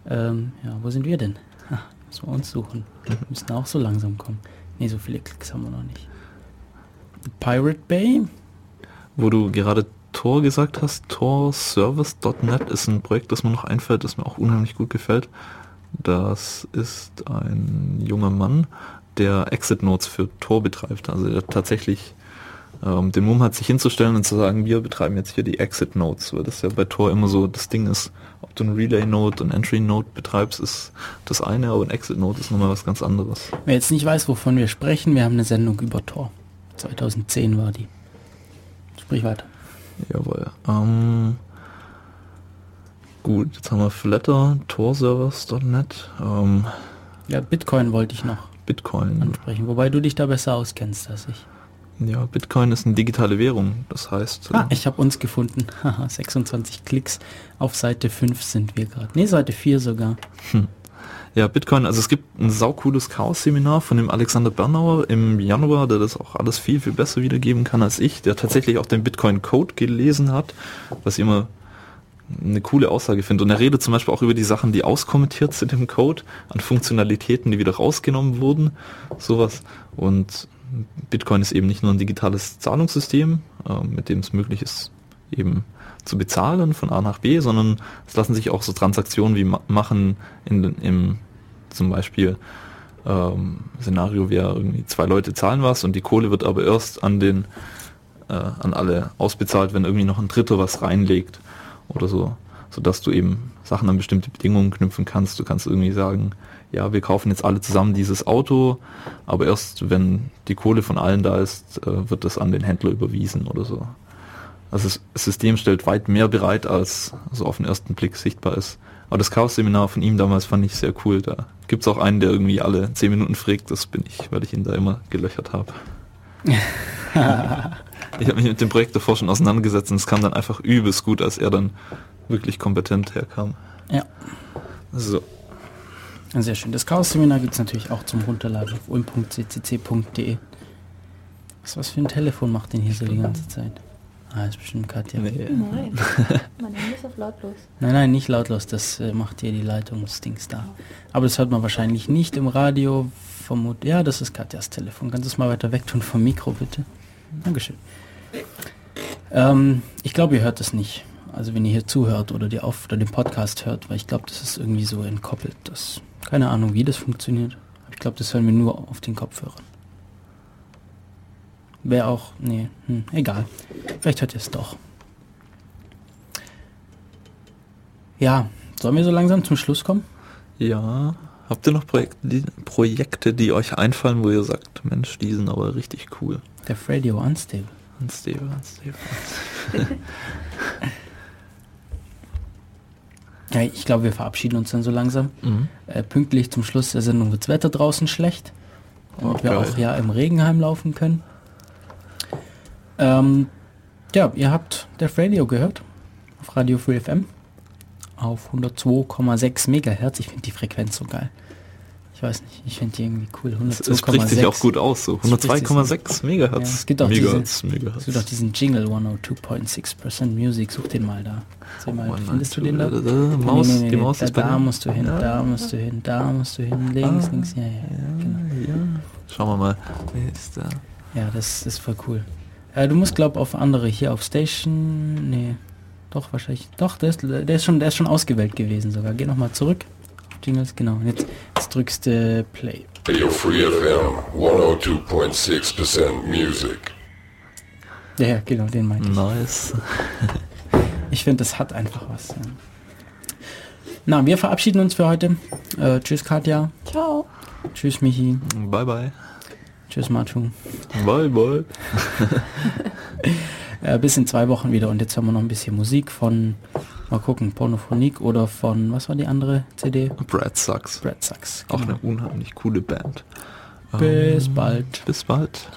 Ähm, ja, wo sind wir denn? Ha, müssen wir uns suchen. Wir müssen auch so langsam kommen. Ne, so viele Klicks haben wir noch nicht. Pirate Bay? Wo du gerade Tor gesagt hast, torservice.net ist ein Projekt, das mir noch einfällt, das mir auch unheimlich gut gefällt. Das ist ein junger Mann, der Exit Notes für Tor betreibt. Also der tatsächlich ähm, den Mumm hat, sich hinzustellen und zu sagen, wir betreiben jetzt hier die Exit Notes, weil das ja bei Tor immer so das Ding ist, ob du ein Relay Note und Entry Note betreibst, ist das eine, aber ein Exit Note ist nochmal was ganz anderes. Wer jetzt nicht weiß, wovon wir sprechen, wir haben eine Sendung über Tor. 2010 war die. Sprich weiter. Jawohl. Ähm, gut, jetzt haben wir Flatter, torservers.net, ähm, Ja, Bitcoin wollte ich noch Bitcoin. ansprechen, wobei du dich da besser auskennst als ich. Ja, Bitcoin ist eine digitale Währung. Das heißt, Ah, äh, ich habe uns gefunden. Haha, 26 Klicks. Auf Seite 5 sind wir gerade. Ne, Seite 4 sogar. ja, Bitcoin, also es gibt ein saucooles Chaos-Seminar von dem Alexander Bernauer im Januar, der das auch alles viel, viel besser wiedergeben kann als ich, der tatsächlich auch den Bitcoin-Code gelesen hat, was immer eine coole Aussage finde. Und er redet zum Beispiel auch über die Sachen, die auskommentiert sind im Code, an Funktionalitäten, die wieder rausgenommen wurden, sowas. Und Bitcoin ist eben nicht nur ein digitales Zahlungssystem, äh, mit dem es möglich ist, eben zu bezahlen von A nach B, sondern es lassen sich auch so Transaktionen wie ma machen in, im zum Beispiel ähm, Szenario wäre irgendwie zwei Leute zahlen was und die Kohle wird aber erst an den äh, an alle ausbezahlt, wenn irgendwie noch ein Dritter was reinlegt oder so. sodass du eben Sachen an bestimmte Bedingungen knüpfen kannst. Du kannst irgendwie sagen, ja, wir kaufen jetzt alle zusammen dieses Auto, aber erst wenn die Kohle von allen da ist, äh, wird das an den Händler überwiesen oder so. Also das System stellt weit mehr bereit, als so auf den ersten Blick sichtbar ist. Aber das Chaos-Seminar von ihm damals fand ich sehr cool. Da gibt es auch einen, der irgendwie alle zehn Minuten fragt. Das bin ich, weil ich ihn da immer gelöchert habe. ich habe mich mit dem Projekt davor schon auseinandergesetzt und es kam dann einfach übelst gut, als er dann wirklich kompetent herkam. Ja. So. Sehr schön. Das Chaos-Seminar gibt es natürlich auch zum Runterladen auf ulm.ccc.de. Was, was für ein Telefon macht denn hier so die ganze Zeit? Ah, ist bestimmt Katja. Nee. Nein, mein Handy ist auf lautlos. Nein, nein, nicht lautlos, das äh, macht hier die Leitungsdings da. Aber das hört man wahrscheinlich nicht im Radio. Vermut ja, das ist Katjas Telefon. Kannst du es mal weiter weg tun vom Mikro, bitte? Dankeschön. Ähm, ich glaube, ihr hört es nicht. Also wenn ihr hier zuhört oder, die auf, oder den Podcast hört, weil ich glaube, das ist irgendwie so entkoppelt. Das, keine Ahnung, wie das funktioniert. Ich glaube, das hören wir nur auf den Kopfhörern. Wäre auch, nee, hm, egal. Vielleicht hört ihr es doch. Ja, sollen wir so langsam zum Schluss kommen? Ja. Habt ihr noch Projekte die, Projekte, die euch einfallen, wo ihr sagt, Mensch, die sind aber richtig cool? Der Radio Unstable. Unstable, unstable. Ja, ich glaube, wir verabschieden uns dann so langsam. Mhm. Äh, pünktlich zum Schluss der Sendung wird das Wetter draußen schlecht. Ob wir Geil. auch ja im Regenheim laufen können. Ähm, ja, ihr habt Def Radio gehört. Auf Radio Free FM. Auf 102,6 Megahertz. Ich finde die Frequenz so geil. Ich weiß nicht, ich finde die irgendwie cool. Es, es spricht sich auch gut aus, so. Es spricht sich 102,6 Megahertz. Ja, es gibt auch Megahertz, Es Megahertz. gibt auch diesen Jingle 102.6% Music. Such den mal da. Seh mal, One, findest du den da? da, da. Maus, Nee, nee, nee, die Maus da, ist bei da musst du hin, Ja. da musst du hin, da musst du hin, links, Ah. links, ja, ja, genau. Ja. Schauen wir mal. Wer ist da? Ja, das ist voll cool. Äh, du musst glaub auf andere hier auf Station. Nee. Doch, wahrscheinlich. Doch, der ist, der ist schon, der ist schon ausgewählt gewesen sogar. Geh nochmal zurück. Jingles, genau. Jetzt drückst du Play. Radio Free FM 102.6% music. Ja, ja, genau, den meinte ich. Nice. Ich finde, das hat einfach was. Ja. Na, wir verabschieden uns für heute. Äh, tschüss Katja. Ciao. Tschüss Michi. Bye, bye. Tschüss Matu. Bye, bye. Äh, bis in zwei Wochen wieder. Und jetzt haben wir noch ein bisschen Musik von, mal gucken, Pornophonik oder von, was war die andere CD? Brad Sucks. Brad Sucks. Auch Genau. eine unheimlich coole Band. Bis Ähm, bald. Bis bald.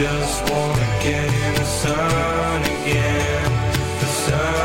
Just wanna get in the sun again, the sun